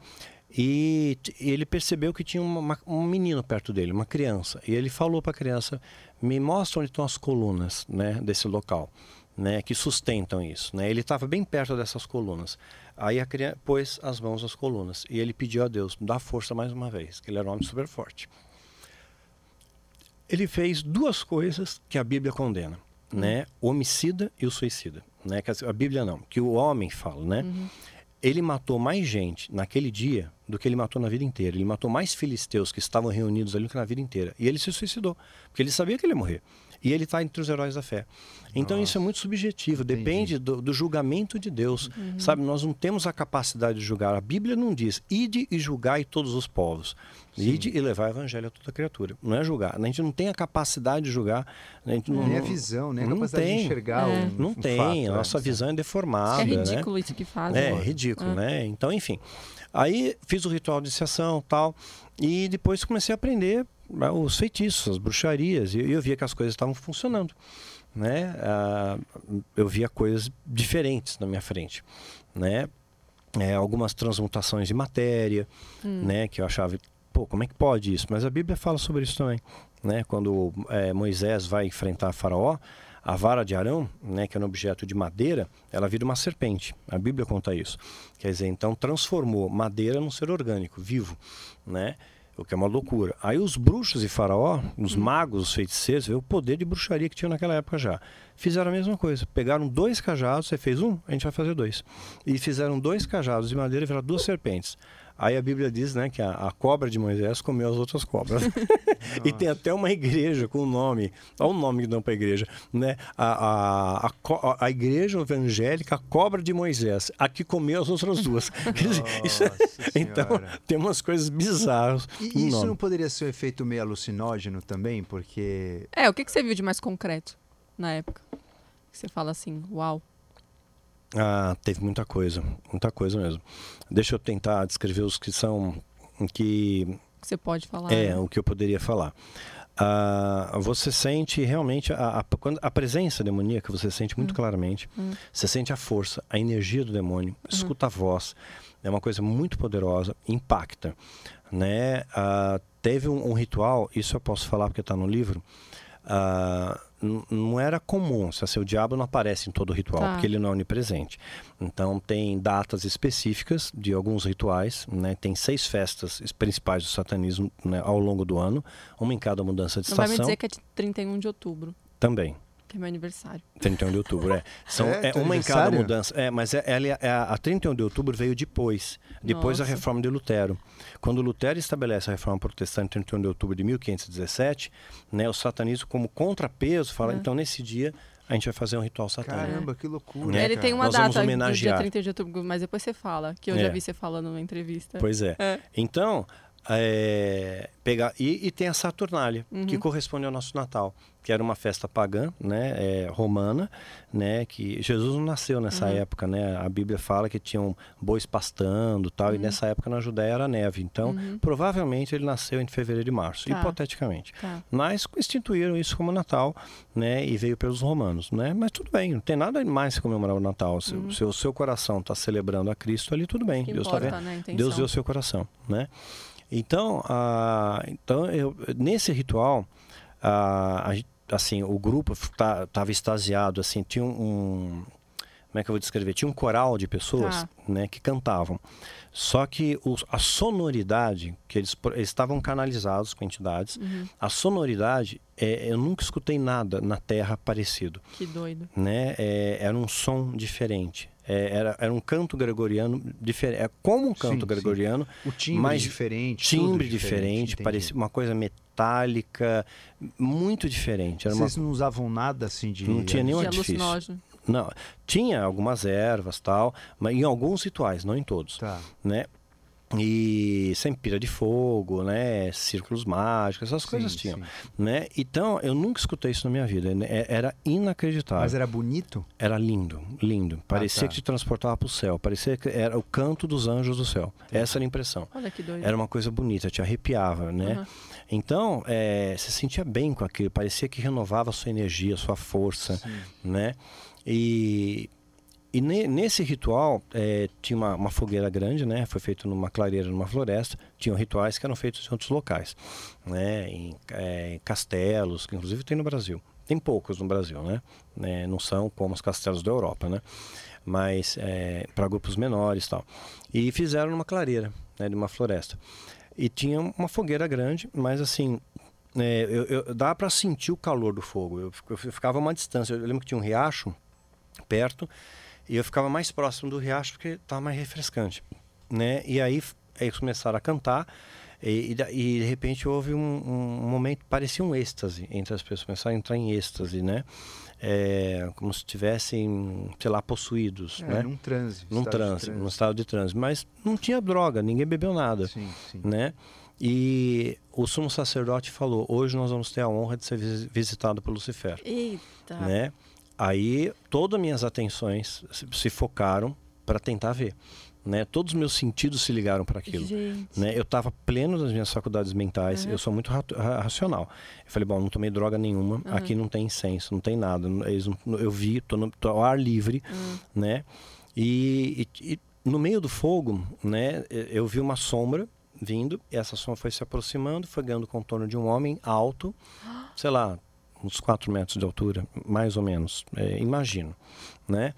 E ele percebeu que tinha uma, um menino perto dele, uma criança. E ele falou para a criança: me mostra onde estão as colunas né, desse local, né, que sustentam isso. Né? Ele estava bem perto dessas colunas. Aí a criança pôs as mãos nas colunas e ele pediu a Deus: dá força mais uma vez, que ele era um homem super forte. Ele fez duas coisas que a Bíblia condena, né? O homicida e o suicida, né? A Bíblia não, que o homem fala, né? Uhum ele matou mais gente naquele dia do que ele matou na vida inteira. Ele matou mais filisteus que estavam reunidos ali do que na vida inteira. E ele se suicidou, porque ele sabia que ele ia morrer. E ele está entre os heróis da fé. Então Nossa. isso é muito subjetivo, Entendi. depende do, do, julgamento de Deus. Uhum. Sabe, nós não temos a capacidade de julgar. A Bíblia não diz, ide e julgai todos os povos. Sim. Ide e levar o evangelho a toda criatura. Não é julgar. A gente não tem a capacidade de julgar. A gente não, nem a visão, nem a capacidade tem. de enxergar. É. Um, não um tem. Fato, a é. nossa é. visão é deformada. É ridículo né? isso que fazem. É, ridículo, é. né? Então, enfim. Aí fiz o ritual de iniciação tal. E depois comecei a aprender né, os feitiços, as bruxarias, e eu via que as coisas estavam funcionando. Né? Ah, eu via coisas diferentes na minha frente. Né? É, algumas transmutações de matéria, hum. né? que eu achava, pô, como é que pode isso? Mas a Bíblia fala sobre isso também. Né? Quando é, Moisés vai enfrentar Faraó, a vara de Arão, né, que é um objeto de madeira, ela vira uma serpente. A Bíblia conta isso. Quer dizer, então transformou madeira num ser orgânico, vivo, né? O que é uma loucura. Aí os bruxos e faraó, os hum. magos, os feiticeiros, o poder de bruxaria que tinha naquela época já. Fizeram a mesma coisa. Pegaram dois cajados, você fez um, a gente vai fazer dois. E fizeram dois cajados de madeira e viraram duas serpentes. Aí a Bíblia diz né, que a, a cobra de Moisés comeu as outras cobras. e tem até uma igreja com o nome, olha o nome que dão para a igreja, né? A, a, a, a, igreja evangélica a Cobra de Moisés, a que comeu as outras duas. dizer, isso é, então, tem umas coisas bizarras. E isso nome. não poderia ser um efeito meio alucinógeno também? Porque. É, o que, que você viu de mais concreto na época? Que você fala assim, uau. Ah, teve muita coisa, muita coisa mesmo. Deixa eu tentar descrever os que são que você pode falar. É, né? o que eu poderia falar. Ah, você sente realmente a, a, a, presença demoníaca, você sente muito hum. claramente. Hum. Você sente a força, a energia do demônio, hum. escuta a voz. É uma coisa muito poderosa, impacta. Né? Ah, teve um, um, ritual, isso eu posso falar porque está no livro. uh, não era comum, assim, o diabo não aparece em todo ritual, tá. porque ele não é onipresente. Então tem datas específicas de alguns rituais, né? Tem seis festas principais do satanismo né, ao longo do ano, uma em cada mudança de não estação. Não vai me dizer que é de 31 de outubro. Também. Que é meu aniversário. 31 de outubro, é. São, é, é uma em cada mudança. É, mas é, ela, é, a 31 de outubro veio depois. Depois Nossa. da reforma de Lutero. Quando Lutero estabelece a reforma protestante 31 de outubro de 1517, né, o satanismo como contrapeso fala, é. então nesse dia a gente vai fazer um ritual satânico. Caramba, que loucura. Ele tem uma Nós data do dia 30 de outubro, mas depois você fala, que eu já é. vi você falando numa entrevista. Pois é. é. Então, é, pegar e, e, tem a Saturnália uhum. que corresponde ao nosso Natal que era uma festa pagã né é, romana né que Jesus não nasceu nessa uhum. época né a Bíblia fala que tinham bois pastando tal uhum. e nessa época na Judéia era neve então uhum. provavelmente ele nasceu em fevereiro e março tá. hipoteticamente tá. mas instituíram isso como Natal né e veio pelos romanos né mas tudo bem não tem nada mais comemorar o Natal se, uhum. se o seu coração está celebrando a Cristo ali tudo bem Deus está vendo né? Deus vê o seu coração né então, ah, então eu, nesse ritual, ah, assim, o grupo estava tá, extasiado, assim, tinha um, como é que eu vou descrever? Tinha um coral de pessoas tá. né, que cantavam. Só que os, a sonoridade, que eles, eles estavam canalizados com entidades, uhum. a sonoridade, é, eu nunca escutei nada na Terra parecido. Que doido. Né? É, era um som diferente. É, era, era um canto gregoriano diferente. É como um canto sim, gregoriano. Sim. O timbre mas diferente. Timbre diferente, diferente parecia uma coisa metálica, muito diferente. Era Vocês uma... não usavam nada assim de. Não tinha nenhum artifício. Não, tinha algumas ervas tal, mas em alguns rituais, não em todos. Tá. Né? E sempre pira de fogo, né, círculos mágicos, essas sim, coisas tinham, sim. né? Então eu nunca escutei isso na minha vida, né? é, era inacreditável. Mas era bonito? Era lindo, lindo. Parecia ah, tá. que te transportava para o céu, parecia que era o canto dos anjos do céu. Essa era a impressão. Olha que doido. Era uma coisa bonita, te arrepiava, né? Uhum. Então é, se sentia bem com aquilo, parecia que renovava a sua energia, a sua força, sim. né? E e ne, nesse ritual é, tinha uma, uma, fogueira grande, né? Foi feito numa clareira, numa floresta. Tinham rituais que eram feitos em outros locais, né? Em, é, em castelos, que inclusive tem no Brasil. Tem poucos no Brasil, né? É, não são como os castelos da Europa, né? Mas é, para grupos menores, tal. E fizeram numa clareira, né? De uma floresta. E tinha uma fogueira grande, mas assim é, eu, eu, dá para sentir o calor do fogo. Eu, eu, ficava a uma distância. Eu lembro que tinha um riacho perto e eu ficava mais próximo do riacho porque estava mais refrescante, né? E aí eles começaram a cantar e, e, e de repente houve um, um, momento, parecia um êxtase entre as pessoas, começaram a entrar em êxtase, né? É, como se estivessem, sei lá, possuídos, é, né? Num transe. Num transe, num estado de transe. Mas não tinha droga, ninguém bebeu nada, sim, sim. né? E o sumo sacerdote falou: hoje nós vamos ter a honra de ser visitado por Lucifer. Eita! Né? Aí todas minhas atenções se focaram para tentar ver. Né? Todos os meus sentidos se ligaram para aquilo. Né? Eu estava pleno das minhas faculdades mentais, uhum. eu sou muito ra racional. Eu falei, bom, não tomei droga nenhuma, uhum. aqui não tem incenso, não tem nada. Não, eu vi, estou no tô ao ar livre, uhum. né? E, e, e, no meio do fogo, né, eu vi uma sombra vindo, e essa sombra foi se aproximando, foi ganhando o contorno de um homem alto, sei lá, uns 4 metros de altura, mais ou menos, é, imagino, né?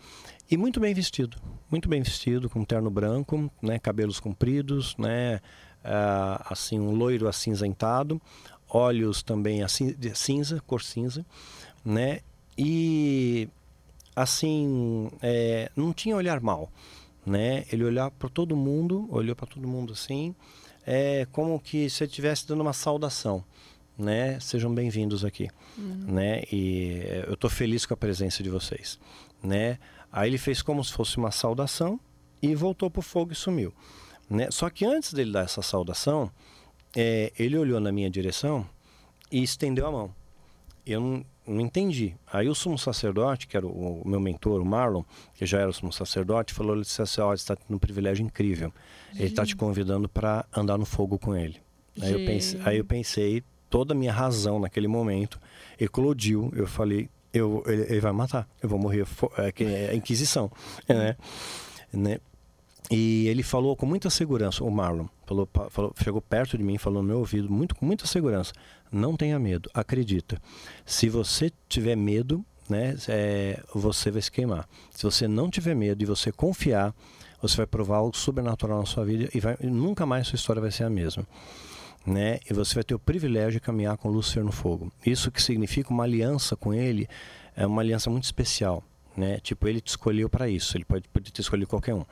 E muito bem vestido, muito bem vestido, com terno branco, né? Cabelos compridos, né? Ah, assim, um loiro acinzentado, olhos também assim, cinza, cor cinza, né? E assim, é, não tinha olhar mal, né? Ele olhava para todo mundo, olhou para todo mundo assim, é como que se estivesse dando uma saudação né? Sejam bem-vindos aqui, uhum. né? E eh, eu estou feliz com a presença de vocês, né? Aí ele fez como se fosse uma saudação e voltou para o fogo e sumiu, né? Só que antes dele dar essa saudação, é, ele olhou na minha direção e estendeu a mão. Eu não, não entendi. Aí o sumo sacerdote, que era o, o, meu mentor, o Marlon, que já era o sumo sacerdote, falou: ele disse assim, está tendo um privilégio incrível. Ele está te convidando para andar no fogo com ele. Aí eu, pensei, aí eu pensei, toda a minha razão naquele momento eclodiu. Eu falei, eu, ele, ele vai matar, eu vou morrer. É, é a Inquisição, né? né? E ele falou com muita segurança, o Marlon, falou, falou, chegou perto de mim falou no meu ouvido, muito, com muita segurança: não tenha medo, acredita. Se você tiver medo, né, é, você vai se queimar. Se você não tiver medo e você confiar, você vai provar algo sobrenatural na sua vida e, vai, nunca mais sua história vai ser a mesma. Né? E você vai ter o privilégio de caminhar com Lúcifer no fogo. Isso que significa uma aliança com ele, é uma aliança muito especial, né? Tipo, ele te escolheu para isso, ele pode, pode ter escolhido qualquer um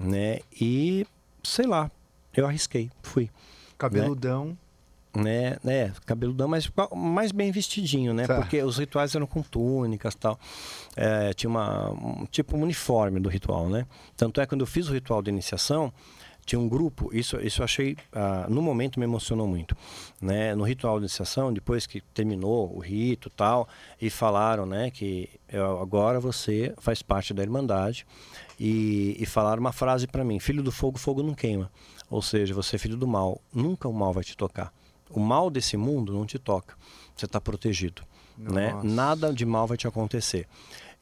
né? E sei lá, eu arrisquei, fui. Cabeludão. Né? né, é, cabeludão, mas mais bem vestidinho, né? Tá. Porque os rituais eram com túnicas tal. É, tinha uma, um tipo um uniforme do ritual, né? Tanto é que quando eu fiz o ritual de iniciação, tinha um grupo, isso, isso eu achei, ah, no momento me emocionou muito, né? No ritual de iniciação, depois que terminou o rito tal, e falaram, né, que eu, agora você faz parte da Irmandade, e, e falaram uma frase para mim: Filho do fogo, fogo não queima. Ou seja, você é filho do mal, nunca o mal vai te tocar. O mal desse mundo não te toca. Você está protegido. Né? Nada de mal vai te acontecer.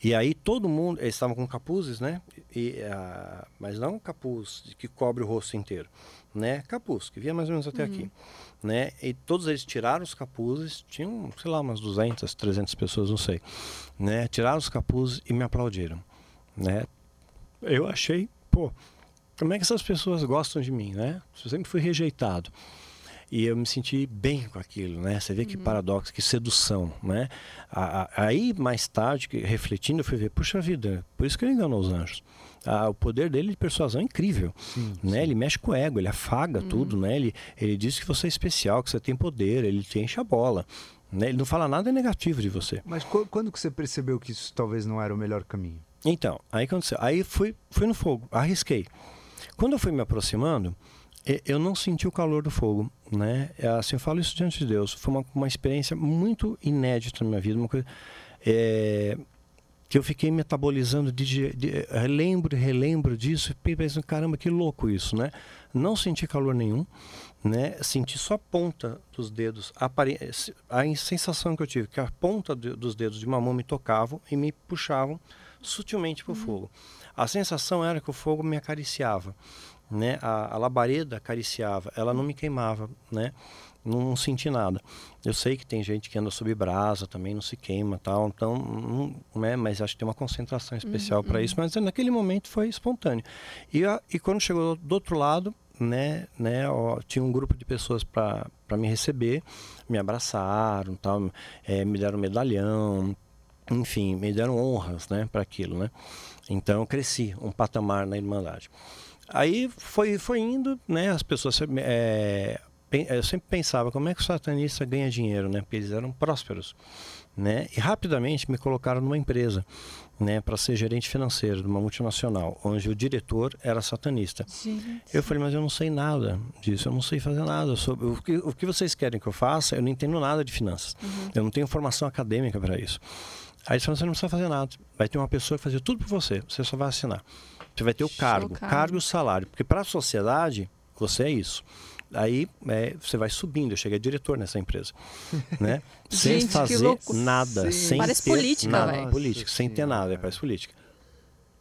E aí todo mundo, eles estavam com capuzes, né? E, uh, mas não capuz que cobre o rosto inteiro, né? Capuz, que vinha mais ou menos até uhum. aqui, né? E todos eles tiraram os capuzes, tinham, sei lá, umas 200, 300 pessoas, não sei, né? Tiraram os capuzes e me aplaudiram, né? eu achei, pô, como é que essas pessoas gostam de mim, né? Eu sempre fui rejeitado. E eu me senti bem com aquilo, né? Você vê que uhum. paradoxo, que sedução, né? Aí, mais tarde, refletindo, eu fui ver, puxa vida, por isso que ele enganou os anjos. Ah, o poder dele de persuasão é incrível, sim, né? Sim. Ele mexe com o ego, ele afaga uhum. tudo, né? Ele, ele diz que você é especial, que você tem poder, ele te enche a bola. Né? Ele não fala nada negativo de você. Mas quando que você percebeu que isso talvez não era o melhor caminho? Então, aí aconteceu. Aí fui, fui no fogo, arrisquei. Quando eu fui me aproximando, eu não senti o calor do fogo, né? É, assim, eu falo isso diante de Deus. Foi uma, uma experiência muito inédita na minha vida, uma coisa é, que eu fiquei metabolizando, de, de, relembro relembro disso, e pensando, caramba, que louco isso, né? Não senti calor nenhum, né? Senti só a ponta dos dedos, a, a sensação que eu tive, que a ponta de, dos dedos de uma mão me tocavam e me puxavam sutilmente para o uhum. fogo. A sensação era que o fogo me acariciava, né? A, a, labareda acariciava, ela não me queimava, né? Não, não, senti nada. Eu sei que tem gente que anda sob brasa também, não se queima tal, então, não, né? Mas acho que tem uma concentração especial uhum. para isso. Mas naquele momento foi espontâneo. E, a, e quando chegou do outro lado, né, né, ó, tinha um grupo de pessoas para me receber, me abraçaram, tal, é, me deram medalhão, enfim, me deram honras, né, para aquilo, né? Então eu cresci um patamar na Irmandade. Aí foi, foi indo, né, as pessoas... É, eu sempre pensava, como é que o satanista ganha dinheiro, né? Porque eles eram prósperos, né? E rapidamente me colocaram numa empresa, né, para ser gerente financeiro de uma multinacional, onde o diretor era satanista. Sim, eu falei, mas eu não sei nada disso, eu não sei fazer nada sobre o que, o que vocês querem que eu faça. Eu não entendo nada de finanças. Uhum. Eu não tenho formação acadêmica para isso. Aí eles falaram, você não precisa fazer nada. Vai ter uma pessoa que fazer tudo por você. Você só vai assinar. Você vai ter o cargo, Chocado. cargo e o salário. Porque para a sociedade, você é isso. Aí é, você vai subindo, eu cheguei a diretor nessa empresa, né? sem Gente, fazer nada, Sim. sem parece ter política, nada, véio. política, sem ter nada, é, parece política.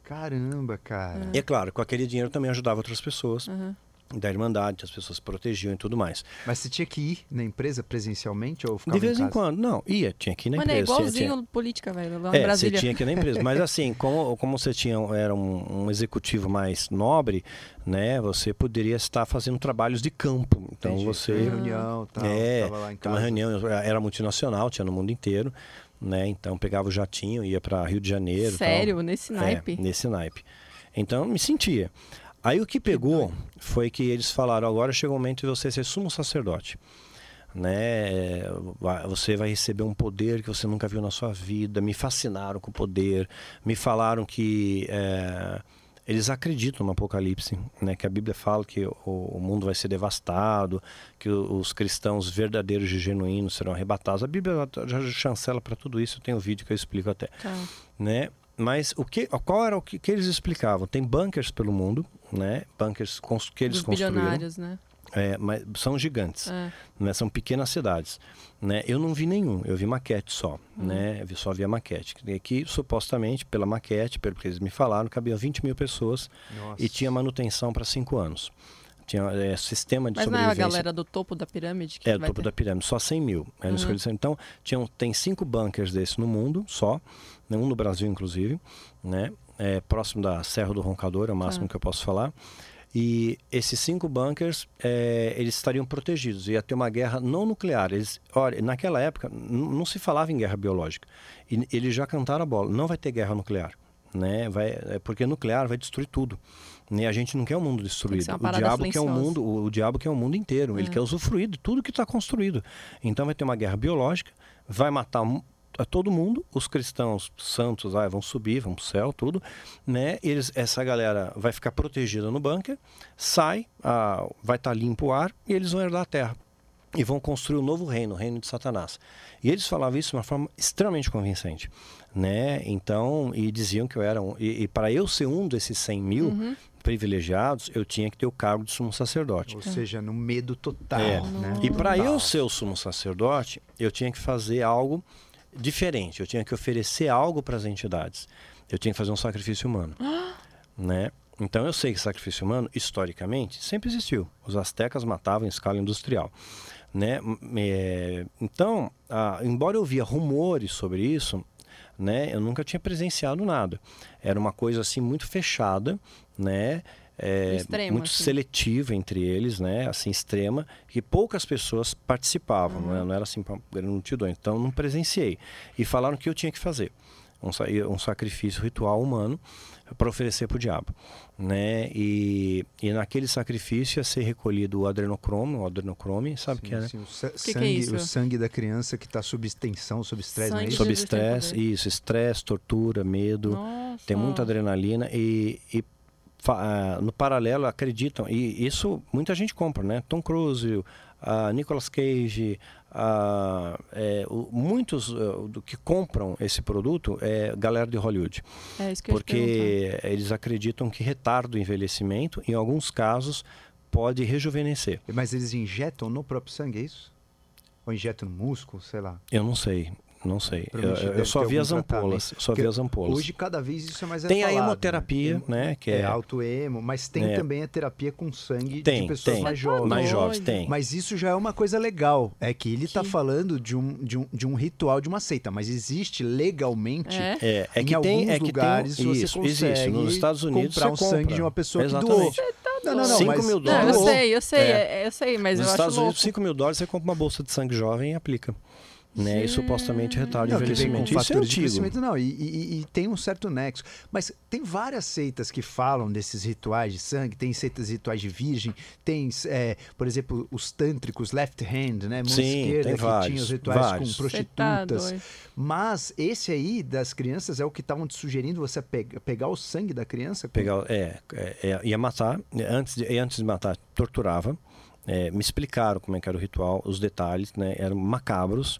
Caramba, cara. E é claro, com aquele dinheiro também ajudava outras pessoas. Uhum da Irmandade, as pessoas protegiam e tudo mais. Mas você tinha que ir na empresa presencialmente ou ficava De vez em, em quando, não, ia, tinha que ir na Mano, empresa. Mano, é igualzinho tinha... política, velho, lá é, Brasília. você tinha que ir na empresa, mas assim, como, como você tinha, era um, um, executivo mais nobre, né, você poderia estar fazendo trabalhos de campo, então Entendi. você... Tem reunião, tal, é, tava lá em casa. uma reunião, era multinacional, tinha no mundo inteiro, né, então pegava o jatinho, ia para Rio de Janeiro. Sério? Tal. Nesse naipe? É, nesse naipe. Então, me sentia. Aí o que pegou foi que eles falaram: agora chegou o momento de você ser sumo sacerdote. Né? Você vai receber um poder que você nunca viu na sua vida. Me fascinaram com o poder. Me falaram que é, eles acreditam no Apocalipse, né? Que a Bíblia fala que o, o mundo vai ser devastado, que os cristãos verdadeiros e genuínos serão arrebatados. A Bíblia já chancela para tudo isso. Tem um vídeo que eu explico até, tá. né? Mas o que, qual era o que, que, eles explicavam? Tem bunkers pelo mundo, né? Bunkers que eles Dos construíram. né? É, mas são gigantes, é. né? São pequenas cidades. Né? Eu não vi nenhum, eu vi maquete só, hum. né? Eu só vi a maquete. Que supostamente, pela maquete, pelo que eles me falaram, cabia 20 mil pessoas Nossa. e tinha manutenção para cinco anos. Tinha é, sistema de Mas sobrevivência. Mas não é a galera do topo da pirâmide? Que é, topo ter? da pirâmide, só 100 mil. Uhum. Então, tinham, tem cinco bunkers desses no mundo, só. Né? Um no Brasil, inclusive. Né? É, próximo da Serra do Roncador, é o máximo ah. que eu posso falar. E esses cinco bunkers, é, eles estariam protegidos. Ia ter uma guerra não nuclear. Eles, olha, naquela época, não se falava em guerra biológica. E eles já cantaram a bola. Não vai ter guerra nuclear. Né? Vai, é porque nuclear vai destruir tudo. E a gente não quer um mundo destruído. O diabo quer o mundo, o, o, diabo quer o mundo inteiro. É. Ele quer usufruir de tudo que está construído. Então vai ter uma guerra biológica, vai matar a todo mundo, os cristãos santos ah, vão subir, vão para o céu, tudo, né? Eles, essa galera vai ficar protegida no bunker, sai, ah, vai estar tá limpo o ar e eles vão herdar a terra e vão construir um novo reino, o reino de Satanás. E eles falavam isso de uma forma extremamente convincente, né? Então, e diziam que eu era um, e, e para eu ser um desses 100 mil, uhum privilegiados, eu tinha que ter o cargo de sumo sacerdote. Ou seja, no medo total. É. Né? E para eu ser o sumo sacerdote, eu tinha que fazer algo diferente. Eu tinha que oferecer algo para as entidades. Eu tinha que fazer um sacrifício humano, né? Então eu sei que sacrifício humano, historicamente, sempre existiu. Os astecas matavam em escala industrial. Né? É, então, ah, embora eu via rumores sobre isso, né, eu nunca tinha presenciado nada. Era uma coisa assim muito fechada, né? É, Extremo, muito assim. seletiva entre eles, né? Assim, extrema, que poucas pessoas participavam, uhum. né? não era assim grande multidão. Então, não presenciei. E falaram que eu tinha que fazer um, um sacrifício ritual humano para oferecer para o diabo. Né? E, e naquele sacrifício ia ser recolhido o adrenocrome, o adrenocrome, sabe o que é, né? Sim, o, que sangue, que é o sangue da criança que está sob extensão, sob estresse, não é isso? Sob estresse, isso, estresse, tortura, medo, Nossa. tem muita adrenalina e, e no paralelo acreditam, e isso muita gente compra, né? Tom Cruise, uh, Nicolas Cage, uh, é, o, muitos do que compram esse produto é galera de Hollywood. É isso que porque eles acreditam que retarda o envelhecimento, em alguns casos, pode rejuvenescer. Mas eles injetam no próprio sangue, é isso? Ou injetam no músculo, sei lá? Eu não sei. Não sei. Eu, eu só vi as ampolas. Só vi as ampolas. Hoje, cada vez isso é mais Tem falado, a hemoterapia, né? né? Que é, é auto-emo, mas tem é. também a terapia com sangue tem, de pessoas tem. mais jovens. Mais jovens, tem. Mas isso já é uma coisa legal. É que ele está falando de um, de, um, de um ritual, de uma seita, mas existe legalmente é, é, é que em tem, alguns é que lugares tem, você isso, consegue existe. Nos Estados Unidos comprar um compra. sangue de uma pessoa Exatamente. que doou. Tá não, não, não, 5 mil dólares. Não, eu sei, eu sei, é. eu sei, mas Nos eu Estados acho Unidos, louco. 5 mil dólares, você compra uma bolsa de sangue jovem e aplica né? E supostamente retarda o envelhecimento. Com Isso é antigo. Não, e, e, e, tem um certo nexo. Mas tem várias seitas que falam desses rituais de sangue, tem seitas rituais de virgem, tem, é, por exemplo, os tântricos, left hand, né? Mão Sim, esquerda, que vários, tinha os rituais vários. com prostitutas. Mas esse aí das crianças é o que estavam te sugerindo você pegar, pegar o sangue da criança? Pegar, é, é, é, ia matar, antes de, antes de matar, torturava é, me explicaram como é que era o ritual, os detalhes, né? Eram macabros,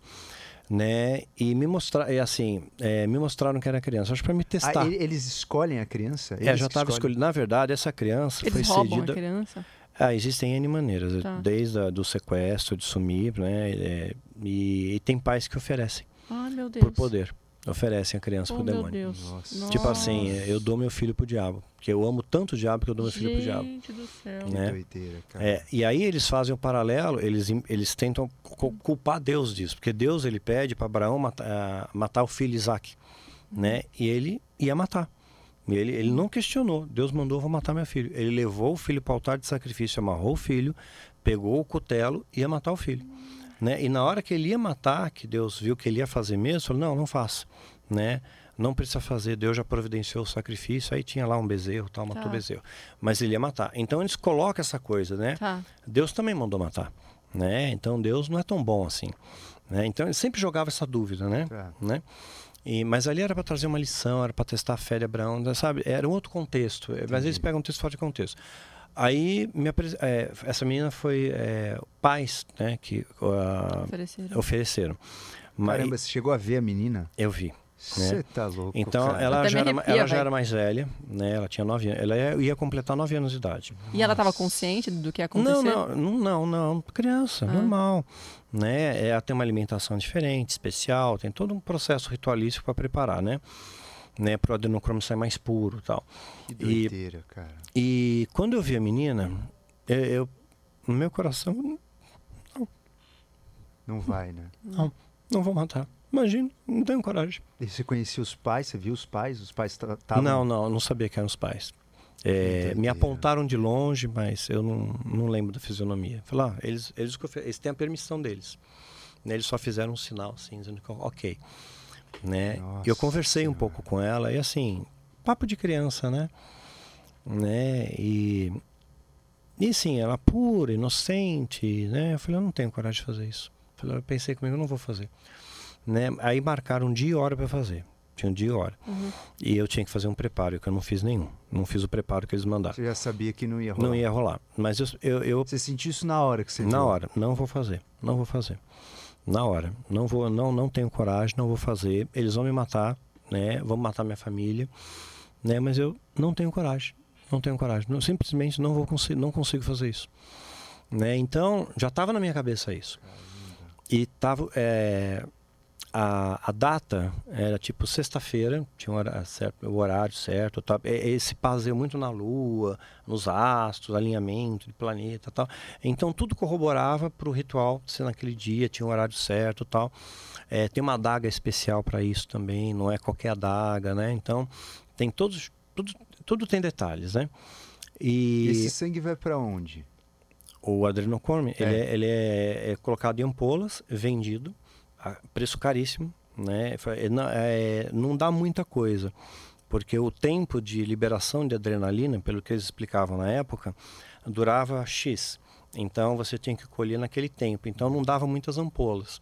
né? E me mostraram, é assim, é, me mostraram que era criança. Acho para me testar. Ah, eles escolhem a criança? É, eles é, já estava escolhendo. Na verdade, essa criança eles foi roubam cedida. A criança? Ah, existem N maneiras, tá. desde a, do sequestro, de sumir, né? É, e, e, tem pais que oferecem. Ai, meu Deus. Por poder oferecem a criança oh, pro demônio. Deus. Nossa. Tipo assim, eu dou meu filho pro diabo. Porque eu amo tanto o diabo que eu dou meu Gente filho pro diabo. Gente do céu. Né? Doideira, é, e aí eles fazem um paralelo, eles, eles tentam culpar Deus disso. Porque Deus ele pede para Abraão matar, uh, matar, o filho Isaac. Né? E ele ia matar. E ele, ele não questionou. Deus mandou, vou matar meu filho. Ele levou o filho para o altar de sacrifício, amarrou o filho, pegou o cutelo e ia matar o filho. Né? E na hora que ele ia matar, que Deus viu que ele ia fazer mesmo, falou, não, não faça né? Não precisa fazer, Deus já providenciou o sacrifício, aí tinha lá um bezerro, tal, matou tá. o bezerro. Mas ele ia matar. Então eles colocam essa coisa, né? Tá. Deus também mandou matar, né? Então Deus não é tão bom assim, né? Então ele sempre jogava essa dúvida, né? É. né? E, mas ali era para trazer uma lição, era para testar a fé de Abraão, sabe? Era um outro contexto. Entendi. Mas eles pegam um texto fora de contexto. Aí é, essa menina foi é, pais, né? Que uh, ofereceram. ofereceram. Caramba, você chegou a ver a menina? Eu vi. Você né? tá louco. Então cara. ela, já, arrepia, era, ela já era mais velha, né? Ela tinha nove anos. Ela ia, completar nove anos de idade. E ela estava consciente do que ia acontecer? Não, não, não, não. Criança, ah. normal. Né? Ela tem uma alimentação diferente, especial, tem todo um processo ritualístico para preparar, né? Né, para o adenocromo sair mais puro tal. Que doideira, e, cara. E quando eu vi a menina, eu, eu no meu coração, não. Não vai, né? Não, não vou matar. Imagina, não tenho coragem. E você conhecia os pais? Você viu os pais? Os pais estavam... Não, não, não sabia que eram os pais. É, me apontaram de longe, mas eu não, não lembro da fisionomia. Falei, ah, eles, eles, eles têm a permissão deles. Né, eles só fizeram um sinal, assim, dizendo que ok. Né? Nossa eu conversei senhora. um pouco com ela e assim, papo de criança, né? né? E, e sim, ela pura, inocente, né? Eu falei, eu não tenho coragem de fazer isso. Eu, falei, eu pensei comigo, eu não vou fazer. Né? Aí marcaram um dia e hora para fazer. Tinha um dia e hora. Uhum. E eu tinha que fazer um preparo, que eu não fiz nenhum. Não fiz o preparo que eles mandaram. Você já sabia que não ia rolar? Não ia rolar. Mas eu. eu, eu você sentiu isso na hora que você Na viu? hora. Não vou fazer. Não vou fazer. Na hora. Não vou, não, não tenho coragem, não vou fazer. Eles vão me matar, né? Vão matar minha família, né? Mas eu não tenho coragem. Não tenho coragem. Não, simplesmente não vou conseguir, não consigo fazer isso. Né? Então, já estava na minha cabeça isso. E tava, é, a, a data era tipo sexta-feira, tinha um horário certo, o horário certo. Tá, esse passeio muito na Lua, nos astros, alinhamento de planeta tal. Então tudo corroborava para o ritual ser naquele dia, tinha um horário certo tal. É, tem uma adaga especial para isso também, não é qualquer adaga, né? Então tem todos, tudo, tudo tem detalhes, né? E esse sangue vai para onde? O adrenocorme, é. ele, é, ele é, é colocado em ampolas, vendido preço caríssimo, né? É, não dá muita coisa, porque o tempo de liberação de adrenalina, pelo que eles explicavam na época, durava X. Então você tinha que colher naquele tempo. Então não dava muitas ampolas.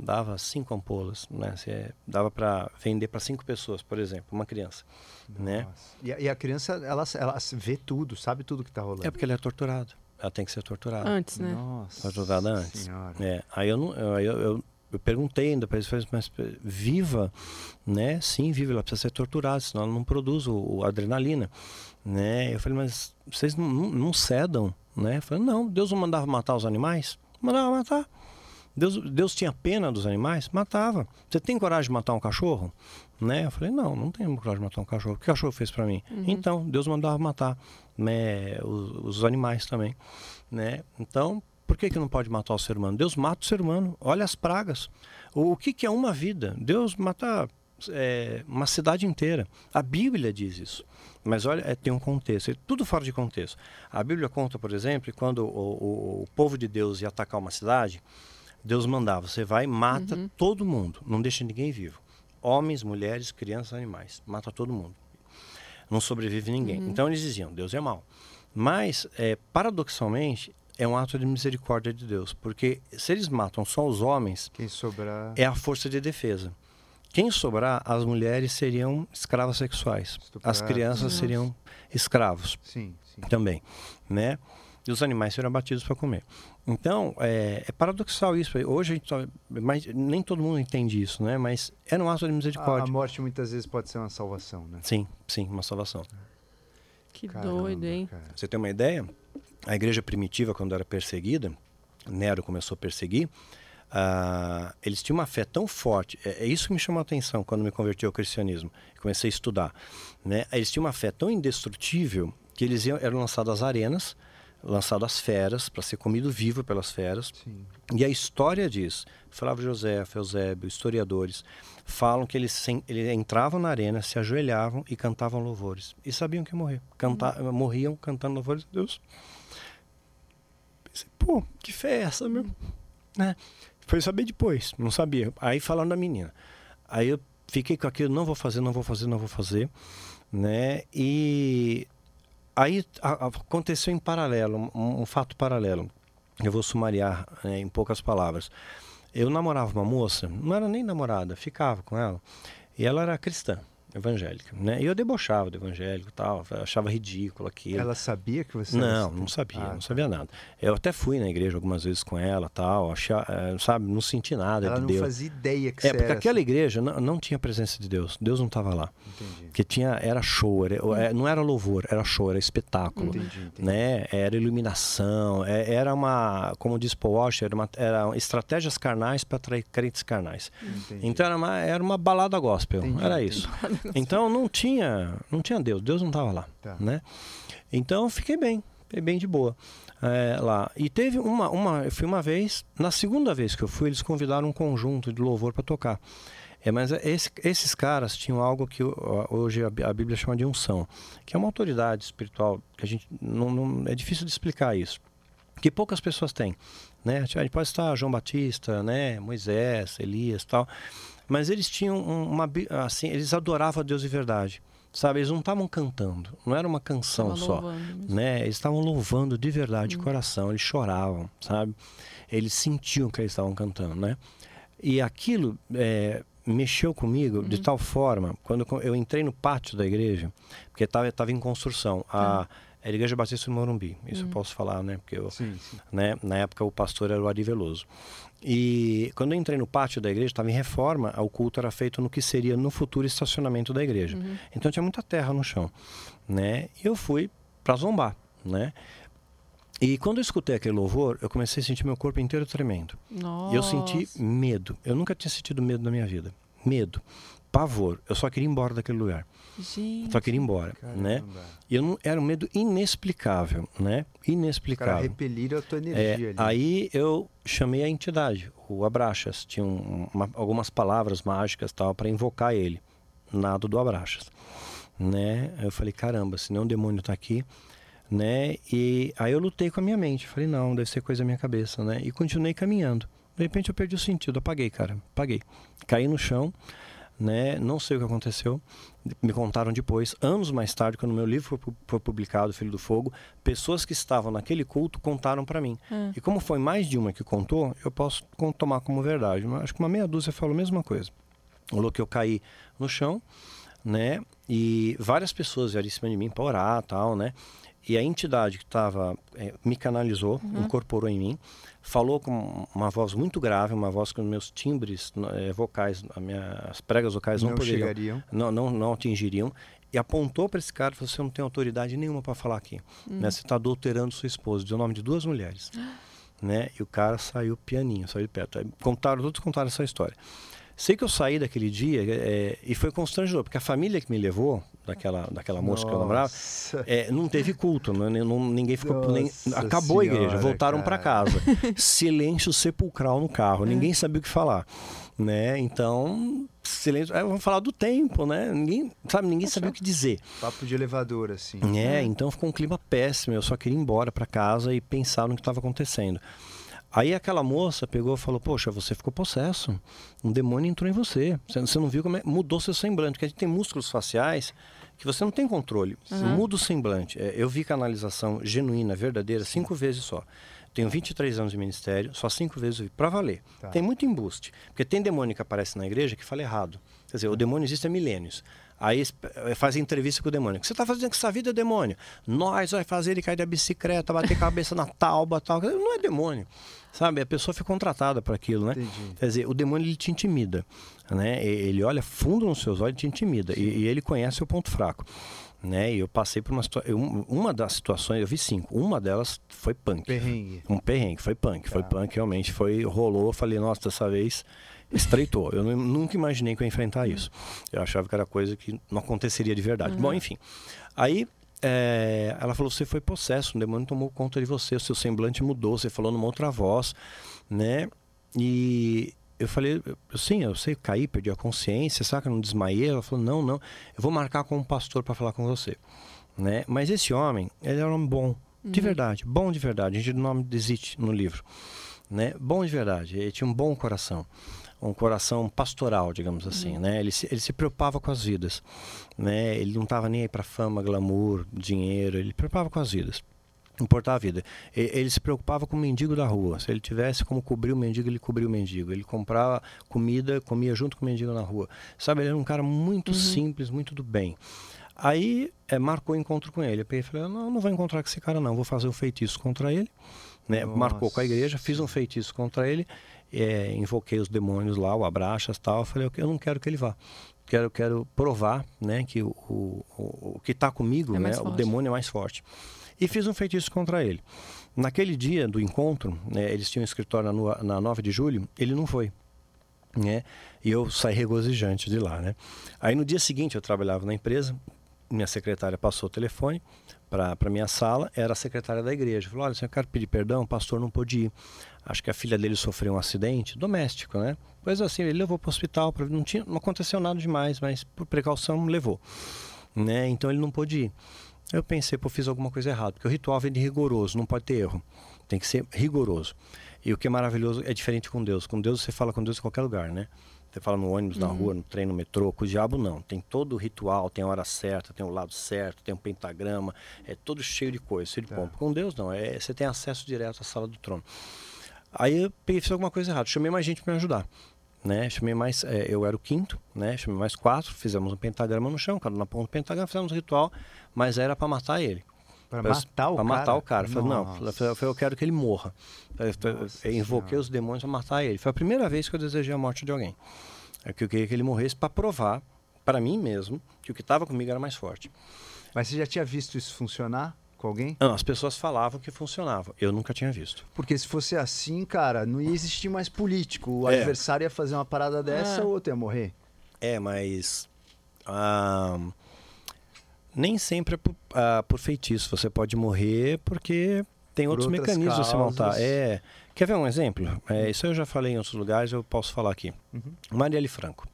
Dava cinco ampolas, né? Você dava para vender para cinco pessoas, por exemplo, uma criança, né? E a, e a, criança, ela, ela vê tudo, sabe tudo que está rolando. É porque ela é torturada. Ela tem que ser torturada. Antes, né? Nossa. Torturada antes. Senhora. É. Aí eu não, eu, eu, eu eu perguntei ainda para eles, mas viva, né? Sim, viva, ela precisa ser torturada, senão ela não produz o, o adrenalina, né? Eu falei, mas vocês não, não, não cedam, né? Eu falei, não, Deus não mandava matar os animais? Mandava matar. Deus, Deus tinha pena dos animais? Matava. Você tem coragem de matar um cachorro? Né? Eu falei, não, não tenho coragem de matar um cachorro. O que o cachorro fez para mim? Uhum. Então, Deus mandava matar né, os, os animais também. Né? Então, por que, que não pode matar o ser humano? Deus mata o ser humano. Olha as pragas. O, o que, que é uma vida? Deus mata é, uma cidade inteira. A Bíblia diz isso. Mas olha, é, tem um contexto, é tudo fora de contexto. A Bíblia conta, por exemplo, quando o, o, o povo de Deus ia atacar uma cidade, Deus mandava: você vai e mata uhum. todo mundo, não deixa ninguém vivo. Homens, mulheres, crianças, animais. Mata todo mundo. Não sobrevive ninguém. Uhum. Então eles diziam: Deus é mau. Mas, é, paradoxalmente, é um ato de misericórdia de Deus, porque se eles matam só os homens, quem sobrar é a força de defesa. Quem sobrar, as mulheres seriam escravas sexuais, as crianças seriam escravos. Sim, sim. Também, né? E os animais seriam abatidos para comer. Então, é, é, paradoxal isso. Hoje a gente tá, mas nem todo mundo entende isso, né? Mas é um ato de misericórdia. A, a morte muitas vezes pode ser uma salvação, né? Sim, sim, uma salvação. Que Caramba, doido, hein? Cara. Você tem uma ideia? A igreja primitiva, quando era perseguida, Nero começou a perseguir, uh, eles tinham uma fé tão forte. É, é, isso que me chamou a atenção quando me converti ao cristianismo. Comecei a estudar. Né? Eles tinham uma fé tão indestrutível que eles iam, eram lançados às arenas, lançados às feras, para ser comido vivo pelas feras. Sim. E a história diz, Flávio José, Eusébio, historiadores, falam que eles, eles entravam na arena, se ajoelhavam e cantavam louvores. E sabiam que iam morrer. Uhum. Morriam cantando louvores a Deus. Pensei, pô, que fé é essa, meu? Né? Foi saber depois, não sabia. Aí falando da menina. Aí eu fiquei com aquilo, não vou fazer, não vou fazer, não vou fazer, né? E aí a, aconteceu em paralelo, um, um, fato paralelo. Eu vou sumariar né, em poucas palavras. Eu namorava uma moça, não era nem namorada, ficava com ela, e ela era cristã, evangélica, né? E eu debochava do evangélico, tal, achava ridículo aquilo. Ela sabia que você Não, não sabia, ah, não sabia tá. nada. Eu até fui na igreja algumas vezes com ela, tal, achava, eh, sabe, não senti nada ela de não Deus. fazia ideia que É, porque aquela assim. igreja não, não, tinha presença de Deus. Deus não estava lá. Entendi. Que tinha era show, era, é, não era louvor, era show, era espetáculo, entendi, entendi. né? Era iluminação, é, era uma, como diz Paul Washer, era, uma, era estratégias carnais para atrair crentes carnais. Então era uma, era uma balada gospel, era isso. Então não tinha, não tinha Deus, Deus não estava lá, tá. né? Então fiquei bem, fiquei bem de boa é, lá. E teve uma, uma, eu fui uma vez, na segunda vez que eu fui, eles convidaram um conjunto de louvor para tocar. É, mas esse, esses caras tinham algo que hoje a Bíblia chama de unção, que é uma autoridade espiritual que a gente não, não é difícil de explicar isso, que poucas pessoas têm, né? A gente pode estar João Batista, né, Moisés, Elias, tal, mas eles tinham uma assim, eles adoravam a Deus de verdade. Sabe, eles não estavam cantando, não era uma canção só, né? Eles estavam louvando de verdade, de hum. coração, eles choravam, sabe? Eles sentiam que eles estavam cantando, né? E aquilo é, mexeu comigo de hum. tal forma, quando eu entrei no pátio da igreja, porque estava em construção, a, ah. a Igreja Batista do Morumbi, isso eu hum. posso falar, né? Porque eu, sim, sim. Né, na época o pastor era o Ari Veloso. E quando eu entrei no pátio da igreja, estava em reforma, o culto era feito no que seria no futuro estacionamento da igreja. Uhum. Então tinha muita terra no chão, né? E eu fui para zombar, né? E quando eu escutei aquele louvor, eu comecei a sentir meu corpo inteiro tremendo. Nossa. E eu senti medo. Eu nunca tinha sentido medo na minha vida. Medo pavor. Eu só queria ir embora daquele lugar. Gente. Só queria ir embora, Caramba. né? E eu não, era um medo inexplicável, né? Inexplicável. Para repelir a tua energia é, ali. Aí eu chamei a entidade, o Abraxas. Tinha uma, algumas palavras mágicas tal para invocar ele. Nada do Abraxas, né? Eu falei, caramba, se não o demônio está aqui, né? E aí eu lutei com a minha mente. Falei, não, deve ser coisa da minha cabeça, né? E continuei caminhando. De repente eu perdi o sentido, apaguei, cara. Apaguei. Caí no chão né? Não sei o que aconteceu. Me contaram depois, anos mais tarde, quando meu livro foi publicado, Filho do Fogo, pessoas que estavam naquele culto contaram para mim. Hum. E como foi mais de uma que contou, eu posso tomar como verdade. Mas acho que uma meia dúzia falou a mesma coisa. Falou que eu caí no chão, né? E várias pessoas vieram em cima de mim para orar, tal, né? E a entidade que estava é, me canalizou, uhum. incorporou em mim, falou com uma voz muito grave, uma voz com meus timbres é, vocais, minha, as pregas vocais não, não poderiam, chegariam. Não, não, não atingiriam, e apontou para esse cara e falou: Você não tem autoridade nenhuma para falar aqui. Uhum. Né? Você está adulterando sua esposa, deu o nome de duas mulheres. né? E o cara saiu pianinho, saiu de perto. Aí contaram, todos contaram essa história. Sei que eu saí daquele dia é, e foi constrangedor, porque a família que me levou, daquela, daquela moça Nossa. que eu namorava, é, não teve culto, não, não ninguém ficou. Nem, acabou senhora, a igreja, voltaram para casa. Silêncio sepulcral no carro, ninguém sabia o que falar. Né? Então, silêncio. É, vamos falar do tempo, né? Ninguém, sabe, ninguém sabia o que dizer. Papo de elevador, assim. É, então ficou um clima péssimo. Eu só queria ir embora para casa e pensar no que estava acontecendo. Aí aquela moça pegou e falou: Poxa, você ficou possesso. Um demônio entrou em você. Você não viu como é? Mudou seu semblante. Porque a gente tem músculos faciais que você não tem controle. Uhum. Muda o semblante. É, eu vi canalização genuína, verdadeira, cinco vezes só. Tenho 23 anos de ministério, só cinco vezes eu vi. Pra valer. Tá. Tem muito embuste. Porque tem demônio que aparece na igreja que fala errado. Quer dizer, o demônio existe há milênios. Aí eh, faz entrevista com o demônio. O que você está fazendo com essa vida, demônio? Nós vai fazer ele cair da bicicleta, bater cabeça na tauba, tal. Não é demônio. Sabe? A pessoa foi contratada para aquilo, né? Entendi. Quer dizer, o demônio ele te intimida. Né? Ele olha fundo nos seus olhos e te intimida. E, e, ele conhece o ponto fraco. Né? E eu passei por uma situação. Uma das situações, eu vi cinco. Uma delas foi punk. Perrengue. Um perrengue, foi punk. Tá. Foi punk, realmente. Foi, rolou. Eu falei, nossa, dessa vez estreitou. Eu nunca imaginei que eu ia enfrentar isso. Eu achava que era coisa que não aconteceria de verdade. Uhum. Bom, enfim. Aí é, ela falou: você foi possesso, um demônio tomou conta de você, o seu semblante mudou, você falou numa outra voz, né? E eu falei: sim, eu sei, caí, perdi a consciência, que eu não desmaiei? Ela falou: não, não, eu vou marcar com um pastor para falar com você, né? Mas esse homem, ele era um bom, de uhum. verdade, bom de verdade. A gente o nome desiste no livro, né? Bom de verdade, ele tinha um bom coração um coração pastoral, digamos assim, uhum. né? Ele se, ele se preocupava com as vidas, né? Ele não estava nem aí para fama, glamour, dinheiro, ele preocupava com as vidas. importar a vida. Ele se preocupava com o mendigo da rua. Se ele tivesse como cobrir o mendigo, ele cobria o mendigo. Ele comprava comida, comia junto com o mendigo na rua. Sabe, ele era um cara muito uhum. simples, muito do bem. Aí é, marcou o encontro com ele. Eu peguei e falei, não, não vou encontrar com esse cara não, vou fazer um feitiço contra ele. Né? Marcou com a igreja, fiz um feitiço contra ele, é, invoquei os demônios lá, o abraças tal. Eu falei, eu não quero que ele vá. Quero, quero provar né, que o, o, o que está comigo, é né, o demônio é mais forte e fiz um feitiço contra ele. Naquele dia do encontro, né, eles tinham um escritório na, na 9 de julho, ele não foi. Né? E eu saí regozijante de lá. Né? Aí no dia seguinte eu trabalhava na empresa, minha secretária passou o telefone para a minha sala, era a secretária da igreja. Falou: Olha, eu quero pedir perdão, o pastor não pôde ir. Acho que a filha dele sofreu um acidente doméstico, né? Pois assim, ele levou para o hospital, não, tinha, não aconteceu nada demais, mas por precaução levou. Né? Então ele não pôde ir. Eu pensei, pô, fiz alguma coisa errada, porque o ritual vem de rigoroso, não pode ter erro. Tem que ser rigoroso. E o que é maravilhoso é diferente com Deus. Com Deus você fala com Deus em qualquer lugar, né? Você fala no ônibus, uhum. na rua, no trem, no metrô. Com o diabo, não. Tem todo o ritual, tem a hora certa, tem o lado certo, tem um pentagrama. É todo cheio de coisa, cheio de pompa. É. Com Deus, não. É, você tem acesso direto à sala do trono. Aí eu fiz alguma coisa errada. Chamei mais gente para me ajudar né? Chamei mais, é, eu era o quinto, né? Chamei mais quatro, fizemos um pentagrama no chão, cada na ponta do pentagrama, fizemos um ritual, mas era para matar ele. Para matar o pra matar o cara. Falei, não, falei, eu quero que ele morra. eu invoquei senhora. os demônios para matar ele. Foi a primeira vez que eu desejei a morte de alguém. É que eu queria que ele morresse para provar para mim mesmo que o que estava comigo era mais forte. Mas você já tinha visto isso funcionar? Com alguém? Não, as pessoas falavam que funcionava. Eu nunca tinha visto. Porque se fosse assim, cara, não ia existir mais político. O é. adversário ia fazer uma parada dessa ah. ou outro ia morrer. É, mas. Ah, nem sempre é por, ah, por, feitiço. Você pode morrer porque tem por outros mecanismos causas. a se montar. É. Quer ver um exemplo? É, isso eu já falei em outros lugares, eu posso falar aqui. Uhum. Marielle Franco.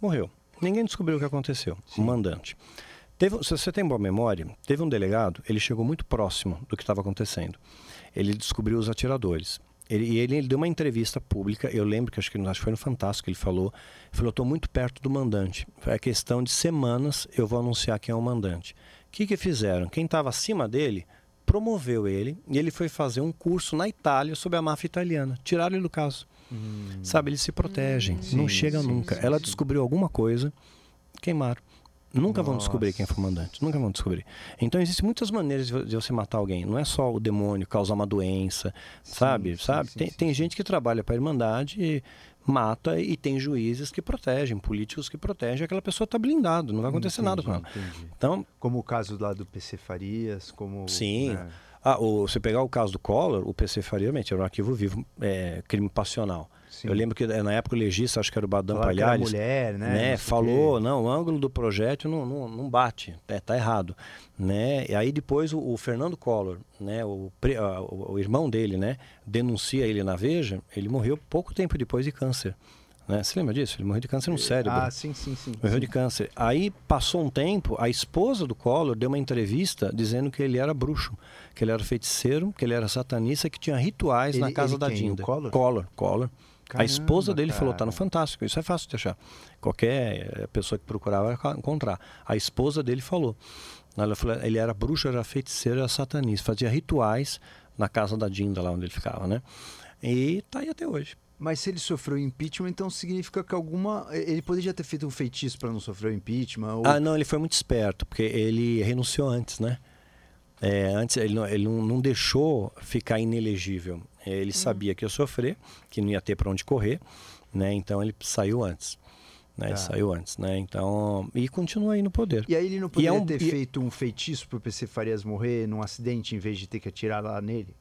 Morreu. Ninguém descobriu o que aconteceu. Sim. O mandante. Teve, se você tem boa memória, teve um delegado, ele chegou muito próximo do que estava acontecendo. Ele descobriu os atiradores. Ele, e ele, ele, deu uma entrevista pública, eu lembro que acho que, acho que foi no Fantástico ele falou, falou, estou muito perto do mandante. A questão de semanas, eu vou anunciar quem é o mandante. O que, que fizeram? Quem estava acima dele promoveu ele e ele foi fazer um curso na Itália sobre a máfia italiana. Tiraram ele do caso. Hum. Sabe, eles se protegem, hum. não sim, chega sim, nunca. Sim, Ela descobriu alguma coisa, queimaram. Nunca Nossa. vão descobrir quem foi o mandante, nunca vão descobrir. Então existem muitas maneiras de você matar alguém. Não é só o demônio causar uma doença, sim, sabe? Sim, sabe? Sim, tem, tem gente que trabalha para a Irmandade e mata e tem juízes que protegem, políticos que protegem. Aquela pessoa está blindada, não vai acontecer entendi, nada com ela. Entendi. Então, como o caso lá do PC Farias, como sim. Né? Ah, o, você pegar o caso do Collor, o PC Farias realmente era um arquivo vivo, é, crime passional. Sim. Eu lembro que eh, na época o legista, acho que era o Badam Falaram Palhares, mulher, né? né falou, que... não, o ângulo do projeto não, não, não bate, é, tá errado, né? E aí depois o, o Fernando Collor, né, o, o, o, irmão dele, né, denuncia ele na Veja, ele morreu pouco tempo depois de câncer. Né? Você lembra disso? Ele morreu de câncer no cérebro. Ah, sim, sim, sim. Morreu sim. de câncer. Aí passou um tempo, a esposa do Collor deu uma entrevista dizendo que ele era bruxo, que ele era feiticeiro, que ele era satanista, que tinha rituais ele, na casa da quem? Dinda. Collor? Collor, Collor. Caramba, a esposa dele cara. falou, tá no Fantástico, isso é fácil de achar. Qualquer eh, pessoa que procurar vai encontrar. A esposa dele falou. Ela falou, ele era bruxo, era feiticeiro, era satanista, fazia rituais na casa da Dinda, lá onde ele ficava, né? E tá aí até hoje. Mas se ele sofreu impeachment, então significa que alguma. Ele poderia ter feito um feitiço para não sofrer o impeachment? Ou... Ah, não, ele foi muito esperto, porque ele renunciou antes, né? É, antes ele, não, ele não, não, deixou ficar inelegível. Ele hum. sabia que ia sofrer, que não ia ter para onde correr, né? Então ele saiu antes. Né? Tá. Saiu antes, né? Então, e continua aí no poder. E aí ele não poderia é um, ter e... feito um feitiço para o PC Farias morrer num acidente em vez de ter que atirar lá nele?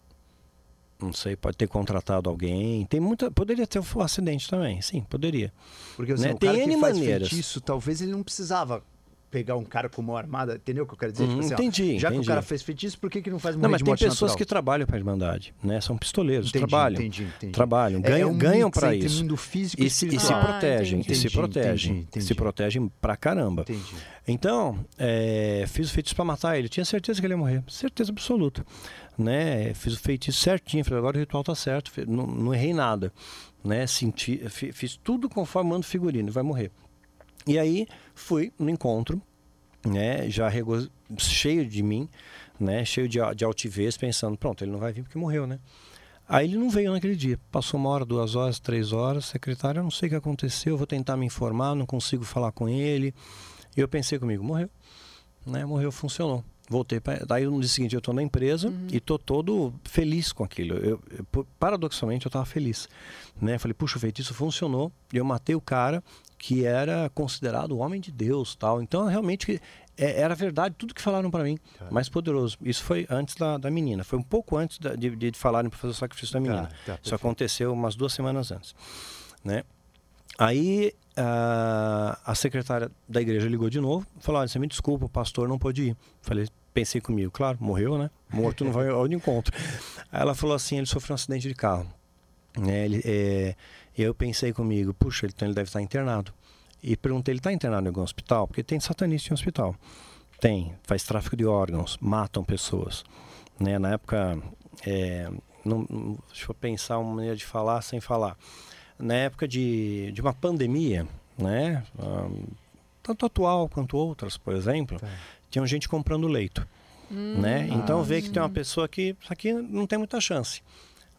Não sei, pode ter contratado alguém. Tem muita, poderia ter um acidente também, sim, poderia. Porque assim, né? o Tem cara que faz maneiras. feitiço, talvez ele não precisava pegar um cara com mão armada, entendeu o que eu quero dizer? Tipo hum, assim, entendi. Ó, já entendi. que o cara fez feitiço, por que, que não faz Não, mas tem pessoas natural? que trabalham para a Irmandade, né? São pistoleiros, entendi, trabalham. Entendi, entendi. Trabalham, ganham, é, é um ganham para isso. Mundo físico e, e, se protegem, ah, e se protegem, se protegem pra caramba. Entendi. Então, é, fiz o feitiço para matar ele. Tinha certeza que ele ia morrer, certeza absoluta, né? Fiz o feitiço certinho, falei agora o ritual tá certo, não, não errei nada, né? Senti, fiz tudo conforme mando figurino, vai morrer. E aí fui no encontro né, já cheio de mim, né? Cheio de, de altivez, pensando, pronto, ele não vai vir porque morreu, né? Aí ele não veio naquele dia. Passou uma hora, duas horas, três horas. Secretário, eu não sei o que aconteceu, vou tentar me informar, não consigo falar com ele. E eu pensei comigo, morreu. Né? Morreu, funcionou. Voltei para. Daí no dia seguinte eu estou na empresa uhum. e estou todo feliz com aquilo. Eu, eu paradoxalmente eu estava feliz. Né? Falei, puxa, o feitiço funcionou. E eu matei o cara que era considerado o homem de Deus tal. Então realmente é, era verdade tudo que falaram para mim, tá. mais poderoso. Isso foi antes da, da menina, foi um pouco antes da, de, de falarem para fazer o sacrifício da menina. Tá, tá, Isso aconteceu umas duas semanas antes, né? Aí a, a secretária da igreja ligou de novo, falou: Olha, você me desculpa, o pastor não pôde ir. Falei, pensei comigo, claro, morreu, né? Morto não vai ao encontro. Aí ela falou assim: ele sofreu um acidente de carro. É, ele, é, eu pensei comigo, puxa, então ele deve estar internado. E perguntei, ele está internado em algum hospital? Porque tem satanista em hospital. Tem, faz tráfico de órgãos, matam pessoas. Né? Na época, é, não, deixa eu pensar uma maneira de falar sem falar. Na época de, de uma pandemia, né? Um, tanto atual quanto outras, por exemplo, é. tinha gente comprando leito. Hum, né? Então vê que tem uma pessoa que isso aqui não tem muita chance.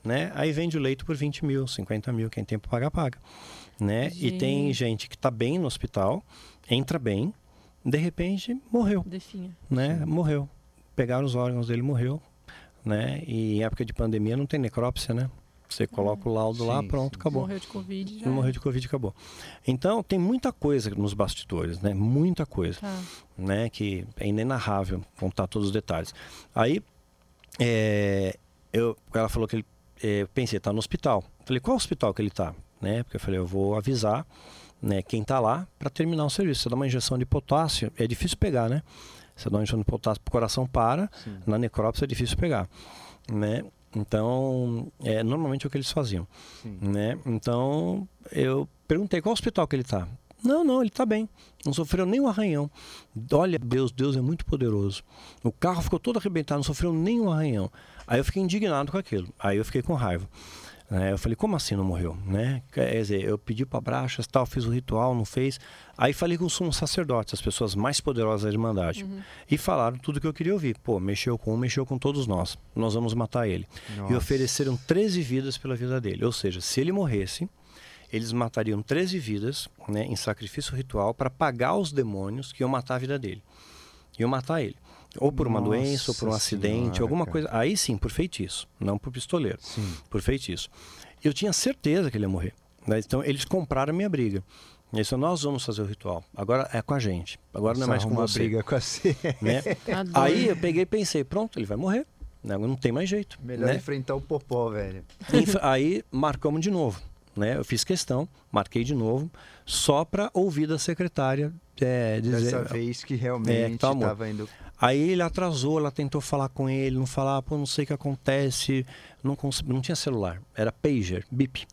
Né? Aí vende o leito por 20 mil, 50 mil, quem tem para pagar, paga né? Gente. E tem gente que está bem no hospital, entra bem, de repente morreu, Definha. né? Sim. Morreu. Pegaram os órgãos dele, morreu, né? E em época de pandemia não tem necrópsia, né? Você coloca o laudo sim, lá, pronto, sim. acabou. Morreu de Covid já. Morreu de Covid, acabou. Então, tem muita coisa nos bastidores, né? Muita coisa, tá. né? Que é inenarrável contar todos os detalhes. Aí, é, eu, ela falou que ele, é, pensei, tá no hospital. Falei, qual hospital que ele tá? né? Porque eu falei, eu vou avisar né, quem está lá para terminar o serviço. Você dá uma injeção de potássio, é difícil pegar, né? Você dá uma injeção de potássio, o coração para, Sim. na necrópsia é difícil pegar, né? Então, é normalmente é o que eles faziam, Sim. né? Então, eu perguntei qual hospital que ele está. Não, não, ele está bem. Não sofreu nenhum arranhão. Olha, Deus, Deus é muito poderoso. O carro ficou todo arrebentado, não sofreu nenhum arranhão. Aí eu fiquei indignado com aquilo. Aí eu fiquei com raiva. É, eu falei, como assim não morreu? Né? Quer dizer, eu pedi para Brachas, tal, fiz o ritual, não fez. Aí falei com os sumos sacerdotes, as pessoas mais poderosas da Irmandade. Uhum. E falaram tudo que eu queria ouvir. Pô, mexeu com um, mexeu com todos nós. Nós vamos matar ele. Nossa. E ofereceram 13 vidas pela vida dele. Ou seja, se ele morresse, eles matariam 13 vidas né, em sacrifício ritual para pagar os demônios que iam matar a vida dele. Iam matar ele. Ou por uma Nossa doença, ou por um acidente, senhora, alguma cara. coisa. Aí sim, por feitiço, não por pistoleiro. Sim. Por feitiço. Eu tinha certeza que ele ia morrer. Né? Então eles compraram a minha briga. Isso nós vamos fazer o ritual. Agora é com a gente. Agora não é mais com você. briga com você. Né? Aí eu peguei e pensei, pronto, ele vai morrer. Né? Não tem mais jeito. Melhor né? enfrentar o popó, velho. Aí marcamos de novo. Né? Eu fiz questão, marquei de novo, só para ouvir da secretária é, dizer. Dessa vez que realmente estava é, indo. Aí ele atrasou, ela tentou falar com ele, não falava, pô, não sei o que acontece, não, não tinha celular, era pager, bip.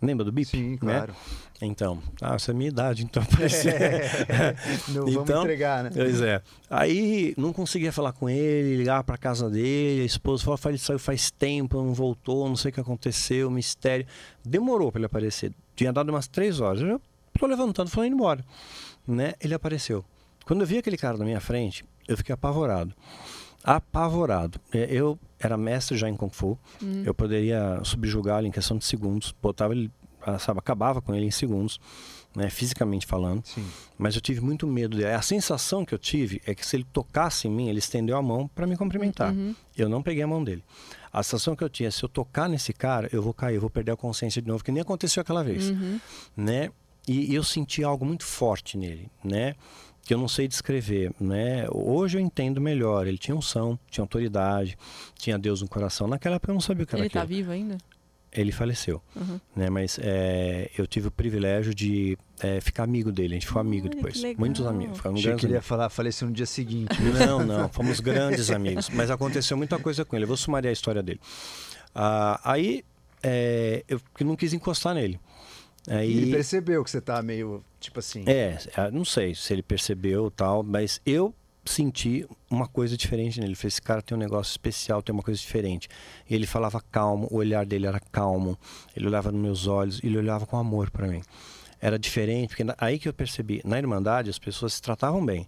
Lembra do bip? Sim, claro. Né? Então, ah, essa é a minha idade, então É, não então, vamos entregar, né? Pois é. Aí não conseguia falar com ele, ligar para casa dele, a esposa falou, ele saiu faz tempo, não voltou, não sei o que aconteceu, mistério. Demorou para ele aparecer. Tinha dado umas três horas. Eu já tô levantando, falando embora. Né? Ele apareceu. Quando eu vi aquele cara na minha frente, eu fiquei apavorado. Apavorado. É, eu era mestre já em Kung Fu. Hum. Eu poderia subjugá-lo em questão de segundos. Botava ele, ah, sabe, acabava com ele em segundos, né, fisicamente falando. Sim. Mas eu tive muito medo dele. A sensação que eu tive é que se ele tocasse em mim, ele estendeu a mão para me cumprimentar. Uhum. Eu não peguei a mão dele. A sensação que eu tinha, se eu tocar nesse cara, eu vou cair, eu vou perder a consciência de novo, que nem aconteceu aquela vez, uhum. né? E, e eu senti algo muito forte nele, né? Que eu não sei descrever, né? Hoje eu entendo melhor. Ele tinha unção, tinha autoridade, tinha Deus no coração. Naquela época eu não sabia o que era Ele está vivo ainda? Ele faleceu, uhum. né? Mas é, eu tive o privilégio de é, ficar amigo dele. A gente ficou amigo depois, muitos amigos. Ficamos Achei que ele ia falar, faleceu no dia seguinte. Não, não, fomos grandes amigos. Mas aconteceu muita coisa com ele. Eu vou sumariar a história dele. Ah, aí é, eu não quis encostar nele. Aí, ele percebeu que você tá meio, tipo assim... É, é, não sei se ele percebeu tal, mas eu senti uma coisa diferente nele. Ele falou, esse cara tem um negócio especial, tem uma coisa diferente. Ele falava calmo, o olhar dele era calmo, ele olhava nos meus olhos, ele olhava com amor para mim. Era diferente, porque aí que eu percebi, na Irmandade as pessoas se tratavam bem,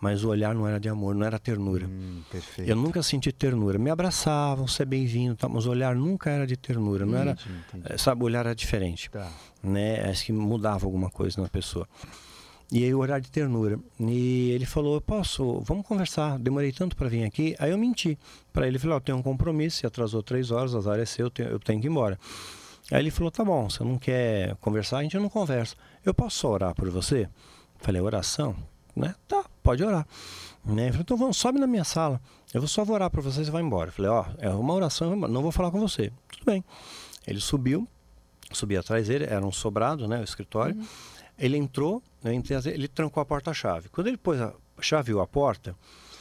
mas o olhar não era de amor, não era ternura. Hum, eu nunca senti ternura. Me abraçavam, você é bem-vindo, tá, mas o olhar nunca era de ternura, não era, entendi. Eh, sabe, o olhar era diferente, tá. né? Acho que mudava alguma coisa na pessoa. E aí o olhar de ternura. E ele falou, eu posso, vamos conversar. Demorei tanto para vir aqui. Aí eu menti para ele, falei, oh, eu tenho um compromisso, se atrasou três horas, azar é seu, eu tenho, eu tenho que ir embora. Aí ele falou, tá bom, você não quer conversar, a gente não conversa. Eu posso orar por você? Falei, oração? Né? Tá, pode orar. Né? Ele falou, então vamos, sobe na minha sala. Eu vou só orar por você e vai embora. falei, ó, oh, é uma oração, não vou falar com você. Tudo bem. Ele subiu, subi atrás dele, era um sobrado, né, o escritório. Uhum. Ele entrou, ele trancou a porta-chave. Quando ele pôs a chave a porta,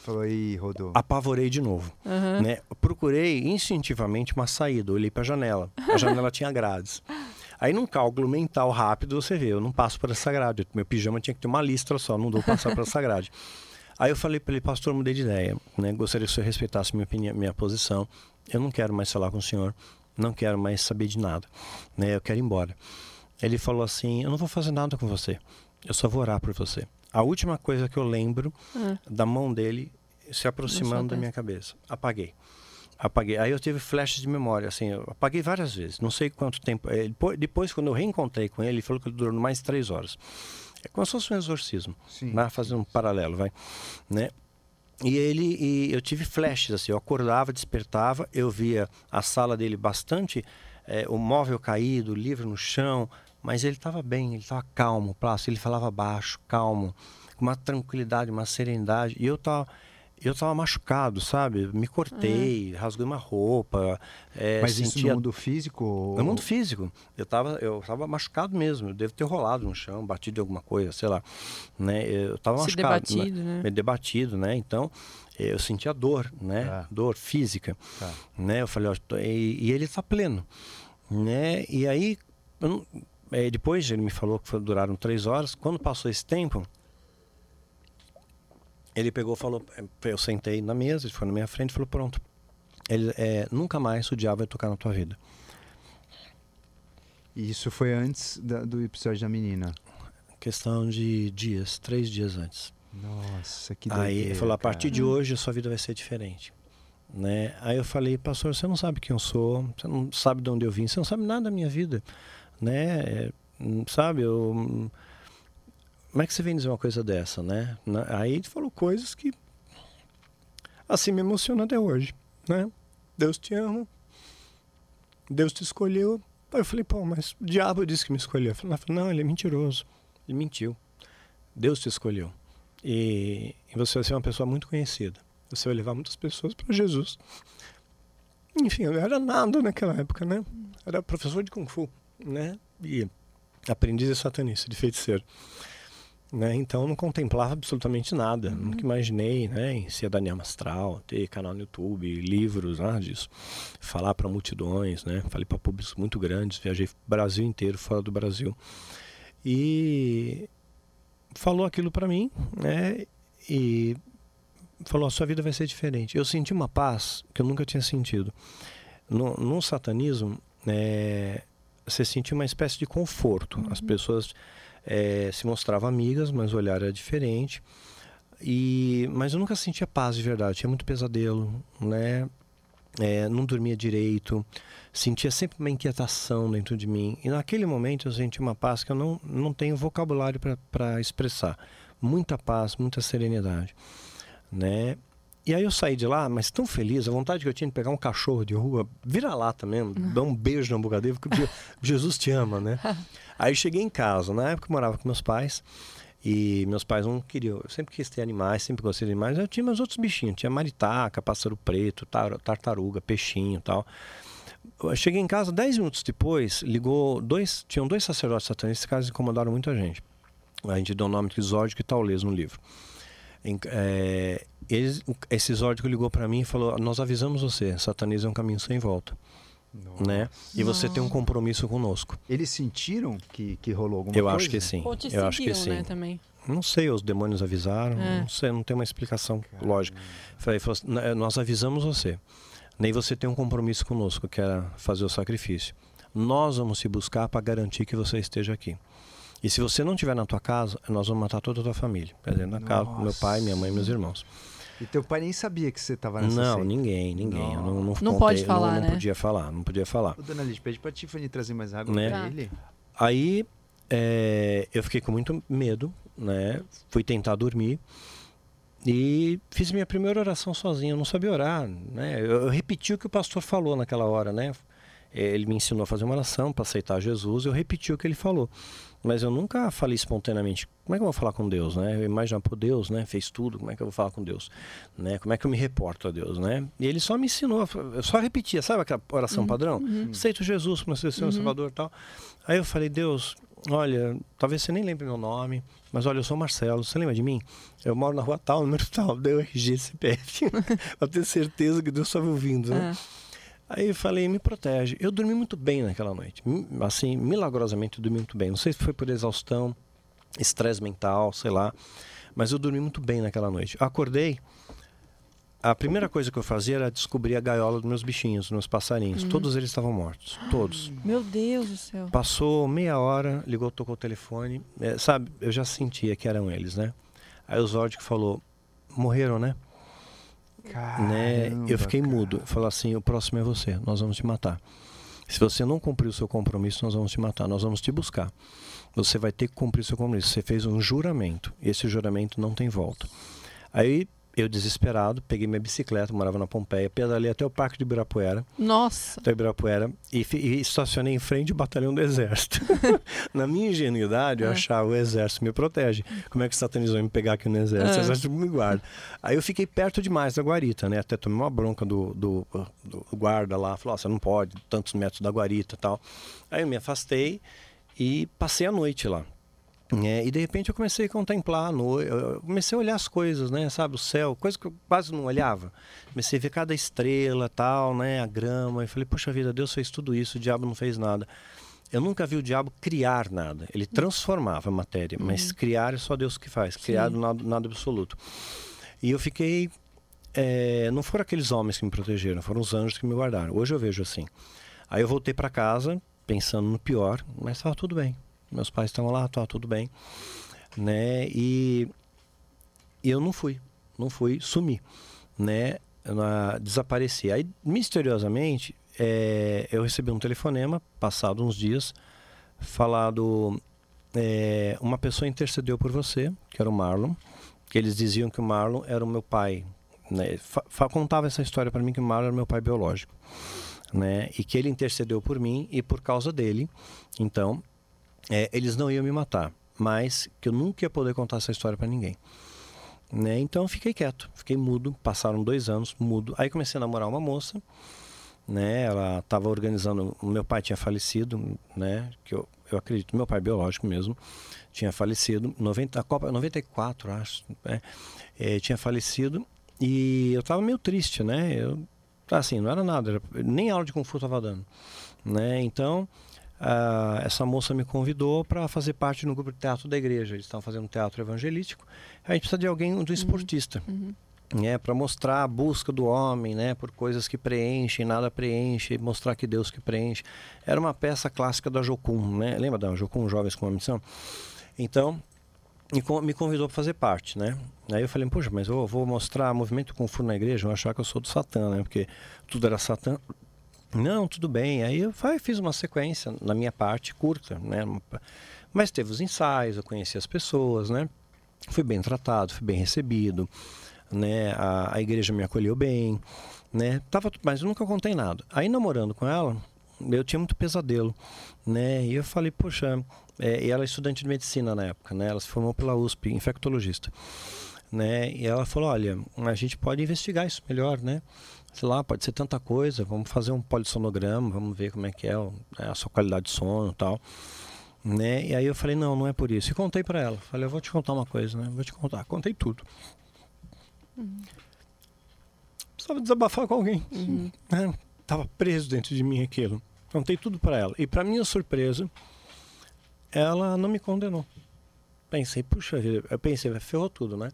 falou aí, rodou. Apavorei de novo. Uhum. Né? Procurei instintivamente uma saída, olhei para a janela. A janela tinha grades. Aí num cálculo mental rápido, você vê, eu não passo por essa grade. Meu pijama tinha que ter uma listra só, não dou passar por essa grade. Aí eu falei para ele, pastor, mudei de ideia. Né? Gostaria que o senhor respeitasse minha opinião, minha posição. Eu não quero mais falar com o senhor. Não quero mais saber de nada. Né? Eu quero ir embora. Ele falou assim: Eu não vou fazer nada com você. Eu só vou orar por você. A última coisa que eu lembro ah. da mão dele se aproximando da minha cabeça. Apaguei. Apaguei. Aí eu tive flashes de memória, assim, eu apaguei várias vezes. Não sei quanto tempo. Eh, depois, quando eu reencontrei com ele, ele falou que durou mais três horas. É como se fosse um exorcismo, Sim. né? fazendo um paralelo, vai, né? E ele, e eu tive flashes assim. Eu acordava, despertava, eu via a sala dele bastante, é, o móvel caído, o livro no chão, mas ele estava bem, ele estava calmo, plástico. Ele falava baixo, calmo, com uma tranquilidade, uma serenidade. E eu estava eu estava machucado, sabe? Me cortei, uhum. rasguei uma roupa. É, Mas sentia... isso no mundo físico? No mundo físico. Eu estava eu tava machucado mesmo. Eu devo ter rolado no chão, batido em alguma coisa, sei lá. Né? Eu estava machucado. Debatido, né? né? Debatido, né? Então, eu sentia dor, né? Ah. Dor física. Ah. Né? Eu falei, ó, e, e ele está pleno. Né? E aí, não... é, depois ele me falou que duraram três horas. Quando passou esse tempo ele pegou falou, eu sentei na mesa, ele foi na minha frente e falou, pronto, ele, é, nunca mais o diabo vai tocar na tua vida. E isso foi antes da, do episódio da menina? Questão de dias, três dias antes. Nossa, que doideira, Aí ele falou, a partir de hoje a sua vida vai ser diferente. Né? Aí eu falei, pastor, você não sabe quem eu sou, você não sabe de onde eu vim, você não sabe nada da minha vida, né? É, sabe, eu como é que você vem dizer uma coisa dessa, né? Aí ele falou coisas que assim me emocionam até hoje, né? Deus te ama, Deus te escolheu. Aí eu falei, pô, mas o diabo disse que me escolheu. Eu falei, não, ele é mentiroso, ele mentiu. Deus te escolheu. E, e você vai ser uma pessoa muito conhecida. Você vai levar muitas pessoas para Jesus. Enfim, eu era nada naquela época, né? Era professor de Kung Fu, né? E aprendiz de satanista, de feiticeiro. Né? Então não contemplava absolutamente nada. Uhum. Nunca imaginei né, ser Daniel Astral, ter canal no YouTube, livros, nada disso. Falar para multidões, né? falei para públicos muito grandes, viajei o Brasil inteiro, fora do Brasil. E falou aquilo para mim, né? E falou: a sua vida vai ser diferente. Eu senti uma paz que eu nunca tinha sentido. No, no satanismo, é, você sentia uma espécie de conforto. Uhum. As pessoas é, se mostravam amigas, mas o olhar era diferente. E, mas eu nunca sentia paz de verdade, tinha muito pesadelo, né? É, não dormia direito, sentia sempre uma inquietação dentro de mim. E naquele momento eu senti uma paz que eu não, não tenho vocabulário para expressar. Muita paz, muita serenidade, né? E aí eu saí de lá, mas tão feliz, a vontade que eu tinha de pegar um cachorro de rua, vira lata mesmo, dar um beijo na dele, porque Jesus te ama, né? Aí cheguei em casa, na época eu morava com meus pais, e meus pais não queriam, eu sempre quis ter animais, sempre gostei de animais, eu tinha meus outros bichinhos, tinha maritaca, pássaro preto, tartaruga, peixinho tal. Eu cheguei em casa, dez minutos depois, ligou dois, tinham dois sacerdotes satanistas, esses caras incomodaram muito a gente. A gente deu o nome de Zódico e Taulês no livro. É, eles, esse Zódico ligou para mim e falou: Nós avisamos você, satanismo é um caminho sem volta. Nossa. Né? E você tem um compromisso conosco. Eles sentiram que, que rolou alguma eu coisa? Acho que sim. Ou te eu acho que sim. Né, também. Não sei, os demônios avisaram, é. não sei, não tem uma explicação Caramba. lógica. Falei, assim, nós avisamos você. Nem você tem um compromisso conosco, que era fazer o sacrifício. Nós vamos se buscar para garantir que você esteja aqui. E se você não estiver na tua casa, nós vamos matar toda a tua família. Quer dizer, na casa, meu pai, minha mãe e meus irmãos. E teu pai nem sabia que você estava nessa Não, seita. ninguém, ninguém. Eu não, não, Não contei, pode falar, não, né? não podia falar, não podia falar. Ô, dona Lídia, pede pra Tiffany trazer mais água Né? pra Tá. ele. Aí é, eu fiquei com muito medo, né? Fui tentar dormir e fiz minha primeira oração sozinho. Eu não sabia orar, né? Eu, eu repeti o que o pastor falou naquela hora, né? Ele me ensinou a fazer uma oração para aceitar Jesus. Eu repeti o que ele falou, mas eu nunca falei espontaneamente. Como é que eu vou falar com Deus, né? Eu imaginava, pô, Deus, né? Fez tudo. Como é que eu vou falar com Deus, né? Como é que eu me reporto a Deus, né? E ele só me ensinou. Eu só repetia, sabe aquela oração padrão? Aceito Jesus como seu Senhor Salvador, e tal. Aí eu falei, Deus, olha, talvez você nem lembre meu nome, mas olha, eu sou Marcelo, você lembra de mim? Eu moro na rua tal, número tal, deu RG, CPF. pra ter certeza que Deus estava ouvindo, né? É. Aí eu falei, me protege. Eu dormi muito bem naquela noite. Assim, milagrosamente eu dormi muito bem. Não sei se foi por exaustão, estresse mental, sei lá. Mas eu dormi muito bem naquela noite. Acordei, a primeira coisa que eu fazia era descobrir a gaiola dos meus bichinhos, dos meus passarinhos. Todos eles estavam mortos. Todos. Meu Deus do céu. Passou meia hora, ligou, tocou o telefone. É, sabe, eu já sentia que eram eles, né? Aí o Zordic falou, morreram, né? Né? Caramba, Eu fiquei cara. mudo. Falou assim, o próximo é você, nós vamos te matar. Se você não cumprir o seu compromisso, nós vamos te matar, nós vamos te buscar. Você vai ter que cumprir o seu compromisso. Você fez um juramento, esse juramento não tem volta. Aí, eu desesperado, peguei minha bicicleta, morava na Pompeia, pedalei até o Parque de Ibirapuera, Nossa. até Ibirapuera, e, e estacionei em frente ao batalhão do Exército. Na minha ingenuidade, eu É. achava o Exército me protege. Como é que vão me pegar aqui no Exército? É. O Exército me guarda. Aí eu fiquei perto demais da guarita, né? Até tomei uma bronca do, do, do guarda lá. Falou, ó, você não pode, tantos metros da guarita e tal. Aí eu me afastei e passei a noite lá. É, e de repente eu comecei a contemplar, no, eu comecei a olhar as coisas, né, sabe, o céu, coisa que eu quase não olhava. Comecei a ver cada estrela, tal, né, a grama, e falei, poxa vida, Deus fez tudo isso, o diabo não fez nada. Eu nunca vi o diabo criar nada. Ele transformava a matéria, mas criar é só Deus que faz, criar nada, nada absoluto. E eu fiquei é, não foram aqueles homens que me protegeram, foram os anjos que me guardaram. Hoje eu vejo assim. Aí eu voltei para casa pensando no pior, mas estava tudo bem. Meus pais estavam lá, estava tudo bem, né? E, e eu não fui, não fui, sumi, né? Na, desapareci. Aí misteriosamente é, eu recebi um telefonema, passado uns dias, falado é, uma pessoa intercedeu por você, que era o Marlon, que eles diziam que o Marlon era o meu pai né, fa- contava essa história para mim que o Marlon era meu pai biológico, né? E que ele intercedeu por mim e por causa dele, então é, eles não iam me matar, mas que eu nunca ia poder contar essa história para ninguém, né? Então fiquei quieto, fiquei mudo. Passaram dois anos mudo. Aí comecei a namorar uma moça, né? Ela estava organizando. O meu pai tinha falecido, né? Que eu, eu acredito, meu pai biológico mesmo tinha falecido, 90, a Copa 94, acho, né? É, tinha falecido e eu estava meio triste, né? Eu, assim, não era nada, era- nem aula de Kung Fu estava dando, né? Então, ah, essa moça me convidou para fazer parte no grupo de teatro da igreja. Eles estavam fazendo teatro evangelístico. A gente precisa de alguém, de um esportista, né? Para mostrar a busca do homem, né? Por coisas que preenchem, nada preenche, mostrar que Deus que preenche. Era uma peça clássica da Jocum, né? Lembra da Jocum Jovens com uma Missão? Então, me con- me convidou para fazer parte, né? Aí eu falei, poxa, mas eu vou mostrar movimento Kung Fu na igreja, vão achar que eu sou do Satã, né? Porque tudo era Satã. Não, tudo bem. Aí eu fiz uma sequência na minha parte, curta, né? Mas teve os ensaios, eu conheci as pessoas, né? Fui bem tratado, fui bem recebido, né? A, a igreja me acolheu bem, né? Tava, mas eu nunca contei nada. Aí namorando com ela, eu tinha muito pesadelo, né? E eu falei, poxa, é, e ela é estudante de medicina na época, né? Ela se formou pela USP, infectologista, né? E ela falou, olha, a gente pode investigar isso melhor, né? Sei lá, pode ser tanta coisa, vamos fazer um polissonograma, vamos ver como é que é o- a sua qualidade de sono e tal. Né? E aí eu falei, não, não é por isso. E contei para ela. Falei, eu vou te contar uma coisa, né? Vou te contar. Contei tudo. Precisava desabafar com alguém. Né? Tava preso dentro de mim aquilo. Contei tudo para ela. E para minha surpresa, ela não me condenou. Pensei, puxa vida, eu pensei, ferrou tudo, né?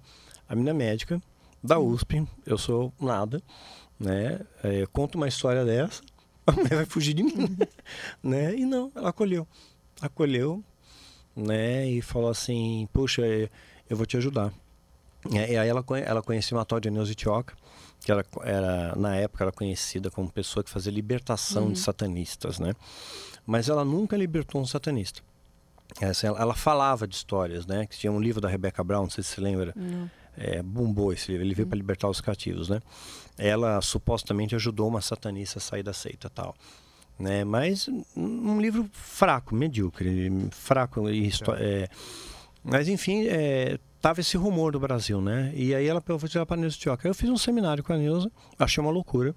A minha médica da USP, eu sou nada, né? É, eu conto uma história dessa, a mulher vai fugir de mim, né? E não, ela acolheu, acolheu, né? E falou assim, puxa, eu vou te ajudar. E aí ela, ela conheceu uma tal de Neuza que era, era, na época era conhecida como pessoa que fazia libertação uhum. de satanistas, né? Mas ela nunca libertou um satanista. Essa, ela, ela, falava de histórias, né? Que tinha um livro da Rebecca Brown, não sei se você lembra. É, bombou esse livro, ele veio uhum. para libertar os cativos, né? Ela supostamente ajudou uma satanista a sair da seita tal. Né? Mas um livro fraco, medíocre, fraco e é, mas enfim, é, tava esse rumor do Brasil, né? E aí ela tirar para a Neuza Tioca. Eu fiz um seminário com a Neuza, achei uma loucura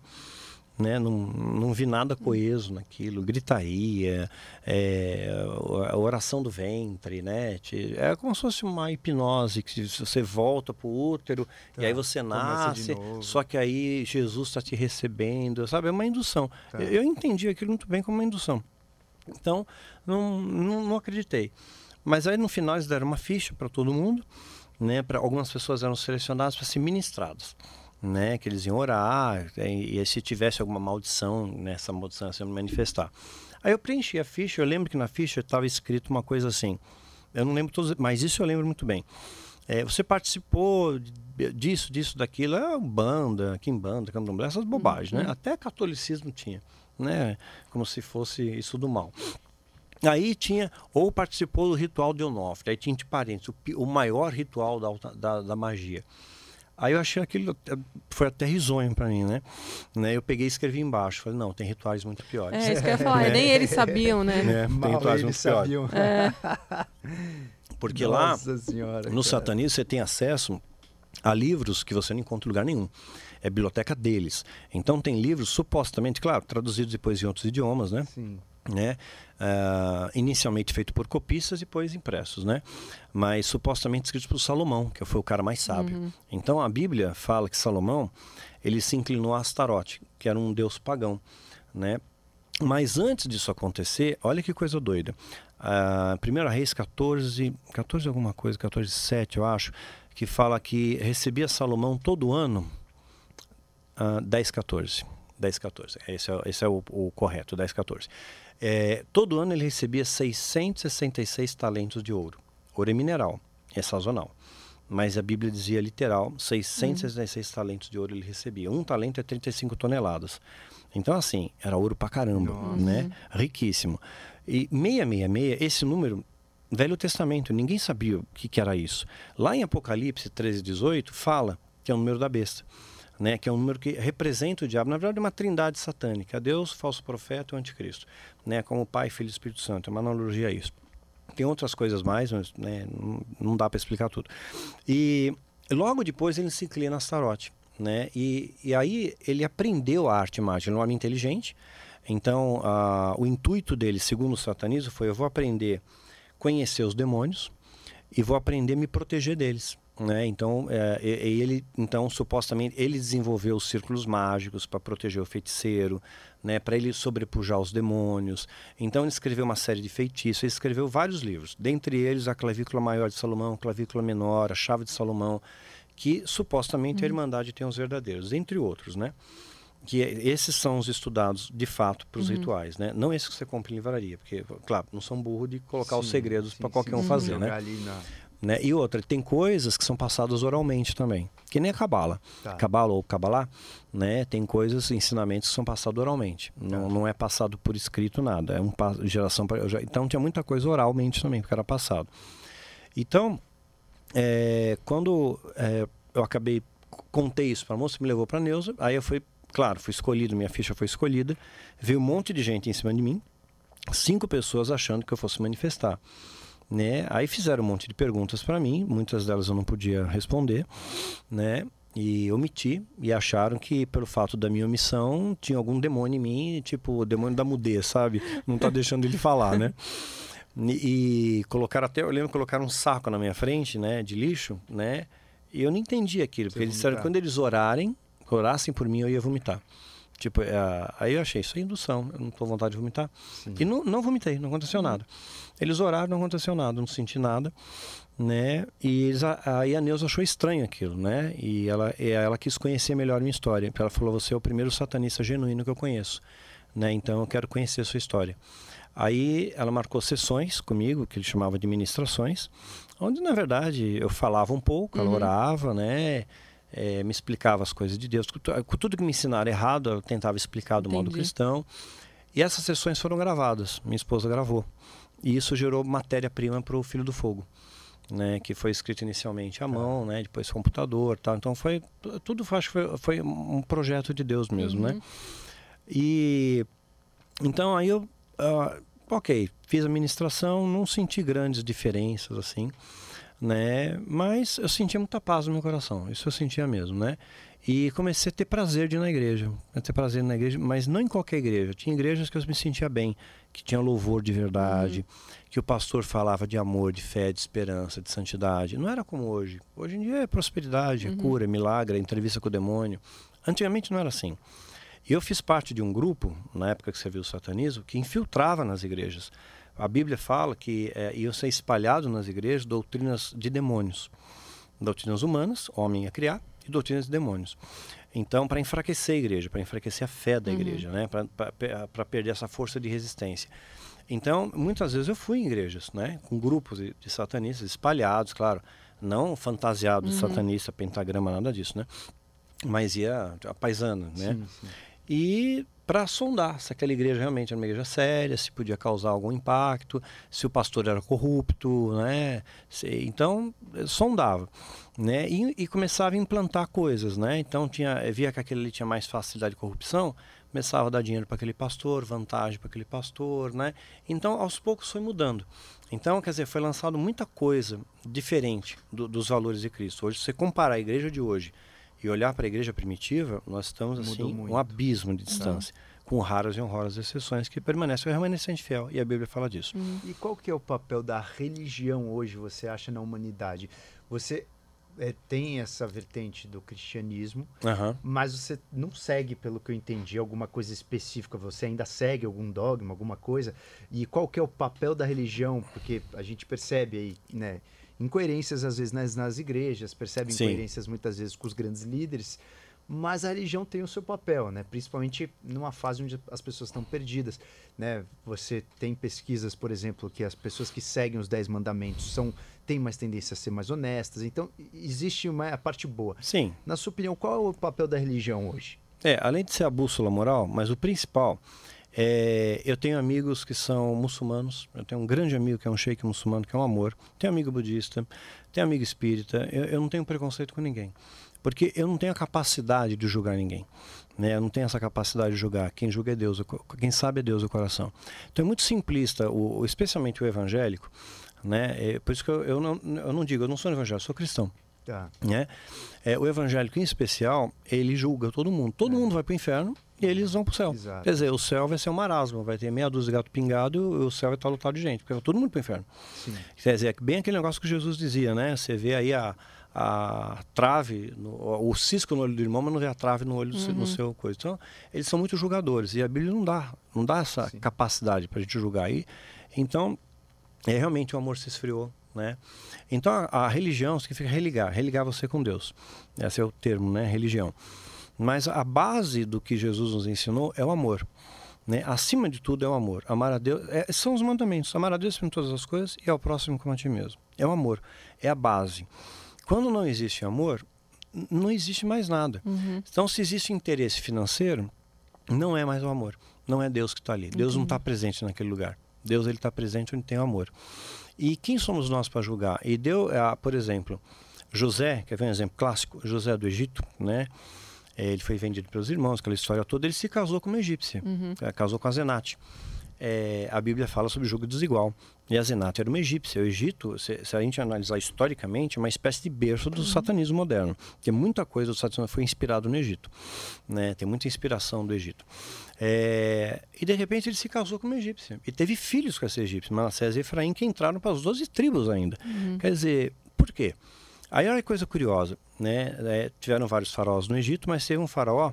né? Não, não vi nada coeso naquilo, gritaria, é, a oração do ventre, né? É como se fosse uma hipnose, que você volta para o útero tá, e aí você nasce, só que aí Jesus está te recebendo, sabe? É uma indução. Tá. Eu, eu entendi aquilo muito bem como uma indução. Então, não, não, não acreditei. Mas aí no final eles deram uma ficha para todo mundo, né? Para algumas pessoas eram selecionadas para ser ministradas né, que eles iam orar, e, e se tivesse alguma maldição, nessa né, maldição ia se manifestar. Aí eu preenchi a ficha, eu lembro que na ficha estava escrito uma coisa assim, eu não lembro todos, mas isso eu lembro muito bem. É, você participou disso, disso, daquilo, é banda, quimbanda, candomblé, essas bobagens, né? uhum. Até catolicismo tinha, né? Como se fosse isso do mal. Aí tinha, ou participou do ritual de Onofre, aí tinha de parentes, o, o maior ritual da, da, da magia. Aí eu achei aquilo, eh, foi até risonho para mim, né? né? Eu peguei e escrevi embaixo. Falei, não, tem rituais muito piores. É, isso que eu ia falar, é. nem eles sabiam, né? É, tem rituais muito sabiam. piores. É. Porque Nossa lá, senhora, no satanismo, você tem acesso a livros que você não encontra em lugar nenhum. É a biblioteca deles. Então tem livros supostamente, claro, traduzidos depois em outros idiomas, né? Sim né? Uh, inicialmente feito por copistas e depois impressos, né? Mas supostamente escritos por Salomão, que foi o cara mais sábio. Uhum. Então a Bíblia fala que Salomão ele se inclinou a Astarote, que era um deus pagão, né? Mas antes disso acontecer, olha que coisa doida. Uh, 1 Reis 14, 14 alguma coisa, 14, 7 eu acho, que fala que recebia Salomão todo ano uh, 10, 14. 10, 14. Esse é, esse é o, o correto, 10, 14. É, todo ano ele recebia 666 talentos de ouro. Ouro é mineral, é sazonal. Mas a Bíblia dizia literal, 666 uhum. talentos de ouro ele recebia. Um talento é 35 toneladas. Então, assim, era ouro pra caramba, Nossa. né? Riquíssimo. E 666, esse número, Velho Testamento, ninguém sabia o que, que era isso. Lá em Apocalipse 13, 18, fala que é o número da besta né, que é um número que representa o diabo, na verdade é uma trindade satânica, Deus, falso profeta e o anticristo, né, como Pai, Filho e Espírito Santo, é uma analogia a isso. Tem outras coisas mais, mas né, não, dá para explicar tudo. E logo depois ele se inclina a Astarote, né, e, e aí ele aprendeu a arte mágica, ele é um homem inteligente, então o intuito dele, segundo o satanismo, foi eu vou aprender a conhecer os demônios e vou aprender a me proteger deles. Né? Então, é, ele, então, supostamente, ele desenvolveu os círculos mágicos para proteger o feiticeiro, né? para ele sobrepujar os demônios. Então, ele escreveu uma série de feitiços, ele escreveu vários livros, dentre eles a Clavícula Maior de Salomão, Clavícula Menor, a Chave de Salomão, que supostamente a uhum. Irmandade tem os verdadeiros, entre outros, né? que é, esses são os estudados de fato para os uhum. rituais, né? Não esses que você compra em livraria, porque, claro, não são burro de colocar sim, os segredos para qualquer sim, um fazer, né? Na... Né? E outra, tem coisas que são passadas oralmente também, que nem a cabala. Tá. Cabala ou cabalá, né? Tem coisas, ensinamentos que são passados oralmente. Tá. Não, não é passado por escrito nada. É um geração já... Então tinha muita coisa oralmente também que era passado. Então, é, quando é, eu acabei contei isso para a moça, me levou para Neuza, aí eu fui, claro, fui escolhido, minha ficha foi escolhida, veio um monte de gente em cima de mim, cinco pessoas achando que eu fosse manifestar. Né? Aí fizeram um monte de perguntas para mim, muitas delas eu não podia responder, né? E omiti e acharam que pelo fato da minha omissão tinha algum demônio em mim, tipo o demônio da mudez, sabe? Não tá deixando ele falar, né? E, e colocaram até, eu lembro, colocaram um saco na minha frente, né, de lixo, né? E eu não entendi aquilo, Você porque eles disseram que quando eles orarem, orassem por mim, eu ia vomitar. Tipo, é, aí eu achei, isso é indução, eu não tô com vontade de vomitar. Sim. E não, não vomitei, não aconteceu nada. Eles oraram, não aconteceu nada, não senti nada, né? E eles, aí a Neuza achou estranho aquilo, né? E ela, ela quis conhecer melhor minha história. Ela falou, você é o primeiro satanista genuíno que eu conheço, né? Então eu quero conhecer a sua história. Aí ela marcou sessões comigo, que ele chamava de ministrações, onde na verdade eu falava um pouco, ela uhum. orava, né? É, me explicava as coisas de Deus. Tudo que me ensinaram errado, eu tentava explicar do Entendi. modo cristão. E essas sessões foram gravadas, minha esposa gravou. E isso gerou matéria-prima para o Filho do Fogo. Né, que foi escrito inicialmente à mão, né, depois computador, tal. Então foi tudo acho que foi, foi um projeto de Deus mesmo, né? uhum. né? E então aí eu uh, ok, fiz a ministração, não senti grandes diferenças assim, né? Mas eu sentia muita paz no meu coração, isso eu sentia mesmo, né? E comecei a ter prazer de ir na igreja. A ter prazer na igreja, mas não em qualquer igreja. Tinha igrejas que eu me sentia bem, que tinha louvor de verdade, uhum. que o pastor falava de amor, de fé, de esperança, de santidade. Não era como hoje. Hoje em dia é prosperidade, é uhum. cura, é milagre, é entrevista com o demônio. Antigamente não era assim. E eu fiz parte de um grupo, na época que você viu o satanismo, que infiltrava nas igrejas. A Bíblia fala que é, iam ser espalhados nas igrejas doutrinas de demônios. Doutrinas humanas, homem a criar, e doutrinas de demônios. Então, para enfraquecer a igreja, para enfraquecer a fé da uhum. igreja, né? para perder essa força de resistência. Então, muitas vezes eu fui em igreas, né? com grupos de, de satanistas espalhados, claro, não fantasiados, uhum. satanista, pentagrama, nada disso, né? Mas ia a paisana, né? Sim, sim. E para sondar se aquela igreja realmente era uma igreja séria, se podia causar algum impacto, se o pastor era corrupto, né? Então, sondava né? E, e, começava a implantar coisas, né? Então tinha, via que aquele ali tinha mais facilidade de corrupção, começava a dar dinheiro para aquele pastor, vantagem para aquele pastor, né? Então aos poucos foi mudando. Então, quer dizer, foi lançado muita coisa diferente do, dos valores de Cristo. Hoje, se você comparar a igreja de hoje e olhar para a igreja primitiva, nós estamos Mudou assim muito. um abismo de distância. Não. Com raras e honrosas exceções que permanecem o remanescente fiel, e a Bíblia fala disso. Uhum. E qual que é o papel da religião hoje, você acha, na humanidade? Você é, tem essa vertente do cristianismo, uhum. mas você não segue, pelo que eu entendi, alguma coisa específica. Você ainda segue algum dogma, alguma coisa? E qual que é o papel da religião? Porque a gente percebe aí, né? Incoerências às vezes nas, nas igrejas, percebe Sim. incoerências muitas vezes com os grandes líderes mas a religião tem o seu papel, né? Principalmente numa fase onde as pessoas estão perdidas, né? Você tem pesquisas, por exemplo, que as pessoas que seguem os dez mandamentos são têm mais tendência a ser mais honestas. Então existe uma a parte boa. Sim. Na sua opinião, qual é o papel da religião hoje? É, além de ser a bússola moral, mas o principal é, eu tenho amigos que são muçulmanos, eu tenho um grande amigo que é um sheik muçulmano, que é um amor, tenho amigo budista, tenho amigo espírita, eu, eu não tenho preconceito com ninguém. Porque eu não tenho a capacidade de julgar ninguém. Né? Eu não tenho essa capacidade de julgar. Quem julga é Deus, quem sabe é Deus o coração. Então é muito simplista, o, especialmente o evangélico. Né? É, por isso que eu, eu, não, eu não digo, eu não sou evangélico, eu sou cristão. Tá. Né? É, o evangélico em especial, ele julga todo mundo. Todo é. mundo vai para o inferno e eles vão para o céu. Exato. Quer dizer, o céu vai ser um marasmo, vai ter meia dúzia de gato pingado e o céu vai estar lotado de gente, porque vai todo mundo para o inferno. Sim. Quer dizer, é bem aquele negócio que Jesus dizia, né? Você vê aí a, a trave, no, o cisco no olho do irmão, mas não vê a trave no olho uhum. no seu coisa. Então, eles são muito julgadores e a Bíblia não dá, não dá essa Sim. capacidade para a gente julgar aí. Então, é realmente o amor se esfriou, né? Então, a, a, religião significa religar, religar você com Deus. Esse é o termo, né? Religião. Mas a base do que Jesus nos ensinou é o amor. Né? Acima de tudo é o amor. Amar a Deus é, são os mandamentos. Amar a Deus em todas as coisas e ao próximo como a ti mesmo. É o amor. É a base. Quando não existe amor, não existe mais nada. Uhum. Então, se existe interesse financeiro, não é mais o amor. Não é Deus que está ali. Deus uhum. não está presente naquele lugar. Deus ele está presente onde tem o amor. E quem somos nós para julgar? E deu, ah, por exemplo, José, quer ver um exemplo clássico? José do Egito, né? Ele foi vendido pelos irmãos, aquela história toda. Ele se casou com uma egípcia, uhum. Eh, casou com a Zenate é, a Bíblia fala sobre jogo desigual. E a Zenate era uma egípcia. O Egito, se, se, a gente analisar historicamente, é uma espécie de berço do uhum. satanismo moderno. Porque muita coisa do satanismo foi inspirado no Egito. Né? Tem muita inspiração do Egito. É, e de repente ele se casou com uma egípcia. E teve filhos com essa egípcia, Manassés e Efraim, que entraram para as 12 tribos ainda. Uhum. Quer dizer, por quê? Aí olha que coisa curiosa. Né? É, tiveram vários faraós no Egito, mas teve um faraó,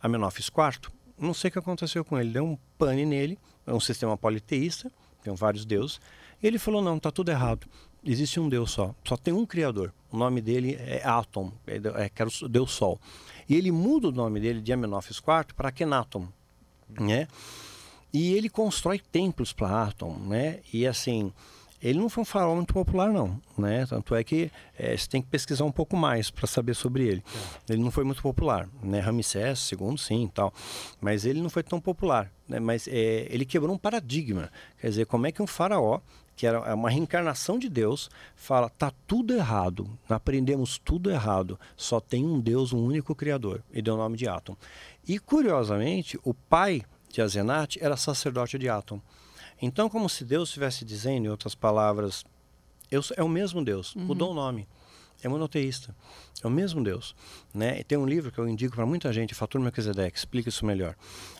Amenófis IV, não sei o que aconteceu com ele, deu um pane nele é um sistema politeísta, tem vários deuses. E ele falou: não, está tudo errado. Existe um Deus só. Só tem um Criador. O nome dele é Atom, é, é, Deus Sol. E ele muda o nome dele de Amenófis IV para Kenaton. Né? E ele constrói templos para Atom, né? E assim, ele não foi um faraó muito popular, não, né? Tanto é que é, você tem que pesquisar um pouco mais para saber sobre ele. É. Ele não foi muito popular, né? Ramsés segundo sim, tal, mas ele não foi tão popular, né? Mas é, ele quebrou um paradigma. Quer dizer, como é que um faraó que era uma reencarnação de Deus, fala: tá tudo errado, aprendemos tudo errado, só tem um Deus, um único Criador, e deu o nome de Atom. E curiosamente, o pai de Azenat era sacerdote de Atom. Então, como se Deus estivesse dizendo, em outras palavras, eu, é o mesmo Deus, uhum. mudou o nome. É monoteísta. É o mesmo Deus. Né? E tem um livro que eu indico para muita gente, Fator Melquisedeque, explica isso melhor.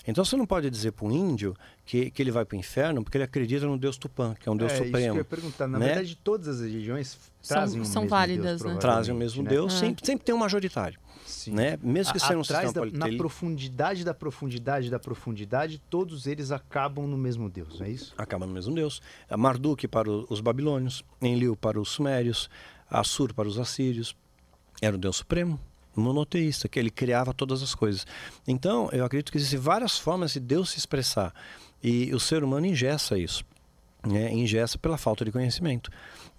Então você não pode dizer para um índio que, que ele vai para o inferno porque ele acredita no Deus Tupã, que é um Deus é, supremo. Isso que eu ia perguntar. Na né? verdade, todas as religiões trazem são, o mesmo válidas, Deus, né? Trazem o mesmo né? Deus, é. sempre, sempre tem um majoritário. Sim. Né? Mesmo que seja um sistema da, Na profundidade da profundidade da profundidade, todos eles acabam no mesmo Deus, é isso? Acabam no mesmo Deus. Marduk para os babilônios, Enlil para os sumérios, Assur para os assírios. Era o Deus supremo, monoteísta, que ele criava todas as coisas. Então, eu acredito que existem várias formas de Deus se expressar. E o ser humano ingessa isso. Né? Ingessa pela falta de conhecimento.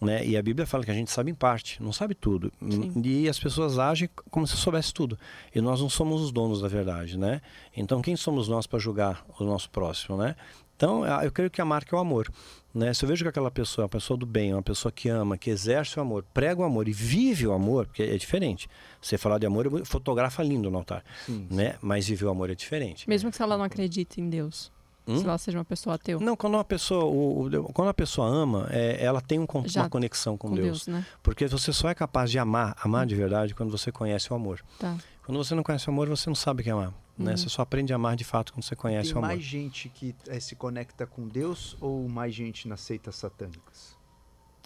Né? E a Bíblia fala que a gente sabe em parte, não sabe tudo. Sim. E as pessoas agem como se soubesse tudo. E nós não somos os donos da verdade, né? Então quem somos nós para julgar o nosso próximo, né? Então eu creio que a marca é o amor. Né? Se eu vejo que aquela pessoa é uma pessoa do bem, uma pessoa que ama, que exerce o amor, prega o amor e vive o amor, porque é diferente. Você falar de amor, fotografa lindo no altar, sim, né? Mas viver o amor é diferente. Mesmo que ela não acredite em Deus. Hum? Se ela seja uma pessoa ateu. Não, quando uma pessoa, o, o, quando a pessoa ama, é, ela tem um, Já, uma conexão com, com Deus. Deus né? Porque você só é capaz de amar, amar de verdade, quando você conhece o amor. Tá. Quando você não conhece o amor, você não sabe o que é amar. Né? Uhum. Você só aprende a amar de fato quando você conhece tem o amor. mais gente que é, se conecta com Deus ou mais gente nas seitas satânicas?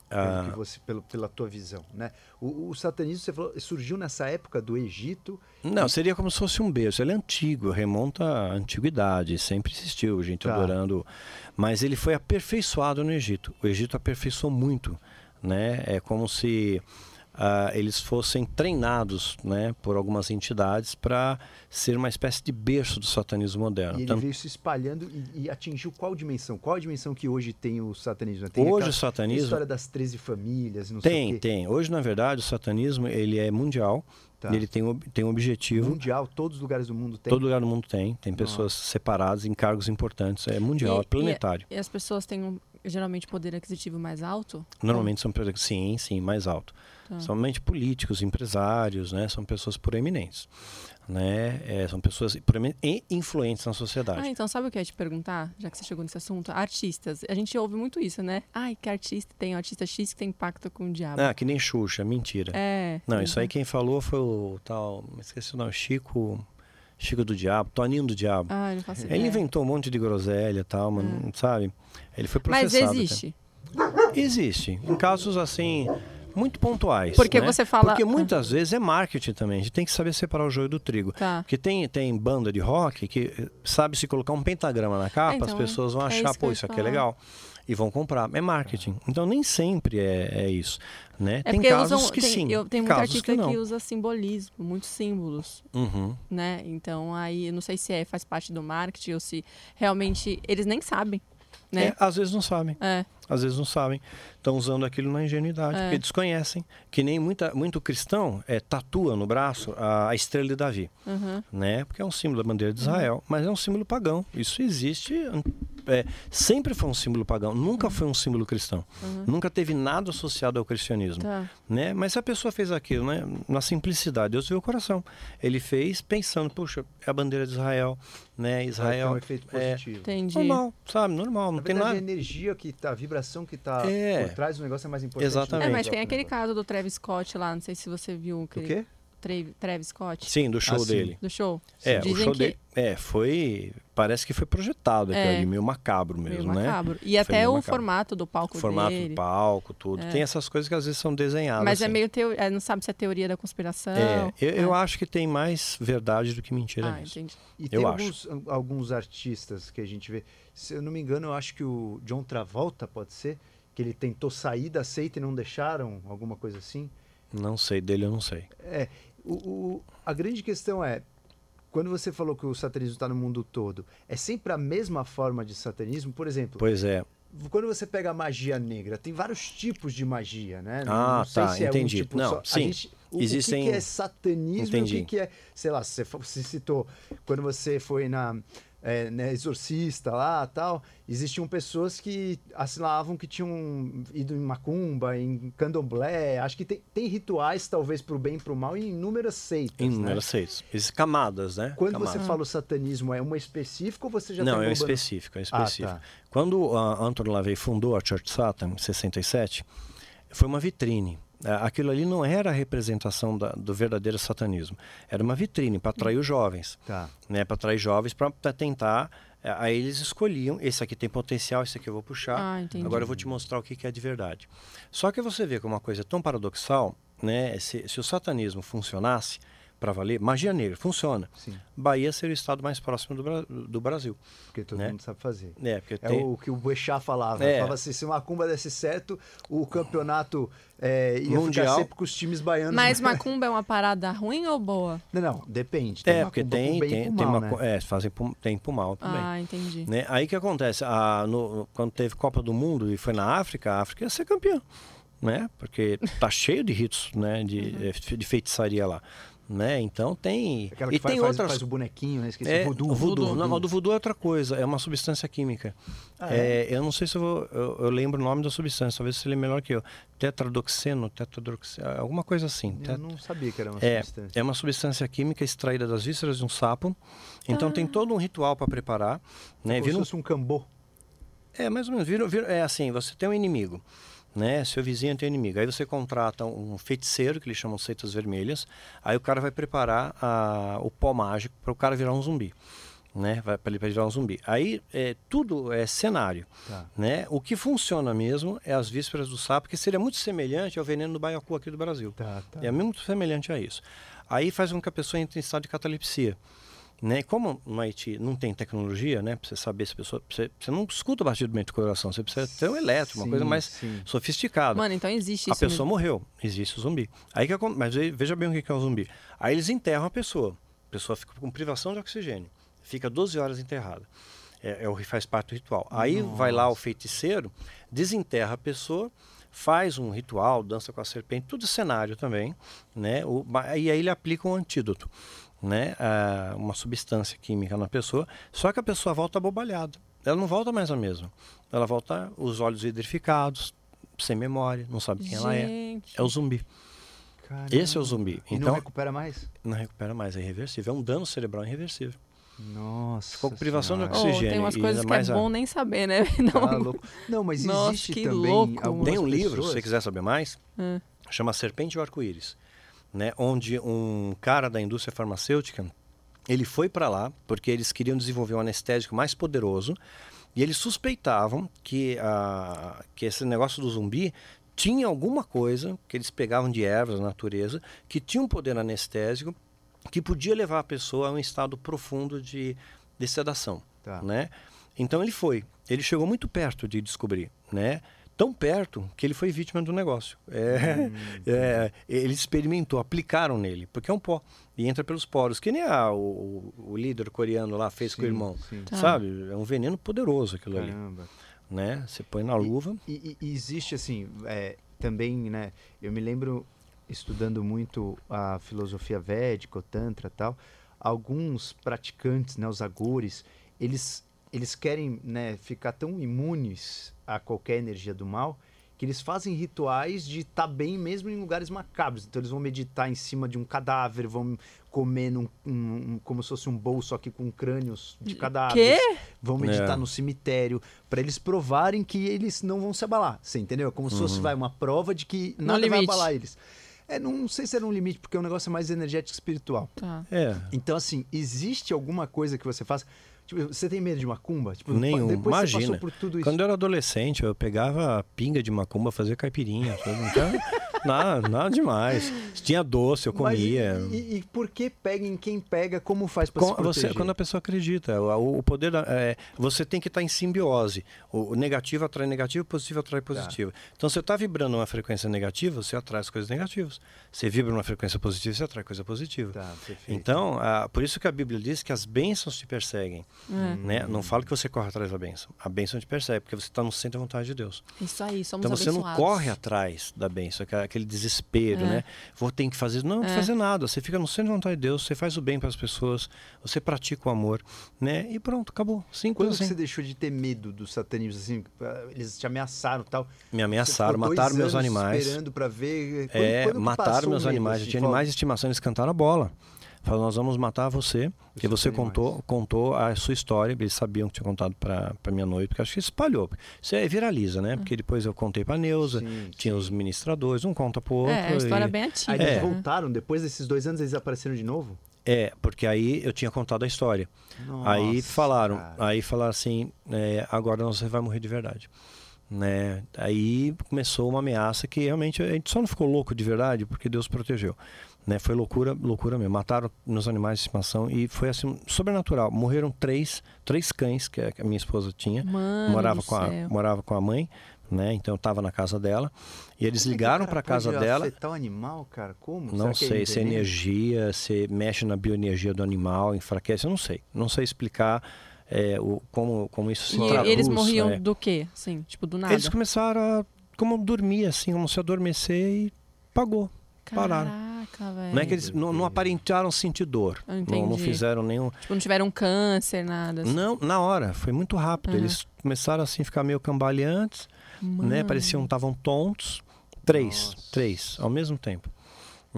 Ah. Você, pelo, pela tua visão, né? O, o satanismo você falou, surgiu nessa época do Egito. Não, e... seria como se fosse um berço. Ele é antigo, remonta à antiguidade, sempre existiu gente tá. adorando, mas ele foi aperfeiçoado no Egito. O Egito aperfeiçoou muito, né? É como se uh, eles fossem treinados né, por algumas entidades para ser uma espécie de berço do satanismo moderno. E ele então, veio se espalhando e, e, atingiu qual dimensão? Qual a dimensão que hoje tem o satanismo? Tem hoje o satanismo... A história das 13 famílias, não tem, sei o quê. Tem, Hoje, na verdade, o satanismo ele é mundial. Tá. Ele tem, tem um objetivo. Mundial, todos os lugares do mundo tem? Todo lugar do mundo tem. Tem pessoas Nossa. separadas em cargos importantes. É mundial, e, é planetário. E, e, as pessoas têm um, geralmente poder aquisitivo mais alto? Normalmente são sim, sim, mais alto. Tá. Somente políticos, empresários, né? São pessoas proeminentes. Né? É, são pessoas e influentes na sociedade. Ah, então sabe o que eu ia te perguntar, já que você chegou nesse assunto? Artistas. A gente ouve muito isso, né? Ai, que artista tem, um artista X que tem pacto com o diabo. Ah, que nem Xuxa, mentira. É. Não, isso aí quem falou foi o tal, esqueci o nome, Chico... Chico do Diabo, Toninho do Diabo. Ah, não faço Ele inventou um monte de groselha e tal, mas, é. sabe? Ele foi processado. Mas existe? Até. Existe. Em casos assim muito pontuais. Porque né? você fala. Porque muitas vezes é marketing também. A gente tem que saber separar o joio do trigo. Tá. Porque tem, tem banda de rock que sabe se colocar um pentagrama na capa, então, as pessoas vão é achar, pô, isso aqui é legal. E vão comprar. É marketing. Então nem sempre é, é isso. Né? É tem casos usam, que tem, sim. Eu, tem muita artista que, que, usa simbolismo, muitos símbolos. Uhum. Né? Então aí, eu não sei se é, faz parte do marketing ou se realmente eles nem sabem. Né? É, às vezes não sabem. É. Às vezes não sabem. Estão usando aquilo na ingenuidade, é. porque desconhecem. Que nem muita, muito cristão é, tatua no braço a, a estrela de Davi. Uhum. Né? Porque é um símbolo da bandeira de Israel, uhum. mas é um símbolo pagão. Isso existe é, sempre foi um símbolo pagão, nunca foi um símbolo cristão. Uhum. Nunca teve nada associado ao cristianismo. Tá. Né? Mas se a pessoa fez aquilo, né? na simplicidade, Deus viu o coração. Ele fez pensando, puxa, é a bandeira de Israel, né? Israel. É um efeito positivo. É, normal, sabe? Normal, não na tem verdade, nada. A energia que tá, a vibração que está é. por trás do negócio é mais importante. Exatamente. É, mas tem aquele caso do Travis Scott lá, não sei se você viu. Aquele... O quê? Travis Scott. Sim, do show ah, dele. Do show. É, Dizem o show que... dele. É, foi. Parece que foi projetado é, ali, meio macabro mesmo, meio né? Macabro. E até o macabro. formato do palco o formato dele. do palco, tudo. É. Tem essas coisas que às vezes são desenhadas. Mas é assim. é meio teo... É, não sabe se é teoria da conspiração. É, eu, eu é. acho que tem mais verdade do que mentira ah, nisso. Entendi. E tem alguns, alguns artistas que a gente vê. Se eu não me engano, eu acho que o John Travolta pode ser, que ele tentou sair da seita e não deixaram, alguma coisa assim. Não sei, dele eu não sei. É, o, o, a grande questão é, quando você falou que o satanismo está no mundo todo, é sempre a mesma forma de satanismo? Por exemplo. Pois é. Quando você pega a magia negra, tem vários tipos de magia, né? Ah, não tá, entendi. É um tipo não, só. sim. Gente, o, Existem... o que, que, é satanismo entendi. e o que, que é, sei lá, você, você citou, quando você foi na é, né, exorcista lá tal, existiam pessoas que assinavam que tinham ido em macumba, em candomblé. Acho que tem, tem rituais, talvez, para o bem e para o mal, em inúmeras seitas. Em né? inúmeras né? seitas. Essas camadas, né? Quando camadas. você fala o satanismo, é uma específica ou você já Não, tá é específico, é específico. Ah, tá. Quando a Anton LaVey fundou a Church Satan, em 67, foi uma vitrine aquilo ali não era a representação da, do verdadeiro satanismo. Era uma vitrine para atrair os jovens. Tá. Né, para atrair jovens para tentar. É, aí eles escolhiam: esse aqui tem potencial, esse aqui eu vou puxar. Ah, agora eu vou te mostrar o que, que é de verdade. Só que você vê que é uma coisa tão paradoxal, né? Se, se o satanismo funcionasse, para valer, magia negra, funciona. Sim. Bahia seria o estado mais próximo do, do Brasil. Porque todo né? mundo sabe fazer. É, porque é tem... o que o Boechat falava. É. Falava assim, se Macumba desse certo, o campeonato é, ia Mundial. ficar sempre com os times baianos. Mas Macumba é uma parada ruim ou boa? Não, não, depende. Tem é, porque tem, tem, tem, mal, né? é, fazem tem pro mal também. Ah, entendi. Né? Aí que acontece? Ah, no, quando teve Copa do Mundo e foi na África, a África ia ser campeã. Né? Porque tá cheio de ritos né? de, uhum. de feitiçaria lá. Né? Então tem. Aquela que e faz, tem outras. Faz o bonequinho, né? Esqueci. É, o voodoo. Voodoo. Não, o do voodoo é outra coisa, é uma substância química. Ah, é? é? eu não sei se eu, vou, eu, eu, lembro o nome da substância, talvez você lembre melhor que eu. Tetradoxeno, tetradoxeno, alguma coisa assim. Eu não sabia que era uma é, substância. É uma substância química extraída das vísceras de um sapo. Então ah. tem todo um ritual para preparar. Né? Como se fosse um cambô. É, mais ou menos. Vira, vira, é assim, você tem um inimigo né? Seu vizinho tem inimigo. Aí você contrata um feiticeiro, que eles chamam seitas vermelhas. Aí o cara vai preparar a, o pó mágico para o cara virar um zumbi. Né? Para ele virar um zumbi. Aí é, tudo é cenário. Tá. Né? O que funciona mesmo é as vísperas do sapo, que seria muito semelhante ao veneno do baiacu aqui do Brasil. Tá, tá. É muito semelhante a isso. Aí faz com que a pessoa entre em estado de catalepsia. Né? Como no Haiti não tem tecnologia, né? Pra você saber se a pessoa. Você, você não escuta o batimento do coração, você precisa ter um elétrico, uma coisa mais sim. sofisticada. Mano, então existe a isso. A pessoa mesmo. morreu, existe o zumbi. Aí que, mas veja bem o que é o zumbi. Aí eles enterram a pessoa. A pessoa fica com privação de oxigênio. Fica 12 horas enterrada. É, é o faz parte do ritual. Aí Nossa. vai lá o feiticeiro, desenterra a pessoa faz um ritual, dança com a serpente, tudo cenário também, né? O, e aí ele aplica um antídoto né, uma substância química na pessoa, só que a pessoa volta abobalhada. Ela não volta mais a mesma. Ela volta os olhos hidrificados, sem memória, não sabe quem Gente. ela é. É o zumbi. Caramba. Esse é o zumbi. E então, não recupera mais? Não recupera mais, é irreversível. É um dano cerebral irreversível. Nossa. Ficou com privação senhora. de oxigênio. Oh, tem umas coisas que é bom a... nem saber, né? Não, ah, louco. não mas Nossa, existe também. Louco. Tem um pessoas... livro, se você quiser saber mais, hum. chama Serpente e o Arco-Íris né, onde um cara da indústria farmacêutica ele foi para lá porque eles queriam desenvolver um anestésico mais poderoso e eles suspeitavam que, a, que esse negócio do zumbi tinha alguma coisa que eles pegavam de ervas da natureza que tinha um poder anestésico que podia levar a pessoa a um estado profundo de, de sedação, tá. né? Então ele foi, ele chegou muito perto de descobrir, né? Tão perto que ele foi vítima do negócio. É, hum, é, ele experimentou, aplicaram nele, porque é um pó. E entra pelos poros, que nem a, o, o líder coreano lá fez sim, com o irmão. Sim. Tá. Sabe? É um veneno poderoso aquilo Caramba. ali. Né? Você põe na luva. E, e, e existe assim, é, também, né? Eu me lembro estudando muito a filosofia védica, o tantra tal, alguns praticantes, né, os agores, eles eles querem né, ficar tão imunes a qualquer energia do mal que eles fazem rituais de estar tá bem mesmo em lugares macabros. Então eles vão meditar em cima de um cadáver, vão comer num, um, como se fosse um bolso aqui com crânios de cadáveres. Quê? Vão meditar é. no cemitério para eles provarem que eles não vão se abalar. Você entendeu? Como uhum. se fosse uhum. vai, uma prova de que nada vai abalar eles. É, não sei se era um limite, porque o negócio é mais energético espiritual. Tá. É. Então, assim, existe alguma coisa que você faça Tipo, você tem medo de macumba? Tipo, Nenhum. Imagina. Quando eu era adolescente, eu pegava pinga de macumba, fazia caipirinha. Então, nada, nada demais. Tinha doce, eu comia. Mas, e, e, por que pega em quem pega? Como faz para se proteger? Você, quando a pessoa acredita. O, o poder... É, você tem que estar em simbiose. O negativo atrai negativo, o positivo atrai tá. positivo. Tá. Então, você está vibrando uma frequência negativa, você atrai as coisas negativas. Você vibra uma frequência positiva, você atrai coisa positiva. Tá, então, a, por isso que a Bíblia diz que as bênçãos te perseguem. É. Né? Não fala que você corre atrás da bênção. A bênção te persegue, porque você está no centro da vontade de Deus. Isso aí, somos Então você não corre atrás da bênção, aquele desespero, é. né? Vou ter que fazer. Não, não é. fazer nada. Você fica no centro da vontade de Deus, você faz o bem para as pessoas, você pratica o amor, né? E pronto, acabou. Simples Quando assim. você deixou de ter medo dos satanistas, assim, eles te ameaçaram tal? Me ameaçaram, mataram meus animais. esperando para ver. Quando, é, quando mataram meus animais. Assim, eu tinha animais de estimação, eles cantaram a bola. Falaram, nós vamos matar você, porque você contou, contou a sua história, eles sabiam que tinha contado para minha noite, porque acho que espalhou. Isso é, viraliza, né? Porque depois eu contei para Neuza, sim, tinha sim. os ministradores, um conta para outro. É, a história e... bem antiga. Aí eles é. voltaram, depois desses dois anos eles apareceram de novo? É, porque aí eu tinha contado a história. Nossa, aí falaram, cara. aí falaram assim, é, agora você vai morrer de verdade. Né? Aí começou uma ameaça que realmente a gente só não ficou louco de verdade porque Deus protegeu. Né? Foi loucura, loucura mesmo. Mataram nos animais de estimação e foi assim sobrenatural. Morreram três, três cães que a minha esposa tinha. Mano morava com a morava com a mãe, né? Então eu estava na casa dela e eles Como ligaram para a casa dela. Afetar o animal, cara? Como? Não sei, se é energia, se mexe na bioenergia do animal, enfraquece, eu não sei. Não sei explicar. É, o, como, como isso se e traduz. E eles morriam é. do quê? Assim, tipo, do nada? Eles começaram a como dormir, assim, como se adormecer e pagou. Caraca, pararam. Velho. Não é que eles não, não aparentaram sentir dor. Não, não, fizeram nenhum. Tipo, não tiveram câncer, nada. Assim. Não, na hora, foi muito rápido. Uhum. Eles começaram assim a ficar meio cambaleantes, Mano. né? Pareciam estavam tontos. Três, Nossa. três, ao mesmo tempo.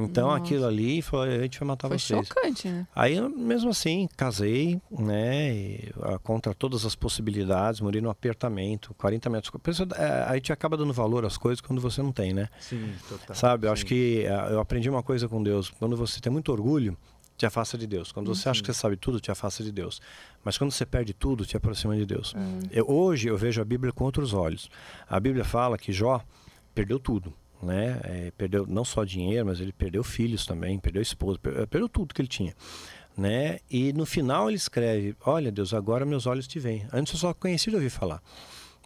Então Nossa. aquilo ali foi, a gente vai matar foi vocês. chocante, né? Aí mesmo assim, casei, né? E, a, contra todas as possibilidades, morei no apertamento, 40 metros. Pensa, é, a gente acaba dando valor às coisas quando você não tem, né? Sim, total. Sabe, eu sim. acho que é, eu aprendi uma coisa com Deus. Quando você tem muito orgulho, te afasta de Deus. Quando você uhum. acha que você sabe tudo, te afasta de Deus. Mas quando você perde tudo, te aproxima de Deus. Uhum. Eu, hoje eu vejo a Bíblia com outros olhos. A Bíblia fala que Jó perdeu tudo né? É, perdeu não só dinheiro, mas ele perdeu filhos também, perdeu esposa, perdeu, perdeu tudo que ele tinha. Né? E no final ele escreve: Olha, Deus, agora meus olhos te veem. Antes eu só conheci de ouvir falar.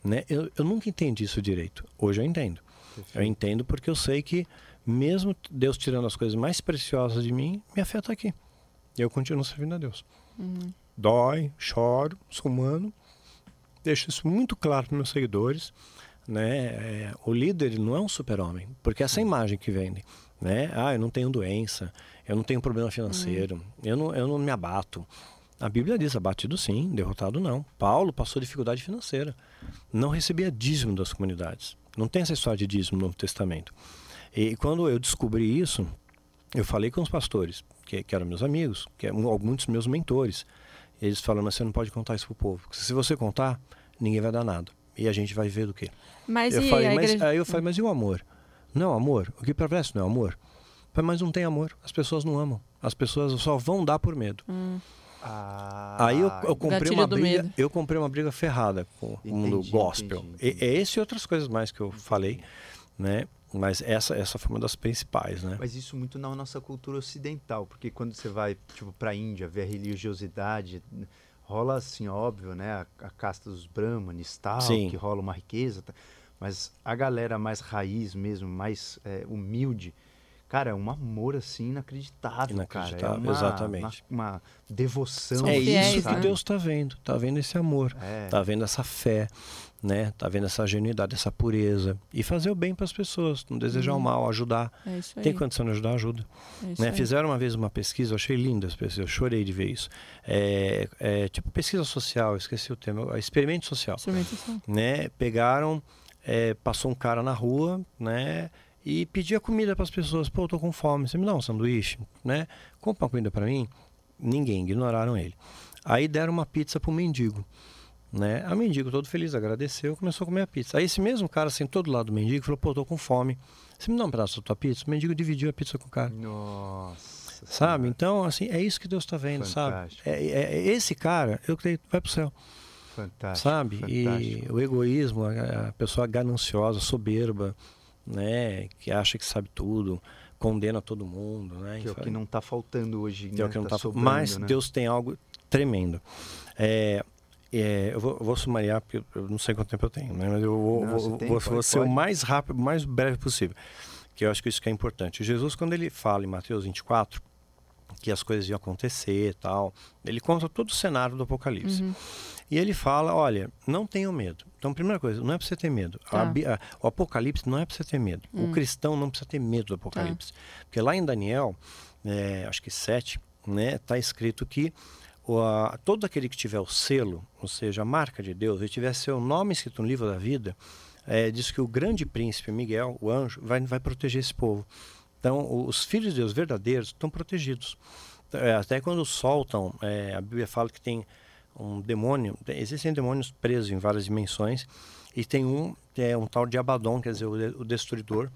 Né? Eu, eu nunca entendi isso direito. Hoje eu entendo. Perfeito. Eu entendo porque eu sei que, mesmo Deus tirando as coisas mais preciosas de mim, me afeta aqui. E eu continuo servindo a Deus. Uhum. Dói, choro, sou humano. Deixo isso muito claro para meus seguidores né? É, o líder não é um super-homem, porque essa imagem que vende, né? Ah, eu não tenho doença, eu não tenho problema financeiro, hum. eu, não, eu não me abato. A Bíblia diz abatido sim, derrotado não. Paulo passou dificuldade financeira, não recebia dízimo das comunidades. Não tem essa história de dízimo no Novo Testamento. E quando eu descobri isso, eu falei com os pastores, que, que eram meus amigos, que eram alguns meus mentores. Eles falaram, mas você não pode contar isso para o povo, porque se você contar, ninguém vai dar nada. E a gente vai ver do quê? Mas eu e falei, a mas, igreja... Aí eu falei, mas e o amor? Não, amor. O que prevalece não é amor. Mas não tem amor. As pessoas não amam. As pessoas só vão dar por medo. Hum. Ah, aí eu, eu comprei uma briga, eu comprei uma briga ferrada com entendi, o mundo gospel. Entendi, entendi. E, esse e outras coisas mais que eu falei, né? Mas essa essa foi uma das principais, né? Mas isso muito na nossa cultura ocidental, porque quando você vai tipo para a Índia ver a religiosidade, rola assim, óbvio, né? A, a casta dos brahmanes tal, Sim. que rola uma riqueza. Tá? Mas a galera mais raiz mesmo, mais é, humilde, cara, é um amor assim inacreditável, inacreditável cara. É uma, exatamente. Uma, uma devoção. é isso que Deus está vendo. Está vendo esse amor. Está é. vendo essa fé né? Tá vendo essa genuidade, essa pureza e fazer o bem para as pessoas, não desejar uhum. o mal, ajudar. É isso aí. Tem condição de ajudar, ajuda. É né? Fizeram uma vez uma pesquisa, eu achei linda as pessoas, eu chorei de ver isso. É, é, tipo pesquisa social, esqueci o termo, experimento social. Experimento social. Né? Pegaram, é, passou um cara na rua, né? E pedia comida para as pessoas. Pô, eu tô com fome, você me dá um sanduíche, né? Compra uma comida para mim. Ninguém, ignoraram ele. Aí deram uma pizza para o mendigo. Né? A mendigo todo feliz, agradeceu, começou a comer a pizza. Aí esse mesmo cara sentou do lado do mendigo falou, pô, tô com fome. Você me dá um pedaço da tua pizza? O mendigo dividiu a pizza com o cara. Nossa. sabe? Então, assim, é isso que Deus está vendo, Fantástico. sabe? É, é, é, esse cara, eu creio, vai para o céu. Fantástico. Sabe? Fantástico. E o egoísmo, a, a pessoa gananciosa, soberba, né? Que acha que sabe tudo, condena todo mundo, né? Que é o que não está faltando hoje, que né? É o que não tá, tá sobrando, Mas né? Deus tem algo tremendo. É, é, eu, vou, eu vou sumariar, porque eu não sei quanto tempo eu tenho, né? mas eu vou, não, vou, tem, vou, pode, ser pode. o mais rápido, o mais breve possível. Que eu acho que isso que é importante. Jesus, quando ele fala em Mateus 24, que as coisas iam acontecer e tal, ele conta todo o cenário do Apocalipse. Uhum. E ele fala: olha, não tenham medo. Então, primeira coisa, não é para você ter medo. Tá. A, a, o Apocalipse não é para você ter medo. Hum. O cristão não precisa ter medo do Apocalipse. Tá. Porque lá em Daniel, é, acho que 7, né, está escrito que o, a, todo aquele que tiver o selo, ou seja, a marca de Deus, e tiver seu nome escrito no livro da vida, é, diz que o grande príncipe Miguel, o anjo, vai, vai proteger esse povo. Então, os filhos de Deus verdadeiros estão protegidos. É, até quando soltam, é, a Bíblia fala que tem um demônio, existem demônios presos em várias dimensões, e tem um, é um tal de Abaddon, quer dizer, o, o destruidor,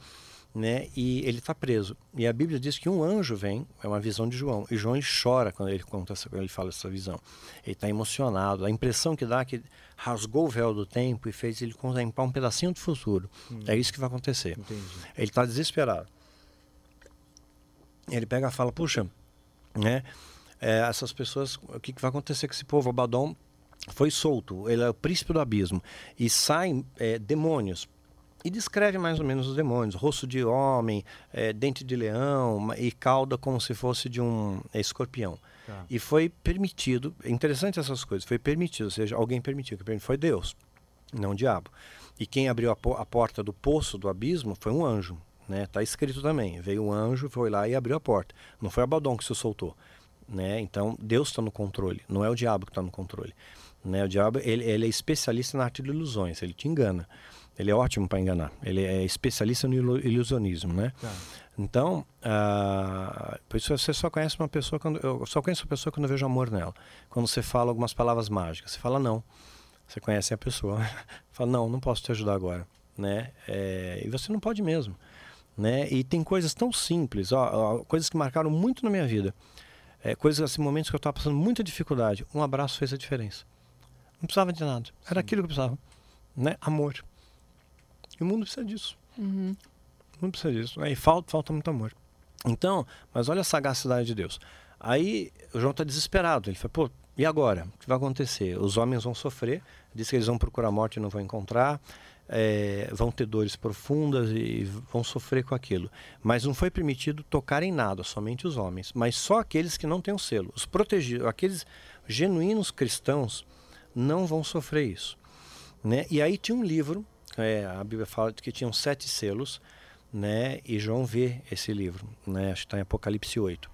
né? E ele está preso. E a Bíblia diz que um anjo vem, é uma visão de João. E João chora quando ele conta, essa, quando ele fala essa visão. Ele está emocionado. A impressão que dá é que rasgou o véu do tempo e fez ele contemplar um pedacinho do futuro. Hum. É isso que vai acontecer. Entendi. Ele está desesperado. Ele pega e fala: puxa, né? É, essas pessoas, o que, que vai acontecer com esse povo? Abaddon foi solto, ele é o príncipe do abismo. E saem é, demônios e descreve mais ou menos os demônios: rosto de homem, é, dente de leão e cauda como se fosse de um é, escorpião. Tá. E foi permitido, é interessante essas coisas, foi permitido, ou seja, alguém permitiu, que foi Deus, não o diabo. E quem abriu a, po a porta do poço do abismo foi um anjo. Né? Tá escrito também. Veio um anjo, foi lá e abriu a porta. Não foi Abaddon que se soltou. Né? Então Deus está no controle, não é o diabo que está no controle. Né? O diabo ele, ele é especialista na arte de ilusões, ele te engana. Ele é ótimo para enganar. Ele é especialista no ilusionismo, né? Tá. Então, uh, por isso você só conhece uma pessoa quando eu só conheço uma pessoa quando eu vejo amor nela. Quando você fala algumas palavras mágicas, você fala não. Você conhece a pessoa, fala não, não posso te ajudar agora, né? É, e você não pode mesmo, né? E tem coisas tão simples, ó, ó coisas que marcaram muito na minha vida, é, coisas assim, momentos que eu estava passando muita dificuldade. Um abraço fez a diferença. Não precisava de nada. Era aquilo que eu precisava, né? Amor. E o mundo precisa disso. Uhum. O mundo precisa disso. Aí falta, falta muito amor. Então, mas olha a sagacidade de Deus. Aí o João está desesperado. Ele fala, pô, e agora? O que vai acontecer? Os homens vão sofrer, diz que eles vão procurar a morte e não vão encontrar, é, vão ter dores profundas e vão sofrer com aquilo. Mas não foi permitido tocar em nada, somente os homens. Mas só aqueles que não têm o selo. Os protegidos, aqueles genuínos cristãos, não vão sofrer isso. Né? E aí tinha um livro é, a Bíblia fala que tinham sete selos, né? E João vê esse livro, né? Acho que está em Apocalipse 8.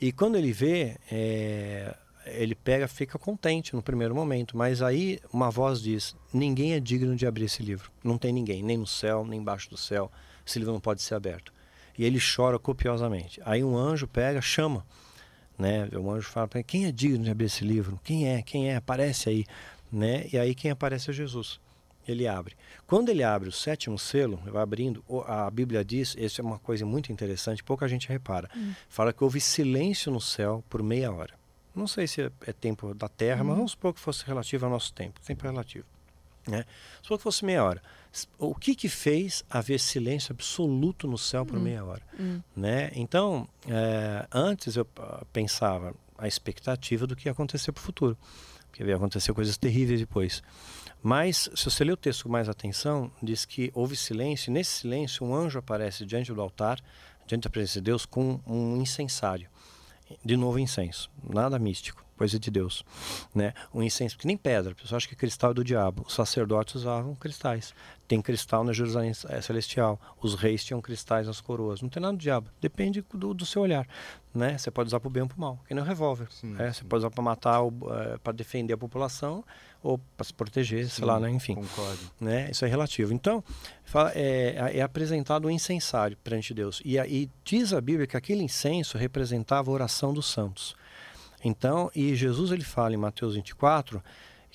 E quando ele vê, é, ele pega, fica contente no primeiro momento, mas aí uma voz diz: ninguém é digno de abrir esse livro. Não tem ninguém, nem no céu, nem embaixo do céu. Esse livro não pode ser aberto. E ele chora copiosamente. Aí um anjo pega, chama, né? O anjo fala para quem é digno de abrir esse livro? Quem é? Quem é? Aparece aí, né? E aí quem aparece é Jesus ele abre. Quando ele abre o sétimo selo, vai abrindo, a Bíblia diz, isso é uma coisa muito interessante, pouca gente repara. Hum. Fala que houve silêncio no céu por meia hora. Não sei se é tempo da Terra, hum. mas vamos supor que fosse relativo ao nosso tempo. Tempo relativo. Né? Supor que fosse meia hora. O que que fez haver silêncio absoluto no céu por hum. meia hora? Hum. Né? Então, é, antes eu ah, pensava a expectativa do que ia acontecer para o futuro. Porque ia acontecer coisas terríveis depois. Mas, se você ler o texto com mais atenção, diz que houve silêncio, e nesse silêncio um anjo aparece diante do altar, diante da presença de Deus, com um incensário. De novo, incenso, nada místico, coisa de Deus. Né? Um incenso, que nem pedra, o pessoal acha que cristal é do diabo. Os sacerdotes usavam cristais. Tem cristal na Jerusalém Celestial. Os reis tinham cristais nas coroas. Não tem nada do diabo. Depende do, do seu olhar. Né? Você pode usar para o bem ou para o mal, que nem um revólver. Sim, né? Você pode usar para matar, é, para defender a população ou para se proteger, Sim, sei lá, né? enfim. Concordo. Né? Isso é relativo. Então, é, é apresentado um incensário perante Deus. E, e diz a Bíblia que aquele incenso representava a oração dos santos. Então, e Jesus ele fala em Mateus 24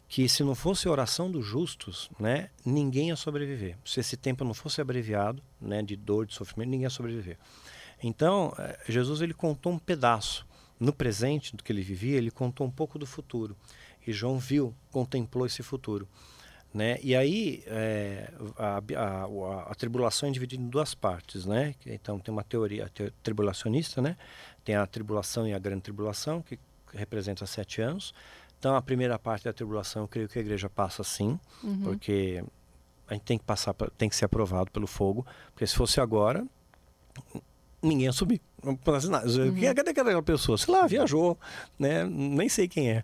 que se não fosse a oração dos justos, né, ninguém ia sobreviver. Se esse tempo não fosse abreviado, né, de dor, de sofrimento, ninguém ia sobreviver. Então, eh, Jesus ele contou um pedaço. No presente do que ele vivia, ele contou um pouco do futuro. E João viu, contemplou esse futuro. Né? E aí é, a, a, a, tribulação é dividida em duas partes, né? Então tem uma teoria tribulacionista, né? Tem a tribulação e a grande tribulação que representa sete anos. Então a primeira parte da tribulação, eu creio que a igreja passa sim, uhum. porque a gente tem que passar, tem que ser aprovado pelo fogo, porque se fosse agora, ninguém nada. Uhum. Cadê aquela pessoa? Sei lá, viajou, né? Nem sei quem é,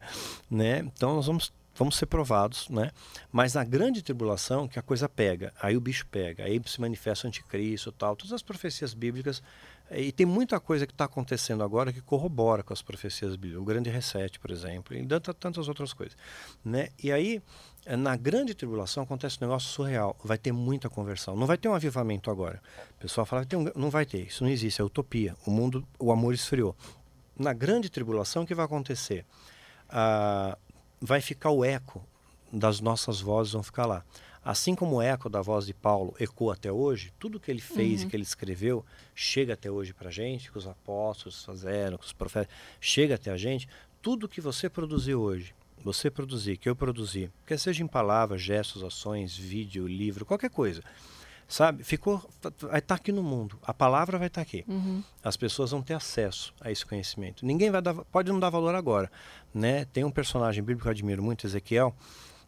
né? Então nós vamos vamos ser provados, né? Mas na grande tribulação que a coisa pega, aí o bicho pega, aí se manifesta o anticristo, tal, todas as profecias bíblicas e tem muita coisa que está acontecendo agora que corrobora com as profecias bíblicas, o grande reset, por exemplo, e tantas outras coisas, né? E aí na grande tribulação acontece um negócio surreal, vai ter muita conversão, não vai ter um avivamento agora. O pessoal fala que um, não vai ter, isso não existe, é utopia. O mundo, o amor esfriou. Na grande tribulação o que vai acontecer? Ah, vai ficar o eco das nossas vozes, vão ficar lá. Assim como o eco da voz de Paulo ecoa até hoje, tudo que ele fez uhum. e que ele escreveu chega até hoje para a gente, que os apóstolos fizeram, que os profetas, chega até a gente. Tudo que você produziu hoje, você produzir, que eu produzi, quer seja em palavras, gestos, ações, vídeo, livro, qualquer coisa, sabe? Ficou, vai estar tá aqui no mundo. A palavra vai estar tá aqui. Uhum. As pessoas vão ter acesso a esse conhecimento. Ninguém vai dar, pode não dar valor agora, né? Tem um personagem bíblico que eu admiro muito, Ezequiel.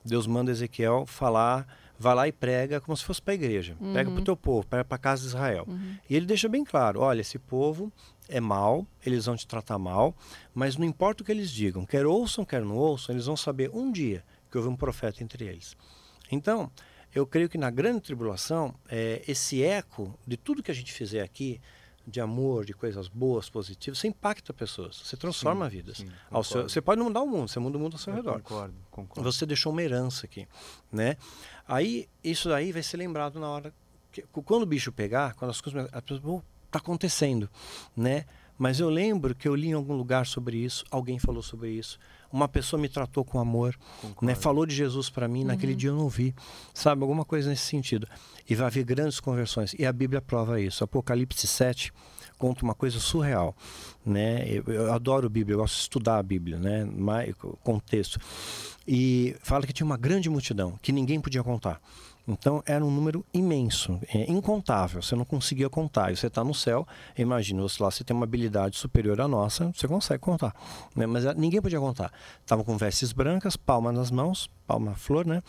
Deus manda Ezequiel falar, vai lá e prega como se fosse para a igreja. Uhum. Prega para o teu povo, prega para a casa de Israel. Uhum. E ele deixa bem claro, olha, esse povo é mal, eles vão te tratar mal, mas não importa o que eles digam, quer ouçam, quer não ouçam, eles vão saber um dia que houve um profeta entre eles. Então, eu creio que na grande tribulação, é, esse eco de tudo que a gente fizer aqui, de amor, de coisas boas, positivas, você impacta pessoas, você transforma sim, vidas. Sim, seu, você pode não mudar o mundo, você muda o mundo ao seu eu redor. Concordo, concordo. Você deixou uma herança aqui, né? Aí isso daí vai ser lembrado na hora que, quando o bicho pegar, quando as coisas, as pessoas, oh, tá acontecendo, né? Mas eu lembro que eu li em algum lugar sobre isso, alguém falou sobre isso uma pessoa me tratou com amor, né? falou de Jesus para mim, uhum. naquele dia eu não vi, sabe? Alguma coisa nesse sentido. E vai haver grandes conversões. E a Bíblia prova isso. Apocalipse 7 conta uma coisa surreal, né? Eu, eu adoro a Bíblia, eu gosto de estudar a Bíblia, né? Mais, contexto. E fala que tinha uma grande multidão que ninguém podia contar. Então era um número imenso, é, incontável, você não conseguia contar. E você está no céu, imagina, você lá você tem uma habilidade superior à nossa, você consegue contar. Né? Mas ninguém podia contar. Estavam com vestes brancas, palma nas mãos, palma flor, né?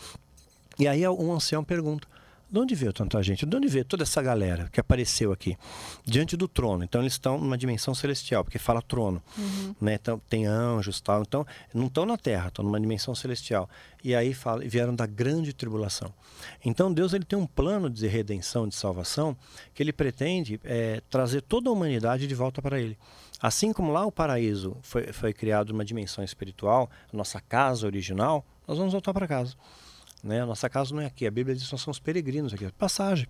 E aí um ancião pergunta: de onde veio tanta gente? De onde veio toda essa galera que apareceu aqui? Diante do trono. Então eles estão numa dimensão celestial, porque fala trono. Uhum. Né? Então, tem anjos tal. Então, não estão na terra, estão numa dimensão celestial. E aí fala, vieram da grande tribulação. Então Deus ele tem um plano de redenção, de salvação, que ele pretende é, trazer toda a humanidade de volta para ele. Assim como lá o paraíso foi, foi criado numa dimensão espiritual, nossa casa original, nós vamos voltar para casa. Né? A nossa casa não é aqui. A Bíblia diz que nós somos peregrinos aqui. Passagem,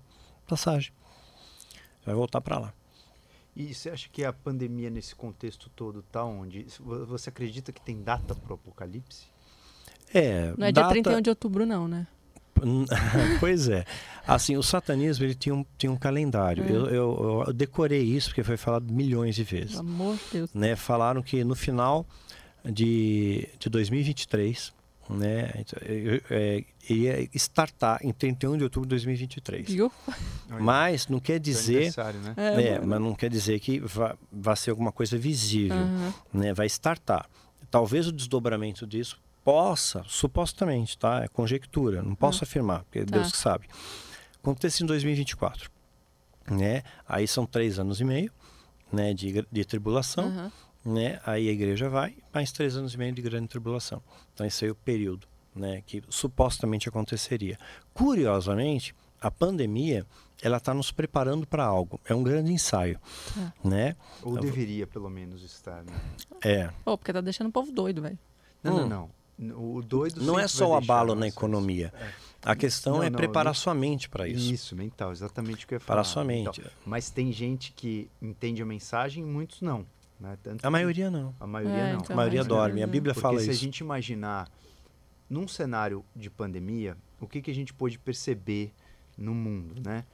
passagem. Vai voltar para lá. E você acha que a pandemia nesse contexto todo está onde? Você acredita que tem data para o apocalipse? É. Não é data... dia 31 de outubro, não, né? pois é. Assim, o satanismo ele tinha um, tinha um calendário. É. Eu, eu, eu, decorei isso porque foi falado milhões de vezes. Pelo amor de Deus. Né? Falaram que no final de, de 2023 né? É, ia startar em 31 de outubro de 2023. Viu? Mas não quer dizer, né? é, é, mas não quer dizer que vá, vá ser alguma coisa visível, uhum. né? Vai startar. Talvez o desdobramento disso possa, supostamente, tá? É conjectura, não posso uhum. afirmar, porque tá. Deus que sabe. Aconteça em 2024, né? Aí são três anos e meio, né? De, de tribulação. Uhum né? Aí a igreja vai, mais três anos e meio de grande tribulação. Então esse é o período, né? Que supostamente aconteceria. Curiosamente, a pandemia ela está nos preparando para algo. É um grande ensaio, é. né? Ou deveria pelo menos estar, né? É. Pô, porque tá deixando o povo doido, velho. Não, hum. não, não. O doido não é só o abalo na economia. É. A questão não, é não, preparar sua mente para isso. Isso, mental, exatamente o que eu ia falar. Para sua mente. Então, mas tem gente que entende a mensagem e muitos não. Né? a maioria não. A maioria é, não. Então, a maioria dorme. A Bíblia Porque fala se isso. Se a gente imaginar num cenário de pandemia, o que, que a gente pôde perceber no mundo, né?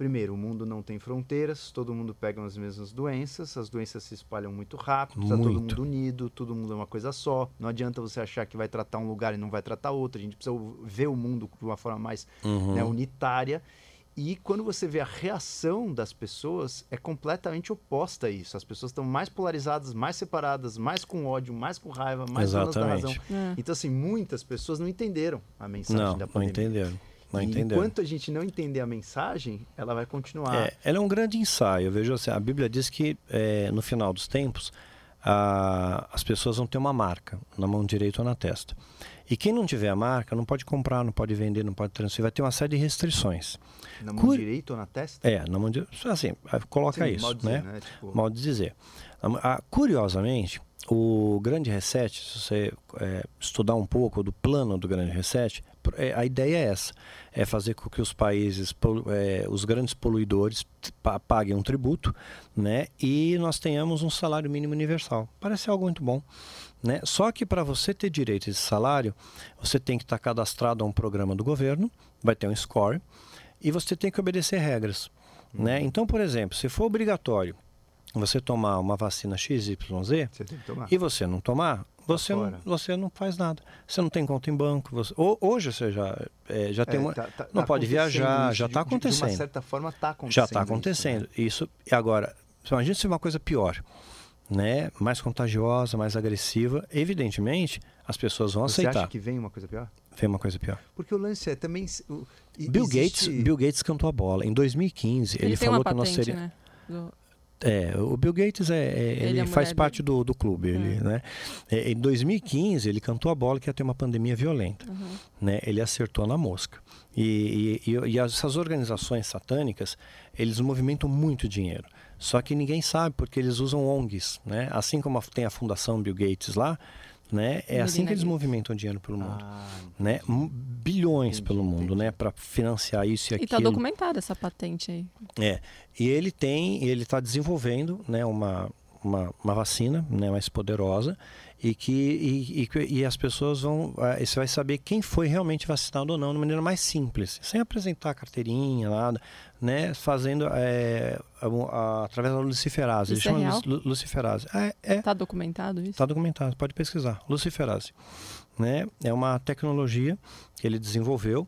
primeiro, o mundo não tem fronteiras, todo mundo pega as mesmas doenças, as doenças se espalham muito rápido, muito. todo mundo unido, todo mundo é uma coisa só. Não adianta você achar que vai tratar um lugar e não vai tratar outro. A gente precisa ver o mundo de uma forma mais uhum. né, unitária. E quando você vê a reação das pessoas, é completamente oposta a isso. As pessoas estão mais polarizadas, mais separadas, mais com ódio, mais com raiva, mais donas da razão. É. Então, assim, muitas pessoas não entenderam a mensagem não, da pandemia. Não entenderam. Não enquanto a gente não entender a mensagem, ela vai continuar. É, ela é um grande ensaio. Eu vejo assim, a Bíblia diz que é, no final dos tempos a, as pessoas vão ter uma marca na mão direita ou na testa. E quem não tiver a marca não pode comprar, não pode vender, não pode transferir, vai ter uma série de restrições. Na mão Cur... direita ou na testa? É, na mão direita. Assim, coloca Sim, isso, mal dizer, né? né? Tipo... Mal de dizer. curiosamente, o grande reset, se você é, estudar um pouco do plano do grande reset, é, a ideia é essa: é fazer com que os países, é, os grandes poluidores, paguem um tributo, né? E nós tenhamos um salário mínimo universal. Parece algo muito bom. Né? Só que para você ter direito a esse salário, você tem que estar cadastrado a um programa do governo, vai ter um score, e você tem que obedecer regras. Uhum. Né? Então, por exemplo, se for obrigatório você tomar uma vacina XYZ você e você não tomar, tá você, não, você não faz nada. Você não tem conta em banco. Você, hoje você já, é, já é, tem uma. Tá, tá, não tá pode viajar, já está acontecendo. De uma certa forma está acontecendo. Já está acontecendo. Isso, né? isso, e agora, imagina se é uma coisa pior. Né, mais contagiosa, mais agressiva, evidentemente as pessoas vão Você aceitar. Você acha que vem uma coisa pior? Vem uma coisa pior. Porque o lance é também. O, Bill existe... Gates, Bill Gates cantou a bola. Em 2015 ele, ele falou que nós seríamos. Né? Do... É, o Bill Gates é, é ele, ele é faz parte do, do clube. Ele, é. né? É, em 2015, ele cantou a bola que ia ter uma pandemia violenta. Uhum. Né? Ele acertou na mosca. E, e, e, essas organizações satânicas, eles movimentam muito dinheiro. Só que ninguém sabe porque eles usam ONGs. Né? Assim como tem a Fundação Bill Gates lá, né? É assim que eles movimentam dinheiro pelo mundo, ah, né? Bilhões entendi, pelo mundo, entendi. né? Para financiar isso e, e tá aquilo. E está documentada essa patente aí. É. E ele tem, ele está desenvolvendo, né? Uma, uma, uma, vacina, né? Mais poderosa e que e, e, e, as pessoas vão eh, você vai saber quem foi realmente vacinado ou não de maneira mais simples sem apresentar carteirinha nada né fazendo é, a, a, através da luciferase isso eles é chamam real? luciferase é, é tá documentado isso está documentado pode pesquisar luciferase né é uma tecnologia que ele desenvolveu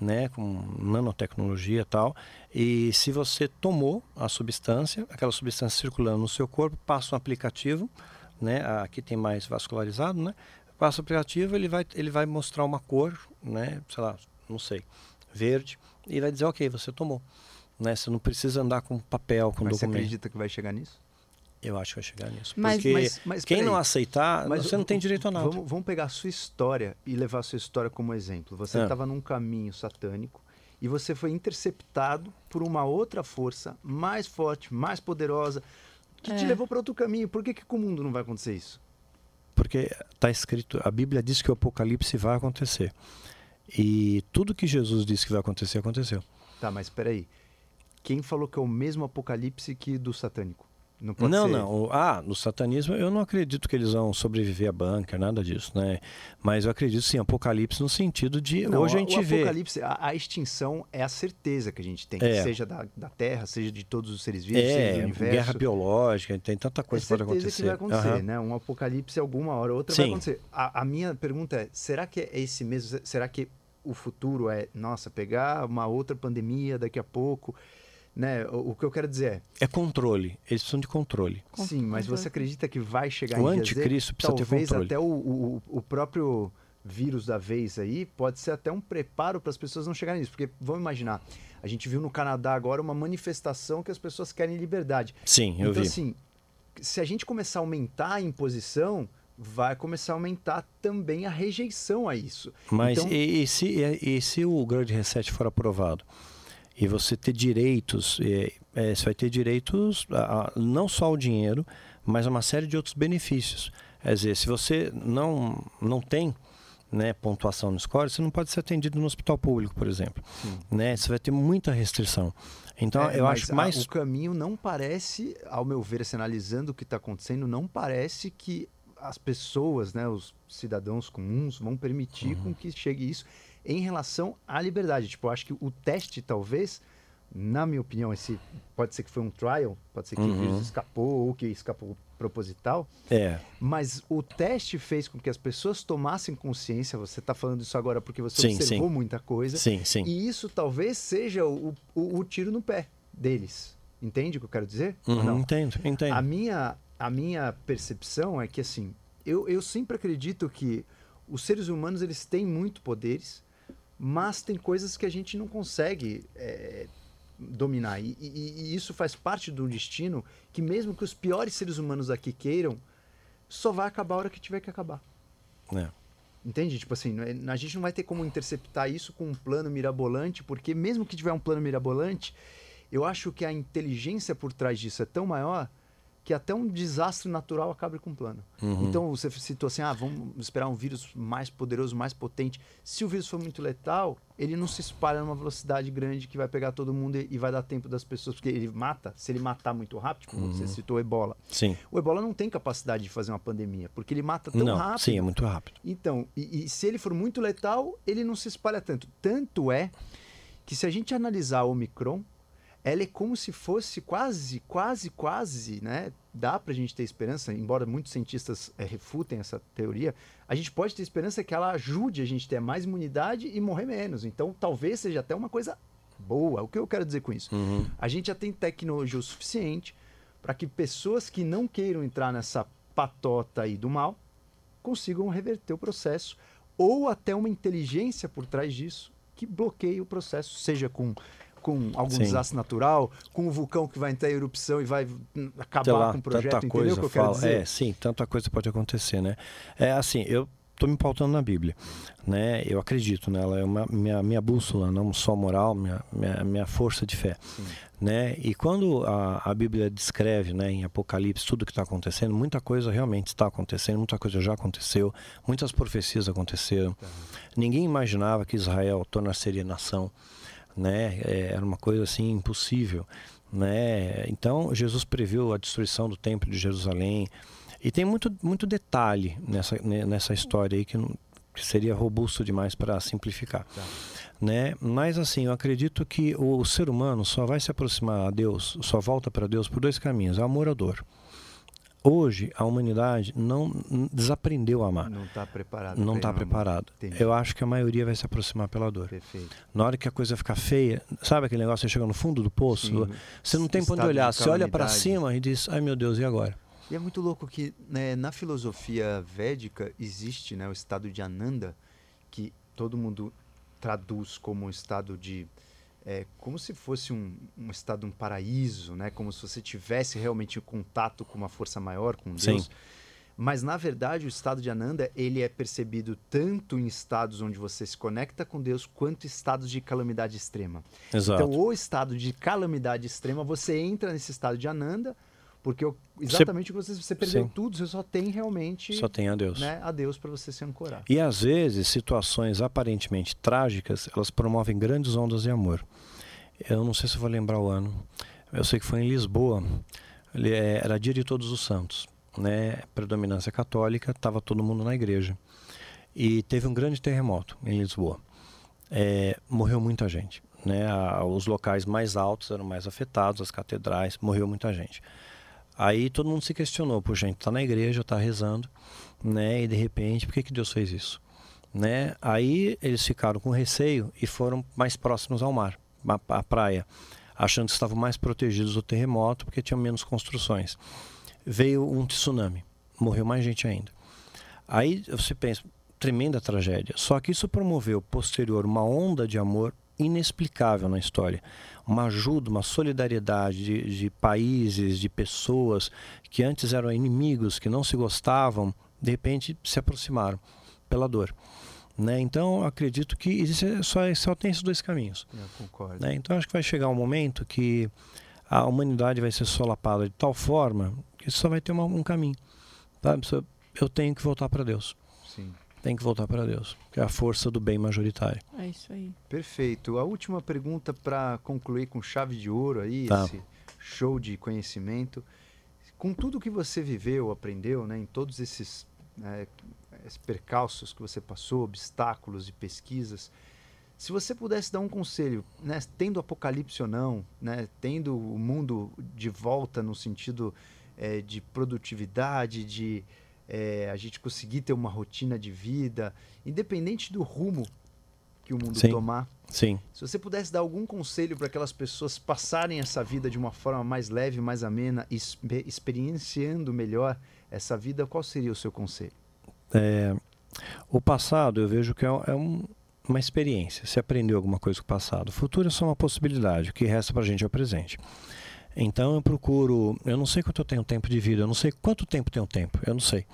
né, com nanotecnologia e tal. E se você tomou a substância, aquela substância circulando no seu corpo, passa um aplicativo né? Aqui tem mais vascularizado, né? Passa o aplicativo, ele vai, ele vai mostrar uma cor, né? Sei lá, não sei, verde, e vai dizer, ok, você tomou. Né? Você não precisa andar com papel, com mas documento. Você acredita que vai chegar nisso? Eu acho que vai chegar nisso. Mas, porque mas, mas, quem não aceitar, mas, você não tem direito a nada. Vamos, vamos, pegar a sua história e levar a sua história como exemplo. Você estava é. num caminho satânico e você foi interceptado por uma outra força mais forte, mais poderosa, que é. te levou para outro caminho. Por que, que com o mundo não vai acontecer isso? Porque está escrito, a Bíblia diz que o apocalipse vai acontecer. E tudo que Jesus disse que vai acontecer, aconteceu. Tá, mas espera aí. Quem falou que é o mesmo apocalipse que do satânico? Não, pode não, ser... não. Ah, no satanismo eu não acredito que eles vão sobreviver a bunker, nada disso, né? Mas eu acredito sim, apocalipse no sentido de não, hoje a gente vê. Apocalipse, a, a, extinção é a certeza que a gente tem, é. seja da, da Terra, seja de todos os seres vivos, é, seja do universo. guerra biológica, tem tanta coisa é que pode acontecer. que vai acontecer, uhum. né? Um apocalipse alguma hora ou outra sim. vai acontecer. A, a minha pergunta é, será que é esse mesmo, será que o futuro é, nossa, pegar uma outra pandemia daqui a pouco né? O, o, que eu quero dizer é. É controle. Eles precisam de controle. Sim, mas você acredita que vai chegar o em anticristo precisa talvez ter controle. até o, o, o, próprio vírus da vez aí pode ser até um preparo para as pessoas não chegarem nisso. Porque vamos imaginar, a gente viu no Canadá agora uma manifestação que as pessoas querem liberdade. Sim, eu então, vi. assim, se a gente começar a aumentar a imposição, vai começar a aumentar também a rejeição a isso. Mas então... e, e, se, e, e se o grande reset for aprovado? E você ter direitos, é, é, você vai ter direitos a, a, não só ao dinheiro, mas a uma série de outros benefícios. Quer dizer, se você não, não tem né, pontuação no score, você não pode ser atendido no hospital público, por exemplo. Né? Você vai ter muita restrição. Então, é, eu acho mais. A, o caminho não parece, ao meu ver, assim, analisando o que está acontecendo, não parece que as pessoas, né, os cidadãos comuns, vão permitir uhum. com que chegue isso em relação à liberdade. Tipo, eu acho que o teste talvez na minha opinião, esse pode ser que foi um trial, pode ser que uhum. o vírus escapou ou que escapou proposital. É. Mas o teste fez com que as pessoas tomassem consciência. Você está falando isso agora porque você sim, observou sim. muita coisa. Sim, sim. E isso talvez seja o, o, o tiro no pé deles. Entende o que eu quero dizer? Uhum, entendo, entendo. A minha, a minha percepção é que assim, eu, eu sempre acredito que os seres humanos eles têm muito poderes, mas tem coisas que a gente não consegue é, dominar. E, e, e, isso faz parte do destino que, mesmo que os piores seres humanos aqui queiram, só vai acabar a hora que tiver que acabar. É. Entende? Tipo assim, é, a gente não vai ter como interceptar isso com um plano mirabolante, porque mesmo que tiver um plano mirabolante, eu acho que a inteligência por trás disso é tão maior que até um desastre natural acaba com o plano. Uhum. Então você citou assim, ah, vamos esperar um vírus mais poderoso, mais potente. Se o vírus for muito letal, ele não se espalha numa velocidade grande que vai pegar todo mundo e, vai dar tempo das pessoas, porque ele mata. Se ele matar muito rápido, como uhum. você citou o Ebola. Sim. O Ebola não tem capacidade de fazer uma pandemia, porque ele mata tão não, rápido. Sim, é muito rápido. Então, e, e se ele for muito letal, ele não se espalha tanto. Tanto é que se a gente analisar o Omicron, ela é como se fosse quase, quase, quase, né? Dá para a gente ter esperança, embora muitos cientistas é, refutem essa teoria, a gente pode ter esperança que ela ajude a gente a ter mais imunidade e morrer menos. Então, talvez seja até uma coisa boa. O que eu quero dizer com isso? Uhum. A gente já tem tecnologia o suficiente para que pessoas que não queiram entrar nessa patota aí do mal consigam reverter o processo ou até uma inteligência por trás disso que bloqueie o processo, seja com com algum Sim. desastre natural, com um vulcão que vai entrar em erupção e vai acabar lá, com o projeto, tanta entendeu coisa o que eu fala, quero dizer? É, sim, tanta coisa pode acontecer, né? É assim, eu estou me pautando na Bíblia, né? Eu acredito nela, é uma minha, minha bússola, não só moral, minha, minha, minha força de fé, Sim. né? E quando a, a Bíblia descreve, né, em Apocalipse tudo que está acontecendo, muita coisa realmente está acontecendo, muita coisa já aconteceu, muitas profecias aconteceram. Tá. Ninguém imaginava que Israel tornaria nação né? É, era uma coisa assim impossível, né? Então Jesus previu a destruição do templo de Jerusalém e tem muito muito detalhe nessa nessa história aí que, não, que seria robusto demais para simplificar. Tá. Né? Mas assim, eu acredito que o ser humano só vai se aproximar a Deus, só volta para Deus por dois caminhos: amor ou dor. Hoje, a humanidade não desaprendeu a amar. Não está preparada. Não está. Eu acho que a maioria vai se aproximar pela dor. Perfeito. Na hora que a coisa ficar feia, sabe aquele negócio, você chega no fundo do poço, Sim. você não tem para onde olhar. Você olha para cima e diz, ai meu Deus, e agora? E é muito louco que né, na filosofia védica existe né, o estado de Ananda, que todo mundo traduz como um estado de é, como se fosse um, um estado, um paraíso, né? Como se você tivesse realmente contato com uma força maior, com Deus. Sim. Mas na verdade o estado de Ananda ele é percebido tanto em estados onde você se conecta com Deus quanto estados de calamidade extrema. Exato. Então o estado de calamidade extrema você entra nesse estado de Ananda porque exatamente você, você perdeu Sim. tudo, você só tem realmente. Só tem a Deus. Né, a Deus para você se ancorar. E às vezes, situações aparentemente trágicas, elas promovem grandes ondas de amor. Eu não sei se vou lembrar o ano. Eu sei que foi em Lisboa. É, era dia de Todos os Santos. Né? Predominância católica, estava todo mundo na igreja. E teve um grande terremoto em Lisboa. É, morreu muita gente. Né? os locais mais altos eram mais afetados, as catedrais, morreu muita gente. Aí todo mundo se questionou, por gente está na igreja, está rezando, né? E de repente, por que, que Deus fez isso? Né? Aí eles ficaram com receio e foram mais próximos ao mar, à praia, achando que estavam mais protegidos do terremoto porque tinham menos construções. Veio um tsunami, morreu mais gente ainda. Aí você pensa, tremenda tragédia. Só que isso promoveu posterior uma onda de amor inexplicável na história. Uma ajuda, uma solidariedade de, de, países, de pessoas que antes eram inimigos, que não se gostavam, de repente se aproximaram pela dor. Né? Então, acredito que existe, só, só tem esses dois caminhos. Eu concordo. Né? Então, acho que vai chegar um momento que a humanidade vai ser solapada de tal forma que só vai ter uma, um caminho. Sabe? Eu tenho que voltar para Deus. Sim tem que voltar para Deus, que é a força do bem majoritário. É isso aí. Perfeito. A última pergunta para concluir com chave de ouro aí, tá. esse show de conhecimento. Com tudo que você viveu, aprendeu, né, em todos esses, né, esses percalços que você passou, obstáculos e pesquisas, Se você pudesse dar um conselho, né, tendo apocalipse ou não, né, tendo o mundo de volta no sentido é, de produtividade, de é, a gente conseguir ter uma rotina de vida, independente do rumo que o mundo Sim. tomar. Sim. Se você pudesse dar algum conselho para aquelas pessoas passarem essa vida de uma forma mais leve, mais amena, experienciando melhor essa vida, qual seria o seu conselho? É, o passado eu vejo que é, é um, uma experiência. Você aprendeu alguma coisa com o passado. O futuro é só uma possibilidade. O que resta para a gente é o presente. Então eu procuro, eu não sei quanto eu tenho tempo de vida, eu não sei quanto tempo tenho tempo, eu não sei,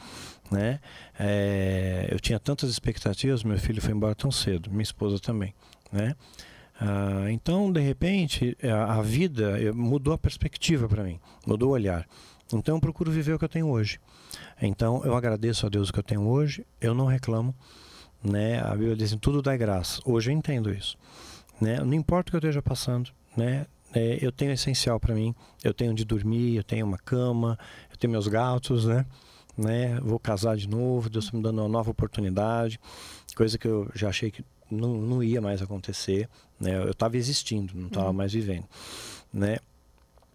né? É, eu tinha tantas expectativas, meu filho foi embora tão cedo, minha esposa também, né? Ah, então de repente a, a vida mudou a perspectiva para mim, mudou o olhar. Então eu procuro viver o que eu tenho hoje. Então eu agradeço a Deus o que eu tenho hoje, eu não reclamo, né? A Bíblia diz tudo dá graça. Hoje eu entendo isso, né? Não importa o que eu esteja passando, né? É, eu tenho essencial para mim. Eu tenho onde dormir, eu tenho uma cama, eu tenho meus gatos, né? né? Vou casar de novo, Deus está me dando uma nova oportunidade, coisa que eu já achei que não, não ia mais acontecer, né? Eu estava existindo, não estava uhum. mais vivendo, né?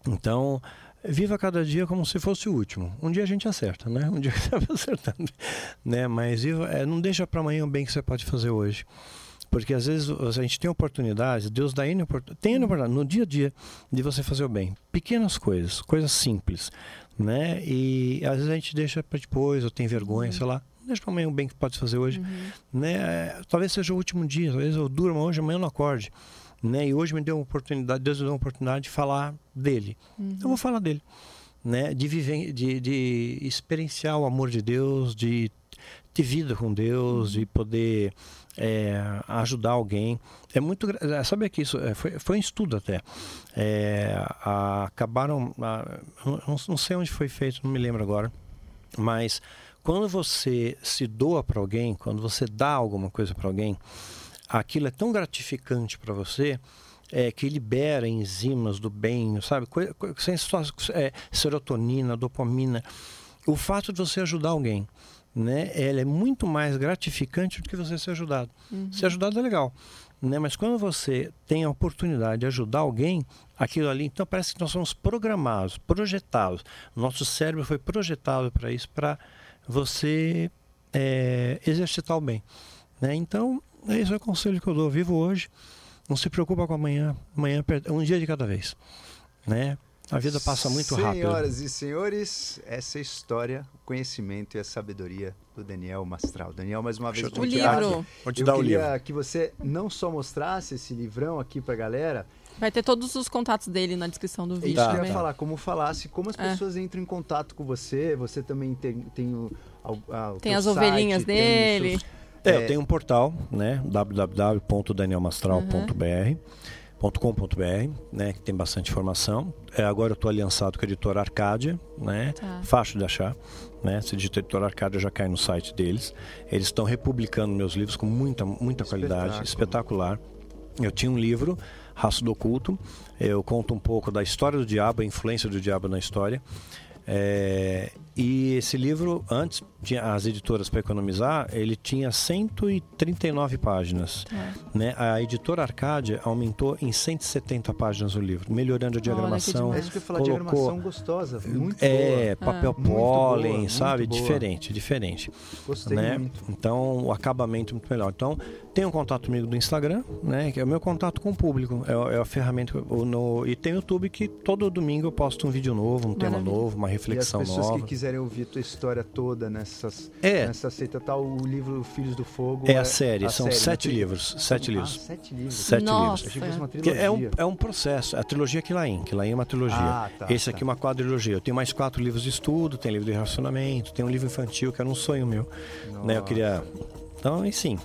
Então, viva cada dia como se fosse o último. Um dia a gente acerta, né? Um dia vai acertando, né? Mas viva, é, não deixa para amanhã o bem que você pode fazer hoje. Porque às vezes a gente tem oportunidades, Deus dá N oportunidades, tem N oportunidades no dia a dia de você fazer o bem. Pequenas coisas, coisas simples, né? E às vezes a gente deixa para depois, ou tem vergonha, uhum. sei lá. Deixa para amanhã o bem que pode fazer hoje, uhum. né? Talvez seja o último dia, talvez eu durma hoje, amanhã eu não acorde, né? E hoje me deu uma oportunidade, Deus me deu uma oportunidade de falar dele. Uhum. Eu vou falar dele, né? De viver, de, de experienciar o amor de Deus, de ter vida com Deus, de poder é, ajudar alguém. É muito. É, sabe que isso é, foi, foi um estudo até. É, a, acabaram. A, não, não sei onde foi feito, não me lembro agora. Mas quando você se doa para alguém, quando você dá alguma coisa para alguém, aquilo é tão gratificante para você é, que libera enzimas do bem, sabe? É, serotonina, dopamina. O fato de você ajudar alguém né, ela é muito mais gratificante do que você ser ajudado. Uhum. Ser ajudado é legal, né? Mas quando você tem a oportunidade de ajudar alguém, aquilo ali, então parece que nós somos programados, projetados. Nosso cérebro foi projetado para isso, para você é, exercitar o bem. Né? Então, esse é o conselho que eu dou. Vivo hoje, não se preocupa com amanhã. Amanhã é um dia de cada vez. Né? A vida passa muito Senhoras rápido. Senhoras e senhores, essa é a história, o conhecimento e a sabedoria do Daniel Mastral. Daniel, mais uma vez, o livro. Vou te Eu dar o livro. que você não só mostrasse esse livrão aqui pra galera. Vai ter todos os contatos dele na descrição do vídeo. Isso tá, eu ia falar, como falasse, como as é. pessoas entram em contato com você. Você também tem, tem o, a, Tem as site, ovelhinhas dele. É, é, eu tenho um portal, né? www.danielmastral.br. Uhum .com.br, né, que tem bastante informação. É, agora eu estou aliançado com a editora Arcádia, né, tá. fácil de achar. Né, se digita editora Arcádia já cai no site deles. Eles estão republicando meus livros com muita, muita qualidade, espetacular. Eu tinha um livro, Raço do Oculto, eu conto um pouco da história do diabo, a influência do diabo na história. É, e esse livro, antes, tinha as editoras para economizar, ele tinha 139 páginas. É. Né? A editora Arcádia aumentou em 170 páginas o livro, melhorando a diagramação. É isso que eu falar, colocou, diagramação gostosa, muito É, boa. papel é. pólen, boa, sabe? Diferente, diferente. Gostei né? muito. Então, o acabamento é muito melhor. Então, tem um contato comigo do Instagram, né? Que é o meu contato com o público. É, é a ferramenta. No, e tem o YouTube que todo domingo eu posto um vídeo novo, um Maravilha. tema novo, uma reflexão nova. Quiserem ouvir tua história toda nessas, é. nessa seita tal, o livro Filhos do Fogo. É a série, a são série, sete livros. Sete livros. Ah, sete livros. Sete Nossa. livros. Trilogia. É um, é um processo. A trilogia Quilain. Quilain é uma trilogia. Ah, tá, Esse aqui é uma quadrilogia. Eu tenho mais quatro livros de estudo, tem livro de relacionamento, tem um livro infantil que era um sonho meu. Né? Eu queria. Então, enfim.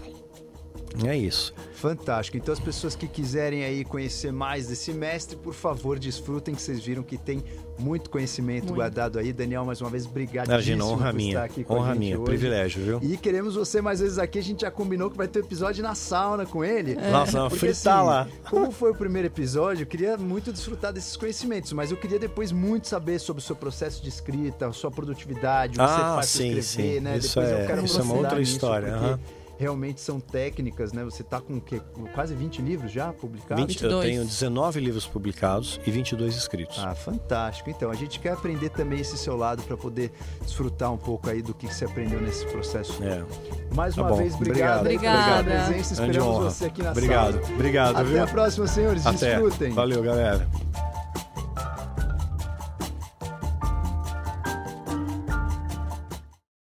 É isso. Fantástico. Então as pessoas que quiserem aí conhecer mais desse mestre, por favor, desfrutem que vocês viram que tem muito conhecimento muito. guardado aí. Daniel, mais uma vez, obrigado Imagina, honra minha. honra minha, hoje. privilégio, viu? E queremos você mais vezes aqui. A gente já combinou que vai ter um episódio na sauna com ele. É. Nossa, Porque, fritar assim, lá. Como foi o primeiro episódio, eu queria muito desfrutar desses conhecimentos, mas eu queria depois muito saber sobre o seu processo de escrita, sua produtividade, o que ah, você faz sim, escrever, sim. né? Isso depois é, eu quero isso é uma outra história. Porque, realmente são técnicas, né? Você está com que, quase 20 livros já publicados? 20, eu tenho 19 livros publicados e 22 escritos. Ah, fantástico. Então, a gente quer aprender também esse seu lado para poder desfrutar um pouco aí do que você aprendeu nesse processo. É. Mais tá uma vez, obrigado Obrigada. pela presença. Esperamos você aqui na obrigado. sala. Obrigado. Obrigado. Até viu? a próxima, senhores. Até. Desfrutem. Valeu, galera.